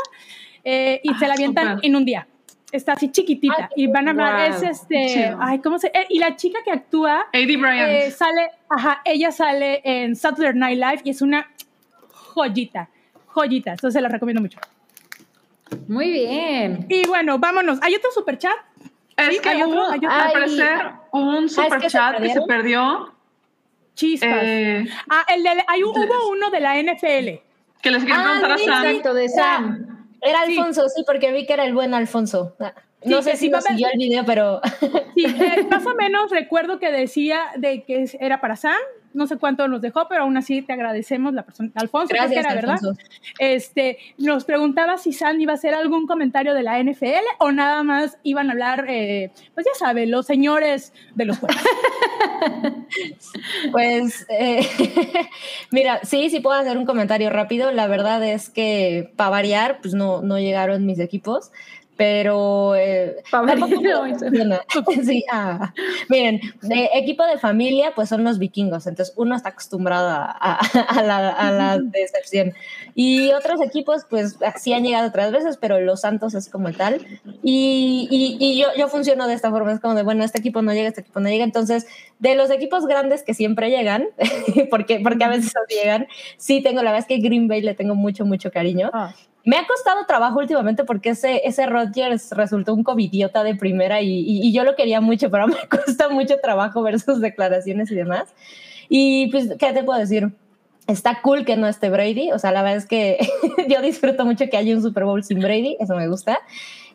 eh, y ah, se la avientan super. en un día. Está así chiquitita ay, y van a hablar wow, es este ay cómo se eh, y la chica que actúa Eddie Bryant. eh, sale ajá ella sale en Saturday Night Live y es una joyita joyita. Entonces se la recomiendo mucho. Muy bien. Y bueno vámonos. Hay otro super chat es ¿Sí? que ¿Hay otro? ¿Hay otro? al parecer un super ah, es que chat se que se perdió chispas. Eh, ah el de, hay, hubo uno de la NFL que les preguntar ah, a Sam. exacto de Sam. Era Alfonso, sí. sí, porque vi que era el buen Alfonso. Ah, No Sí, sé si sí lo siguió el video, pero Sí, eh, más o menos recuerdo que decía de que era para Sam, no sé cuánto nos dejó, pero aún así te agradecemos la persona. Alfonso, que gracias, era, ¿verdad? Alfonso. Este, nos preguntaba si Sam iba a hacer algún comentario de la NFL o nada más iban a hablar, eh, pues ya sabe, los señores de los juegos. Pues, eh, mira, sí, sí puedo hacer un comentario rápido. La verdad es que, para variar, pues no, no llegaron mis equipos, pero... eh, tampoco. Sí, ah. Miren, de equipo de familia, pues son los vikingos, entonces uno está acostumbrado a, a- a la, a la decepción. Y otros equipos, pues sí han llegado otras veces, pero los Santos es como tal. Y, y- y yo, yo funciono de esta forma, es como de, bueno, este equipo no llega, este equipo no llega. Entonces, de los equipos grandes que siempre llegan, porque, porque a veces no llegan, sí tengo, la verdad es que Green Bay le tengo mucho, mucho cariño. Ah. Me ha costado trabajo últimamente porque ese, ese Rodgers resultó un covidiota de primera y, y- y yo lo quería mucho, pero me cuesta mucho trabajo ver sus declaraciones y demás. Y pues, ¿qué te puedo decir? Está cool que no esté Brady, o sea, la verdad es que yo disfruto mucho que haya un Super Bowl sin Brady, eso me gusta.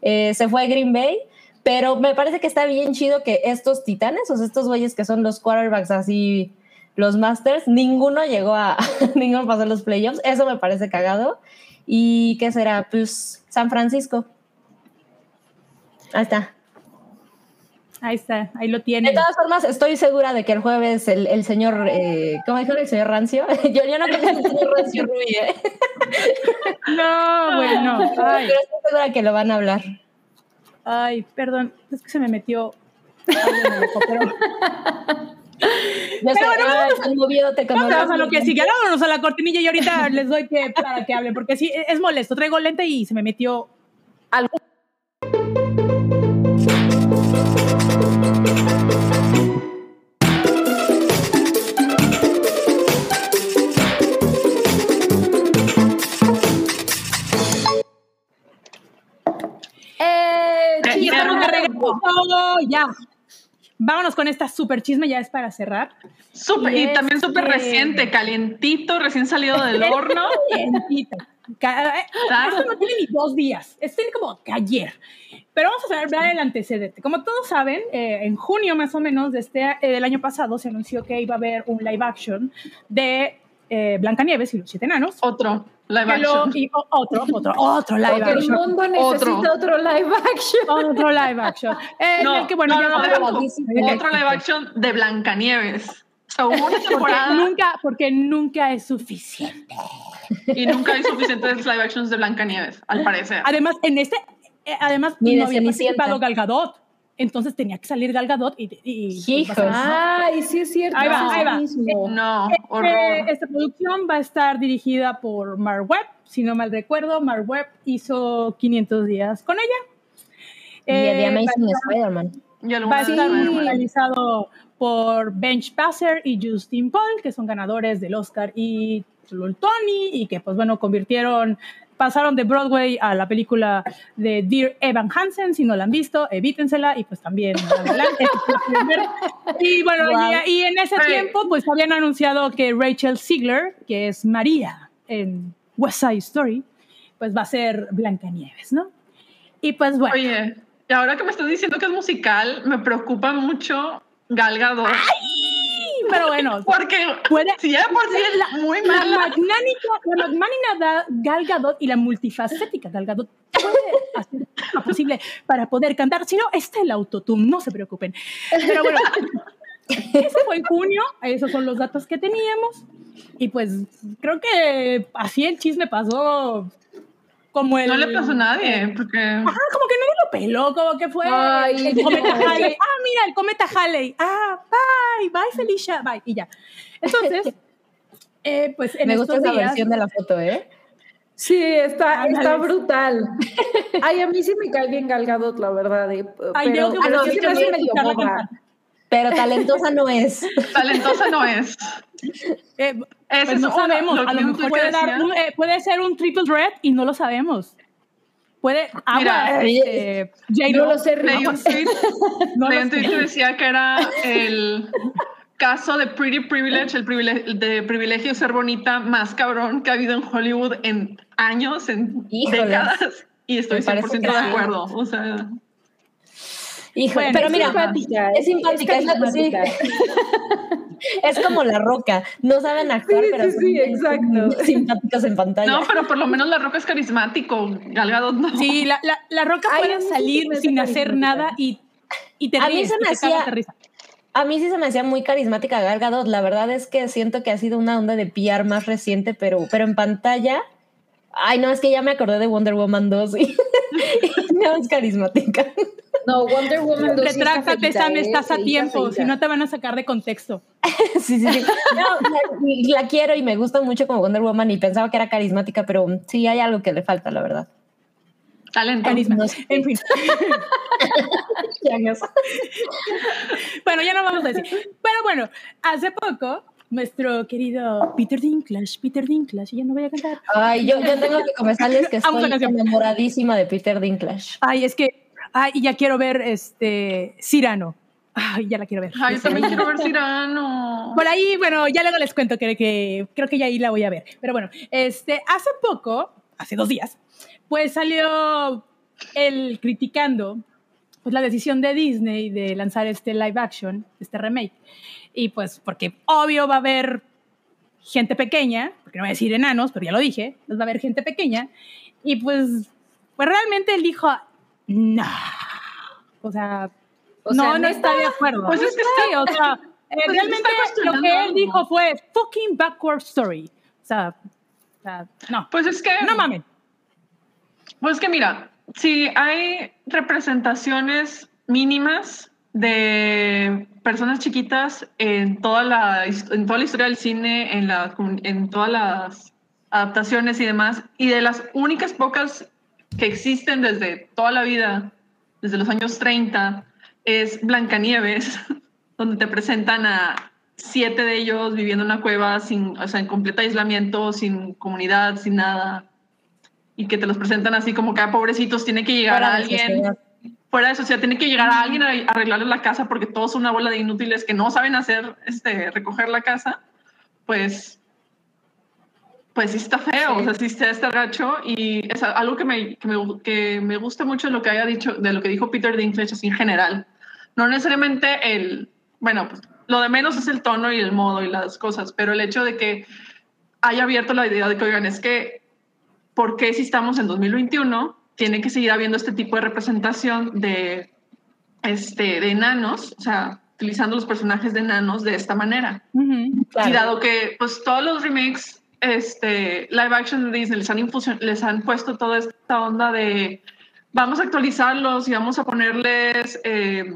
Eh, se fue a Green Bay, pero me parece que está bien chido que estos titanes, o sea, estos güeyes que son los quarterbacks así, los Masters, ninguno llegó a, ninguno pasó los playoffs, eso me parece cagado. ¿Y qué será? Pues San Francisco. Ahí está. Ahí está, ahí lo De tienen. todas formas, estoy segura de que el jueves el, el señor, eh, ¿cómo dijo el señor Rancio? yo, yo no creo que el señor Rancio Rui, ¿eh? No, bueno. Ay, pero estoy segura que lo van a hablar. ay, perdón, es que se me metió. pero- Yo sé, bueno, Vamos conozco. a lo que sigue, vámonos a la cortinilla y ahorita les doy pie para que hablen, porque sí, es molesto. Traigo lente y se me metió algo. Eh, Eh, ya. Vámonos con esta super chisme, ya es para cerrar. Súper- y Y también súper este- reciente, calientito, recién salido del horno. Calientito. Ca- eh. Esto no tiene ni dos días, esto tiene como que ayer. Pero vamos a hablar del antecedente. Como todos saben, eh, en junio más o menos de este, eh, del año pasado se anunció que iba a haber un live action de eh, Blancanieves y los siete enanos. Otro live Que lo- action. y o- otro, otro, otro live Porque el action. mundo necesita otro, live action. Otro live action. Eh, No, el que, bueno, no, no, no, no, Otro live action de Blancanieves. Porque nunca, porque nunca es suficiente. y nunca hay suficientes live actions de Blancanieves, al parecer. Además, en este, eh, además, Ni no había participado Gal Gadot. Entonces tenía que salir Gal Gadot y... y- y- Hijos. Ay, sí es cierto. Ahí va, es ahí va. mismo. No, Eh, horror. esta producción va a estar dirigida por Mark Webb, si no mal recuerdo. Mark Webb hizo 500 días con ella. Y de Eh, Amazing va, Spider-Man. Va a de estar realizado por Bench Passer y Justin Paul, que son ganadores del Oscar y el Tony, y que, pues bueno, convirtieron, pasaron de Broadway a la película de Dear Evan Hansen. Si no la han visto, evítensela y pues también. y bueno, Wow. y, y en ese Hey. tiempo, pues habían anunciado que Rachel Ziegler, que es María en West Side Story, pues va a ser Blancanieves, ¿no? Y pues bueno. Oye, y ahora que me estás diciendo que es musical, me preocupa mucho Gal Gadot. Pero bueno, Porque puede, si ya por sí es muy La mala. magnánica, la magnánima Gal Gadot y la multifacética Gal Gadot puede hacer lo posible para poder cantar. Si no, está el autotune, no se preocupen. Pero bueno, eso fue en junio, esos son los datos que teníamos. Y pues creo que así el chisme pasó como el... No le pasó a nadie, porque Ajá, como que nadie lo peló, como que fue Ay, el cometa no. Halley. Ah, mira, el cometa Halley. Ah, bye, bye, Felicia, bye. Y ya. Entonces, eh, pues en Me gusta esa días, versión de la foto, ¿eh? Sí, está, está brutal. Ay, a mí sí me cae bien Gal Gadot, la verdad. eh, Ay, pero, yo pero sí se me hace medio boba. Pero talentosa no es. talentosa no es. eh, Ese pues es no sabemos. lo a lo mejor puede, dar un- eh, puede ser un triple red y no lo sabemos. Puede. Mira, Agua, este, J-Lo. No lo sé, Leí un tweet, No leí lo un sé. tweet que decía que era el caso de Pretty Privilege, el privilegio, de privilegio ser bonita más cabrón que ha habido en Hollywood en años, en Híjoles. décadas. Y estoy Me parece 100% que de sí. acuerdo. O sea, Bueno, pero es mira, simpática, es simpática, es, sí. Es como la roca. No saben actuar, Sí, pero sí, son sí, exacto. simpáticos en pantalla. No, pero por lo menos la roca es carismático. Gal Gadot no. Sí, la, la, la roca Ay, puede salir sin hacer nada y, y te A mí se me hacía-. A mí sí se me hacía muy carismática Gal Gadot. La verdad es que siento que ha sido una onda de PR más reciente, pero, pero en pantalla. Ay, no, es que ya me acordé de Wonder Woman 2 y, y no es carismática. No, Wonder Woman 2 sí está Retráctate, Sam, ¿eh? estás a tiempo, si no te van a sacar de contexto. Sí, sí, sí. No, la, la quiero y me gusta mucho como Wonder Woman y pensaba que era carismática, pero sí hay algo que le falta, la verdad. Talento. Carisma. no sé. En fin. No. Bueno, ya no vamos a decir. Pero bueno, hace poco, nuestro querido Peter Dinklage, Peter Dinklage, y ya no voy a cantar. Ay, yo, yo tengo que confesarles que estoy enamoradísima de Peter Dinklage. Ay, es que, ay, y ya quiero ver este Cyrano. Ay, ya la quiero ver. Ay, yo también quiero ver Cirano. Por ahí, bueno, ya luego les cuento que, que creo que ya ahí la voy a ver. Pero bueno, este, hace poco, hace dos días, pues salió el criticando pues, la decisión de Disney de lanzar este live action, este remake. Y pues, porque obvio va a haber gente pequeña, porque no voy a decir enanos, pero ya lo dije, pues va a haber gente pequeña. Y pues, pues realmente él dijo, no. O sea, O no, sea, no ¿neta? está de acuerdo. Pues es que sí, o sea, eh, Pues realmente está lo que él dijo fue fucking backward story. O sea, o sea, no, Pues es que. no mames. Pues que mira, si hay representaciones mínimas de personas chiquitas en toda la, en toda la historia del cine, en, la, en todas las adaptaciones y demás, y de las únicas pocas que existen desde toda la vida, desde los años 30, es Blancanieves, donde te presentan a siete de ellos viviendo en una cueva sin, o sea, en completo aislamiento, sin comunidad, sin nada y que te los presentan así como que a pobrecitos tiene que llegar a alguien. Fuera de sociedad tiene que llegar a alguien a arreglarle la casa porque todos son una bola de inútiles que no saben hacer este recoger la casa pues pues sí está feo Sí. o sea sí está, está gacho y es algo que me, que me que me gusta mucho de lo que haya dicho de lo que dijo Peter Dinklage así en general no necesariamente el bueno pues lo de menos es el tono y el modo y las cosas pero el hecho de que haya abierto la idea de que oigan es que ¿por qué si estamos en 2021 tiene que seguir habiendo este tipo de representación de, este, de enanos, o sea, utilizando los personajes de enanos de esta manera? Claro. Y dado que pues todos los remakes este, live action de Disney les han, les han puesto toda esta onda de vamos a actualizarlos y vamos a ponerles... eh,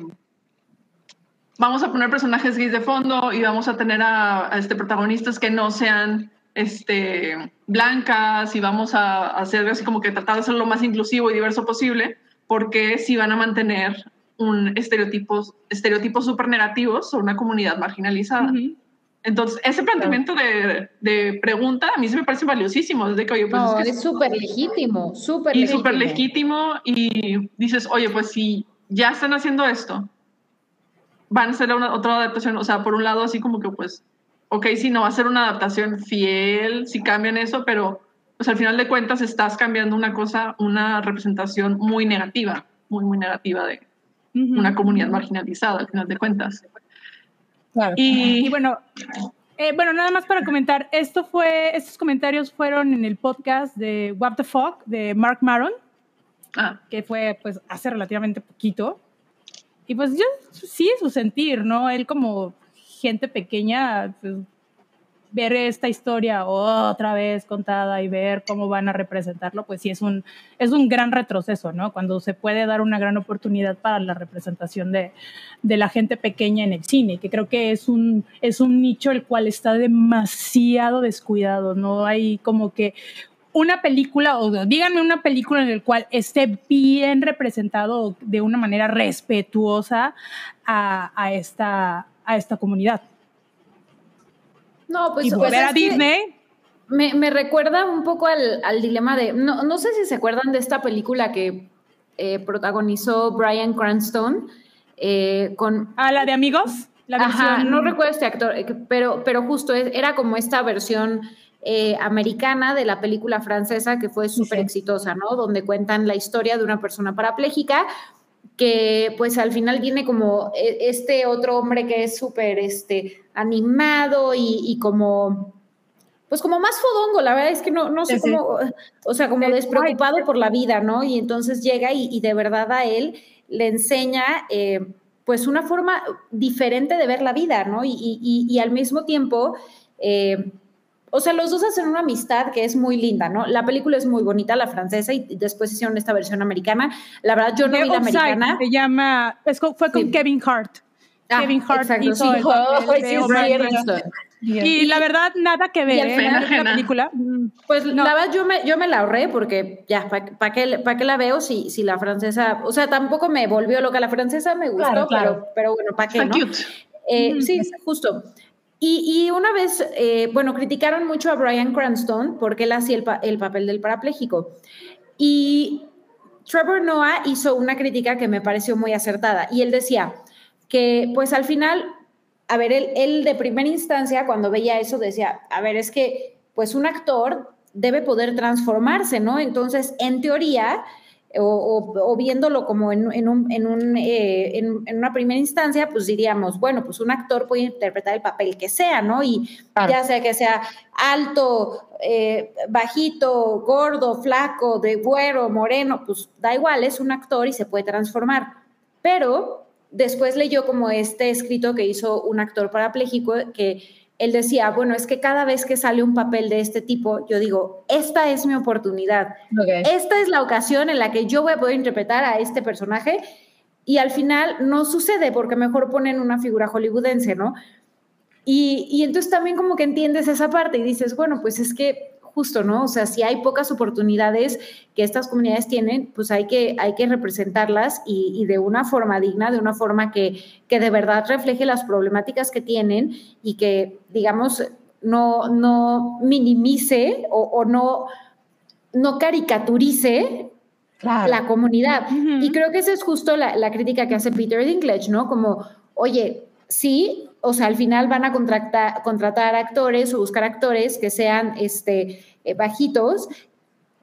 vamos a poner personajes gays de fondo y vamos a tener a, a, este, protagonistas que no sean este, blancas y vamos a, a hacer así como que tratar de hacerlo lo más inclusivo y diverso posible, porque si van a mantener un estereotipos, estereotipos súper negativos sobre una comunidad marginalizada. Ujú. Entonces, ese planteamiento de, de, pregunta a mí se me parece valiosísimo. Desde que, oye, pues no, es, que súper legítimo, súper y legítimo. súper legítimo. Y dices, oye, pues si ya están haciendo esto, van a hacer una, otra adaptación. O sea, por un lado, así como que, pues, ok, si no va a ser una adaptación fiel, si cambian eso, pero pues al final de cuentas estás cambiando una cosa, una representación muy negativa, muy, muy negativa de una comunidad marginalizada, al final de cuentas. Claro. Y Y, bueno, eh, bueno, nada más para comentar, esto fue, estos comentarios fueron en el podcast de What the Fuck de Mark Maron, ah, que fue pues hace relativamente poquito. Y pues yo sí su sentir, ¿no? Él como gente pequeña, pues, ver esta historia otra vez contada y ver cómo van a representarlo, pues sí es un, es un gran retroceso, ¿no? Cuando se puede dar una gran oportunidad para la representación de, de la gente pequeña en el cine, que creo que es un, es un nicho el cual está demasiado descuidado, ¿no? Hay como que una película, o díganme una película en la cual esté bien representado de una manera respetuosa a, a esta, a esta comunidad. No, pues y o volver a Disney, Me, me recuerda un poco al, al dilema de. No, no sé si se acuerdan de esta película que eh, protagonizó Brian Cranston eh, con. a la de amigos, la Ajá, versión- no recuerdo este actor, eh, pero, pero justo es- era como esta versión eh, americana de la película francesa que fue súper exitosa, ¿no? Donde cuentan la historia de una persona parapléjica que pues al final viene como e- este otro hombre que es súper este, animado y, y como, pues como más fodongo, la verdad es que no, no sé Sí, sí. cómo, o sea, como despreocupado por la vida, ¿no? Y entonces llega y, y de verdad a él le enseña eh, pues una forma diferente de ver la vida, ¿no? Y- y al mismo tiempo... eh, o sea, los dos hacen una amistad que es muy linda, ¿no? La película es muy bonita, la francesa, y después hicieron esta versión americana. La verdad, yo no The vi la americana. Se llama, es fue con Sí. Kevin Hart. Ah, Kevin Hart exacto, hizo sí. el Oh, sí. Y la verdad, nada que ver, ¿eh? La- la película. mm, Pues No. la verdad, yo me, yo me la ahorré porque ya, ¿para qué, pa' qué la veo si, si la francesa, o sea, tampoco me volvió loca la francesa, me gustó, Claro, claro. Pero, pero bueno, ¿para qué? Está no? cute. Eh, Ujú. sí, justo. Y, una vez, eh, bueno, criticaron mucho a Brian Cranston porque él hacía el papel del parapléjico. Y Trevor Noah hizo una crítica que me pareció muy acertada. Y él decía que, pues al final, a ver, él, él de primera instancia, cuando veía eso, decía, a ver, es que, pues un actor debe poder transformarse, ¿no? Entonces, en teoría, o, o- o viéndolo como en, en un- en un, eh, en- en una primera instancia, pues diríamos, bueno, pues un actor puede interpretar el papel que sea, ¿no? Y Claro. ya sea que sea alto, eh, bajito, gordo, flaco, de güero, moreno, pues da igual, es un actor y se puede transformar. Pero después leyó como este escrito que hizo un actor parapléjico que él decía, bueno, es que cada vez que sale un papel de este tipo, yo digo, esta es mi oportunidad. Esta es la ocasión en la que yo voy a poder interpretar a este personaje y al final no sucede porque mejor ponen una figura hollywoodense, ¿no? Y, y entonces también como que entiendes esa parte y dices, bueno, pues es que justo, ¿no? O sea, si hay pocas oportunidades que estas comunidades tienen, pues hay que, hay que representarlas y, y de una forma digna, de una forma que, que de verdad refleje las problemáticas que tienen y que, digamos, no, no minimice o, o no, no caricaturice Claro. la comunidad. Y creo que esa es justo la, la crítica que hace Peter Dinklage, ¿no? Como, oye, sí, o sea, al final van a contratar, contratar actores o buscar actores que sean este, eh, bajitos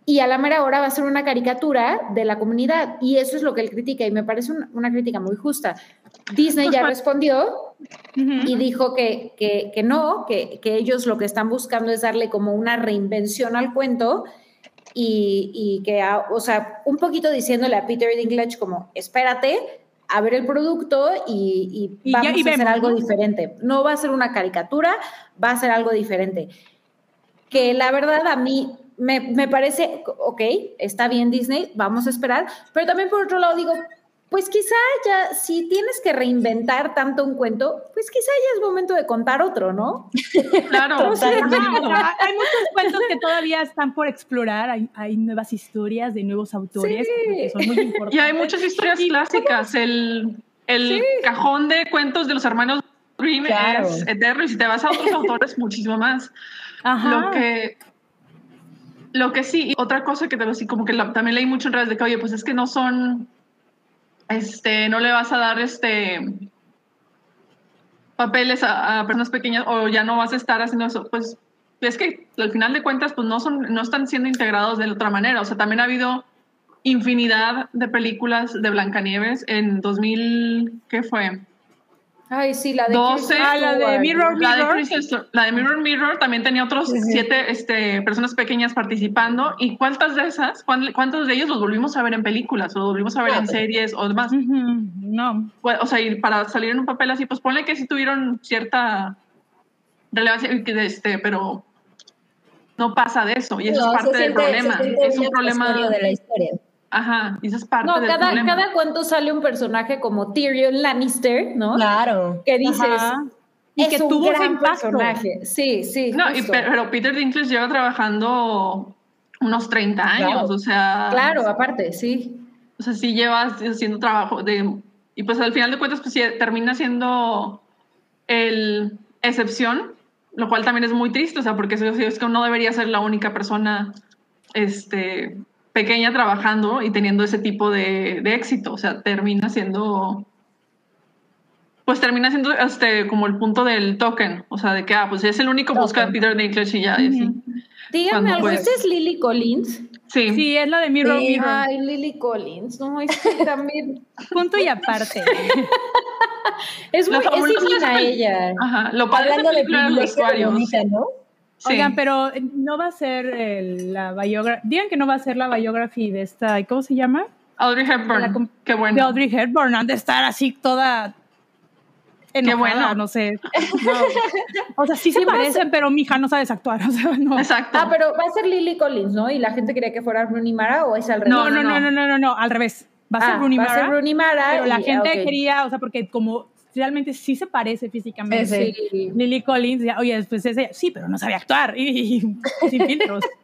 y a la mera hora va a ser una caricatura de la comunidad. Y eso es lo que él critica y me parece una, una crítica muy justa. Disney Pues ya respondió y dijo que, que, que no, que, que ellos lo que están buscando es darle como una reinvención al cuento y, y que, a- o sea, un poquito diciéndole a Peter Dinklage como, espérate a ver el producto y, y Y ya- vamos y a hacer algo diferente. No va a ser una caricatura, va a ser algo diferente. Que la verdad a mí me, me parece, ok, está bien Disney, vamos a esperar, pero también por otro lado digo, pues quizá ya, si tienes que reinventar tanto un cuento, pues quizá ya es momento de contar otro, ¿no? Claro. Hay muchos cuentos que todavía están por explorar, hay, hay nuevas historias de nuevos autores Sí. que son muy importantes. Y hay muchas historias clásicas. El, el cajón de cuentos de los hermanos Grimm Claro. es eterno y si te vas a otros autores, muchísimo más. Ajá. Lo que, lo que sí, y otra cosa que te lo sí, como que la- también leí mucho en redes de que, oye, pues es que no son, este, no le vas a dar este papeles a, personas pequeñas o ya no vas a estar haciendo eso. Pues es que al final de cuentas, pues no son, no están siendo integrados de otra manera. O sea, también ha habido infinidad de películas de Blancanieves en 2000, ¿qué fue? Ay, sí, la de 12. Kristen Ah, la de Stewart. Mirror, La de, Mirror. La de Mirror Mirror también tenía otros siete este, personas pequeñas participando. ¿Y cuántas de esas, cuán- cuántos de ellos los volvimos a ver en películas o los volvimos a ver en series o demás? No. Bueno, O sea, y para salir en un papel así, pues ponle que sí tuvieron cierta relevancia, y que, este, pero no pasa de eso. Y eso No, es parte del problema. Es un problema. de la historia. Ajá, y eso es parte No, del cada, problema. cada cuento sale un personaje como Tyrion Lannister, ¿no? Claro. Que dices, Ajá. Y es que un tuvo gran impacto. personaje. Sí, sí. No, y pero Peter Dinklage lleva trabajando unos 30 años, Claro. o sea. Claro, aparte, sí. O sea, sí llevas haciendo trabajo de... Y pues al final de cuentas, pues sí, termina siendo el excepción, lo cual también es muy triste, o sea, porque eso es que uno debería ser la única persona este, pequeña trabajando y teniendo ese tipo de, de éxito, o sea, termina siendo... Pues termina siendo este, como el punto del token, o sea, de que, ah, pues es el único busca a Token. Peter Dinklage y ya, y así. Díganme Cuando algo. ¿esta es Lily Collins? Sí. Sí, es la de Mirror Sí. Mirror. Ay, Lily Collins, no, es que también Punto y aparte. es Lo muy es divina que- ella. Ajá. Lo padre Hablando de de los privilegio de vestuarios. bonita, ¿no? Sí. Oigan, pero no va a ser el- la biografía. Digan que no va a ser la biografía de esta. ¿Cómo se llama? Audrey Hepburn. Qué bueno. De Audrey Hepburn. Han de estar así toda. Enojada, bueno. no sé. No. O sea, sí se parecen, pero mi hija no sabe actuar. O sea, no. Exacto. Ah, pero va a ser Lily Collins, ¿no? Y la gente quería que fuera Rooney Mara o es al revés. No, no, no, no, no, no, no, al revés. Va a ser Ah, Rooney va a ser Mara, Rooney Mara. pero la gente quería, o sea, porque como realmente sí se parece físicamente. Sí. Lily Collins, ya, oye, después ese, sí, pero no sabía actuar y, y sin filtros.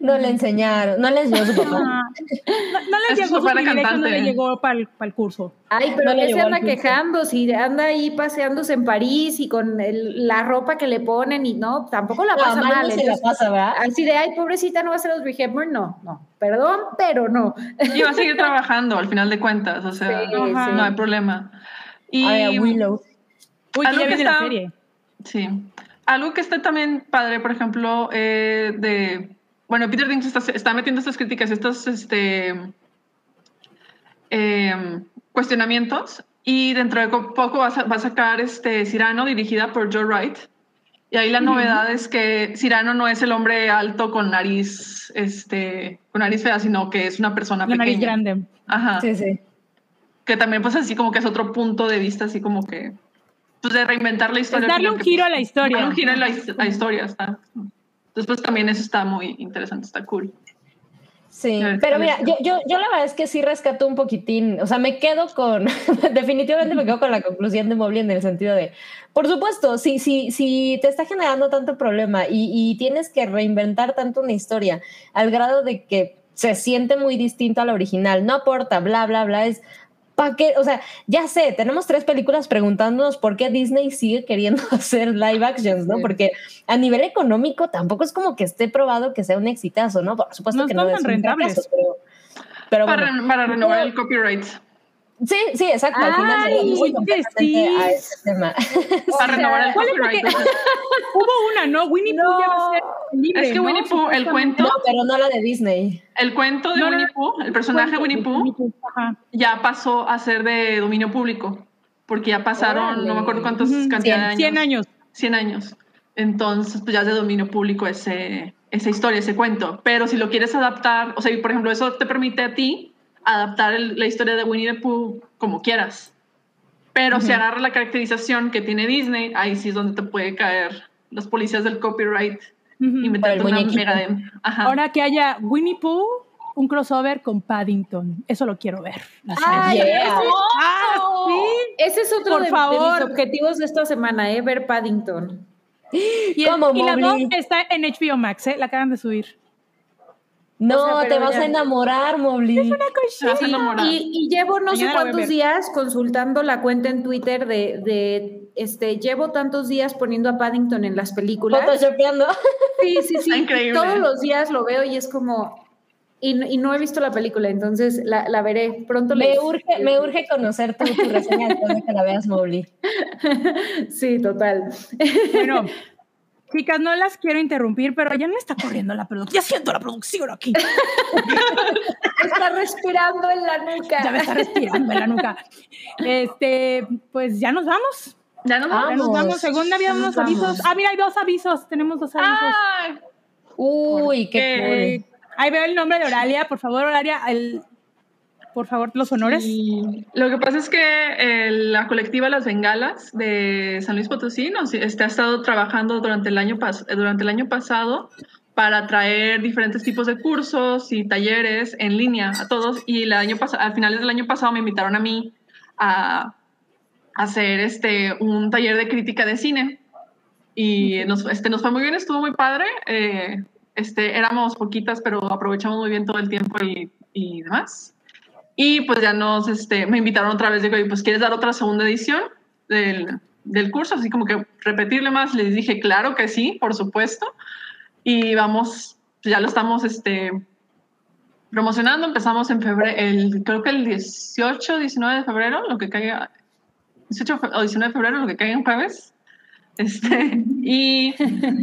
No le enseñaron, no le enseñó su papá. No, no le Es llegó su privilegio, no cantante. le llegó para el, curso. Ay, pero No se anda quejando, si anda ahí paseándose en París y con el- la ropa que le ponen y no, tampoco la No, pasa mal mal. no se la pasa, ¿verdad? Así de, ay, pobrecita, no va a ser Audrey Hepburn, no, no, perdón, pero no. Y va a seguir trabajando al final de cuentas, o sea, Sí, Ajá. no hay problema. Y A ver, Willow. Uy, Algo que la está- serie. Sí. Algo que está también padre, por ejemplo, eh, de... Bueno, Peter Dinklage está, está metiendo estas críticas, estos este, em, cuestionamientos, y dentro de co- poco va a, va a sacar este, Cyrano, dirigida por Joe Wright. Y ahí la novedad es que Cyrano no es el hombre alto con nariz, este, con nariz fea, sino que es una persona La nariz pequeña. grande. Ajá. Sí, sí. Que también, pues, así como que es otro punto de vista, así como que, pues, de reinventar la Es historia. darle creo un que, giro pues, a la historia. Darle un giro a la, la historia, está. Entonces, pues, también eso está muy interesante, está cool. Sí, pero mira, yo, yo, yo la verdad es que sí rescato un poquitín, o sea, me quedo con, definitivamente me quedo con la conclusión de Mobley en el sentido de, por supuesto, si, si, si te está generando tanto problema y, y tienes que reinventar tanto una historia al grado de que se siente muy distinto a la original, no aporta, bla, bla, bla, es... ¿Para qué? O sea, ya sé, tenemos tres películas preguntándonos por qué Disney sigue queriendo hacer live actions, ¿no? Sí. Porque a nivel económico tampoco es como que esté probado que sea un exitazo, ¿no? Por supuesto No que no es un rentables. fracaso, pero, pero Para, bueno. para renovar Pero- el copyright. Sí, sí, exacto. Al final se Ay, sí. a ese tema. Para renovar el ¿cuál es copyright. porque- Hubo una, ¿no? Winnie Pooh ya va a ser libre, Es que ¿no? Winnie Pooh, el cuento, No, pero no la de Disney. el cuento de No, no, Winnie Pooh, el personaje Winnie Pooh, ya pasó a ser de dominio público. Porque ya pasaron, no me acuerdo cuántos Ujú, cantidad de años. 100 años. 100 años. Entonces, pues ya es de dominio público ese, esa historia, ese cuento. Pero si lo quieres adaptar, o sea, por ejemplo, eso te permite a ti adaptar el- la historia de Winnie the Pooh como quieras. Pero si agarras la caracterización que tiene Disney, ahí sí es donde te puede caer los policías del copyright y meterte el una muñequito. mega de... Ahora que haya Winnie Pooh, un crossover con Paddington. Eso lo quiero ver. Ay, Yeah. ese, ¡Ah, sí! ese es otro Por de, de favor. mis objetivos de esta semana, ¿eh? Ver Paddington. Y, Como y la Mowgli. 2 está en HBO Max, ¿eh? La acaban de subir. No, O sea, pero te vas ya- a enamorar, Mobley. Te vas a enamorar. Y, y llevo no sé Mañana cuántos días consultando la cuenta en Twitter de, de, este, llevo tantos días poniendo a Paddington en las películas. Photoshopeando. Sí, sí, sí. Increíble. Todos los días lo veo y es como, y, y no he visto la película, entonces la, la veré pronto. Me les- urge, me urge conocer tu, tu reseña después de que la veas, Mobley. Sí, total. Bueno, chicas, no las quiero interrumpir, pero ya no está corriendo la producción. Ya siento la producción aquí. Está respirando en la nuca. Ya me está respirando en la nuca. Este, pues ya nos vamos. Ya nos Ah, vamos. Ya nos Vamos. Según había unos avisos. vamos. Ah, mira, hay dos avisos. Tenemos dos avisos. Ay, Uy, qué qué? Eh, ahí veo el nombre de Oralia. Por favor, Oralia, el, por favor, los honores. Lo que pasa es que eh, la colectiva Las Bengalas de San Luis Potosí nos, este, ha estado trabajando durante el, año pas- durante el año pasado para traer diferentes tipos de cursos y talleres en línea a todos. Y el año al finales del año pasado me invitaron a mí a hacer este, un taller de crítica de cine. Y nos, este, nos fue muy bien, estuvo muy padre. eh, este, éramos poquitas, pero aprovechamos muy bien todo el tiempo y, y demás. Y pues ya nos, este, me invitaron otra vez, digo, "Oye, pues ¿quieres dar otra segunda edición del, del curso? Así como que repetirle más. Les dije, claro que sí, por supuesto. Y vamos, ya lo estamos este, promocionando. Empezamos en febrero, el, creo que el 18, 19 de febrero, lo que caiga, 18 fe- o 19 de febrero, lo que caiga en jueves. Este, y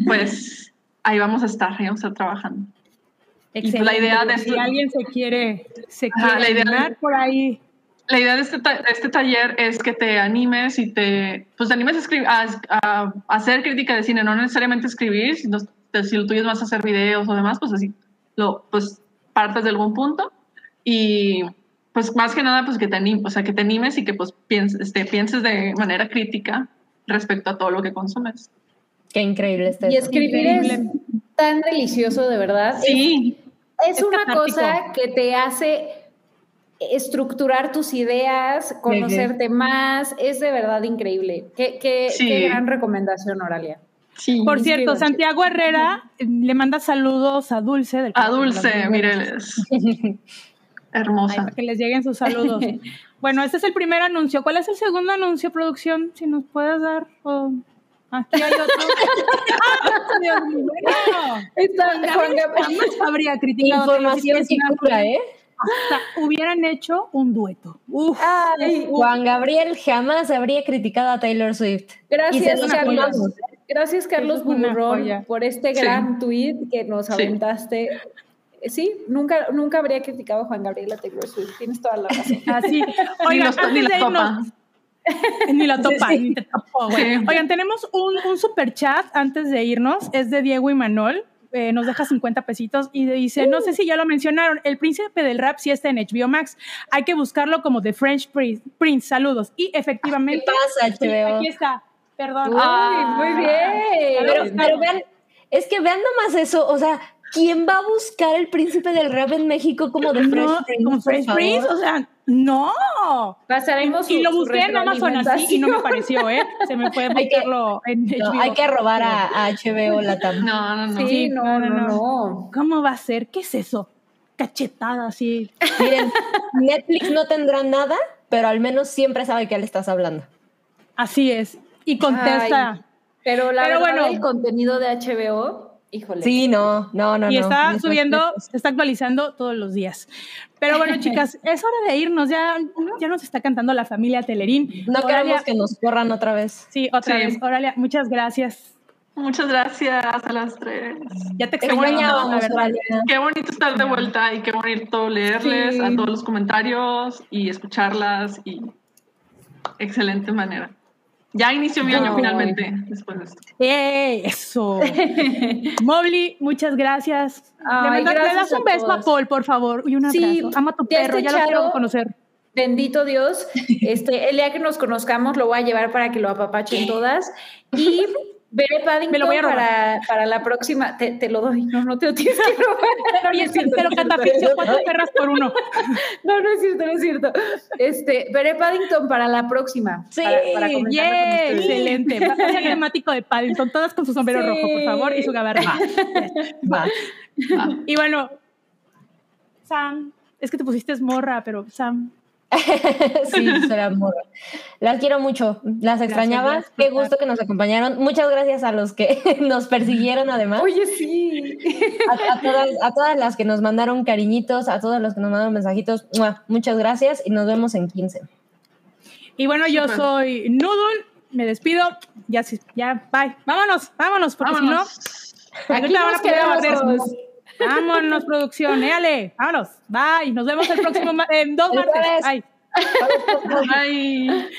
pues ahí vamos a estar, ahí vamos a estar trabajando. Y pues la idea de Si esto- alguien se quiere, se Ajá, quiere la idea de- animar por ahí. La idea de este, ta- de este taller es que te animes y te, pues te animes a, escribir, a, a hacer crítica de cine, no necesariamente escribir, sino si lo tuyo es más hacer videos o demás, pues así, lo, pues partas de algún punto y pues más que nada, pues que te animes, o sea, que te animes y que pues pienses, este, pienses de manera crítica respecto a todo lo que consumes. Qué increíble este. Y escribir es Increíble. Tan delicioso, de verdad. Sí, Es, Es una catártico. cosa que te hace estructurar tus ideas, conocerte más. Es de verdad increíble. Qué, qué- Sí. qué gran recomendación, Oralia. sí. Por cierto. Santiago Herrera le manda saludos a Dulce. Del A Dulce, mireles. Ay, Hermosa. para que les lleguen sus saludos. bueno, este es el primer anuncio. ¿Cuál es el segundo anuncio, producción? Si nos puedes dar. o- Aquí hay otro. ¡Ah, Dios mío! Juan Gabriel habría criticado. Información que cura, ¿eh? Hasta hubieran hecho un dueto. Uf. Ay, Juan Gabriel jamás habría criticado a Taylor Swift. Gracias, los Carlos. Gracias, Carlos joya. por este Sí. gran tweet que nos Sí. aventaste. Sí, nunca, nunca habría criticado a Juan Gabriel a Taylor Swift. Tienes toda la razón. Así. Ni, Oigan, los- ni antes de irnos, topa. Ni la topa, Sí. ni te güey. Sí. Oigan, tenemos un, un super chat antes de irnos. Es de Diego y Manol. Eh, nos deja 50 pesitos y dice, no sé si ya lo mencionaron, el príncipe del rap sí está en HBO Max. Hay que buscarlo como The French Prince. Prince. Saludos. Y ¿Qué efectivamente, pasa, sí, aquí está. Perdón. Uy, Ah. muy bien. Pero, pero vean, es que vean nomás eso, o sea, ¿quién va a buscar el príncipe del rap en México como de Fresh no, Prince? como favor? Prince, o sea, no. Pasaremos Y su- lo busqué en Amazon así y no me pareció, ¿eh? Se me puede Hay que- buscarlo en No, HBO. hay que robar a, a HBO Latam. No, no, no. Sí, Sí, no, no, no, no, no. ¿Cómo va a ser? ¿Qué es eso? Cachetada así. Miren, Netflix no tendrá nada, pero al menos siempre sabe que le estás hablando. Así es. Y contesta. Ay, pero la Pero verdad, bueno. el contenido de HBO, híjole. Sí, no, no, no. y no. está subiendo, se está actualizando todos los días. Pero bueno, chicas, es hora de irnos. Ya, ya nos está cantando la familia Telerín. No Oralia- queremos que nos corran otra vez. Sí, otra Sí. vez. Oralia, muchas gracias. Muchas gracias a las tres. Ya te extrañábamos. Qué bonito estar de vuelta y qué bonito leerles Sí. a todos los comentarios y escucharlas y excelente manera. Ya inició mi año finalmente después de esto. ¡Eh! Eso. Mobley, muchas gracias. Ay, le, das un a beso a. Paul, por favor, y un abrazo. Sí, Ama a tu perro, ya lo quiero conocer. Bendito Dios. Este, el día que nos conozcamos lo voy a llevar para que lo apapachen todas. Y veré Paddington Me lo voy a robar. para, para la próxima. Te, te lo doy. No, no te lo tienes que robar. Pero, No es cierto, pero no es cierto. catafixio, cuatro perras por uno. No, no es cierto, no es cierto. Este, veré Paddington para la próxima. Sí, para, para con ¡Yeah! ustedes. Excelente. Va a ser temático de Paddington, todas con su sombrero Sí. rojo, por favor, y su gabardina. Va. Y bueno, Sam, es que te pusiste morra, pero Sam, sí, soy amor. Las quiero mucho, las extrañaba. gracias Qué gusto que nos acompañaron. Muchas gracias a los que nos persiguieron además. Oye, sí. A, a todas, a todas las que nos mandaron cariñitos, a todos los que nos mandaron mensajitos. Muchas gracias y nos vemos en 15. Y bueno, yo soy Noodle, me despido. Ya, sí, ya, bye. Vámonos, vámonos, porque Vámonos. si no, Aquí ahorita van a nos quedamos. Vámonos, producción, éale, vámonos, bye. Nos vemos el próximo, ma- en dos martes. jueves. Bye.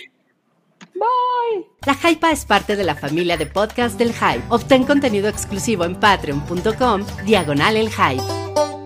Bye. La Hypa es parte de la familia de podcast del Hype. Obtén contenido exclusivo en patreon.com, diagonal el Hype.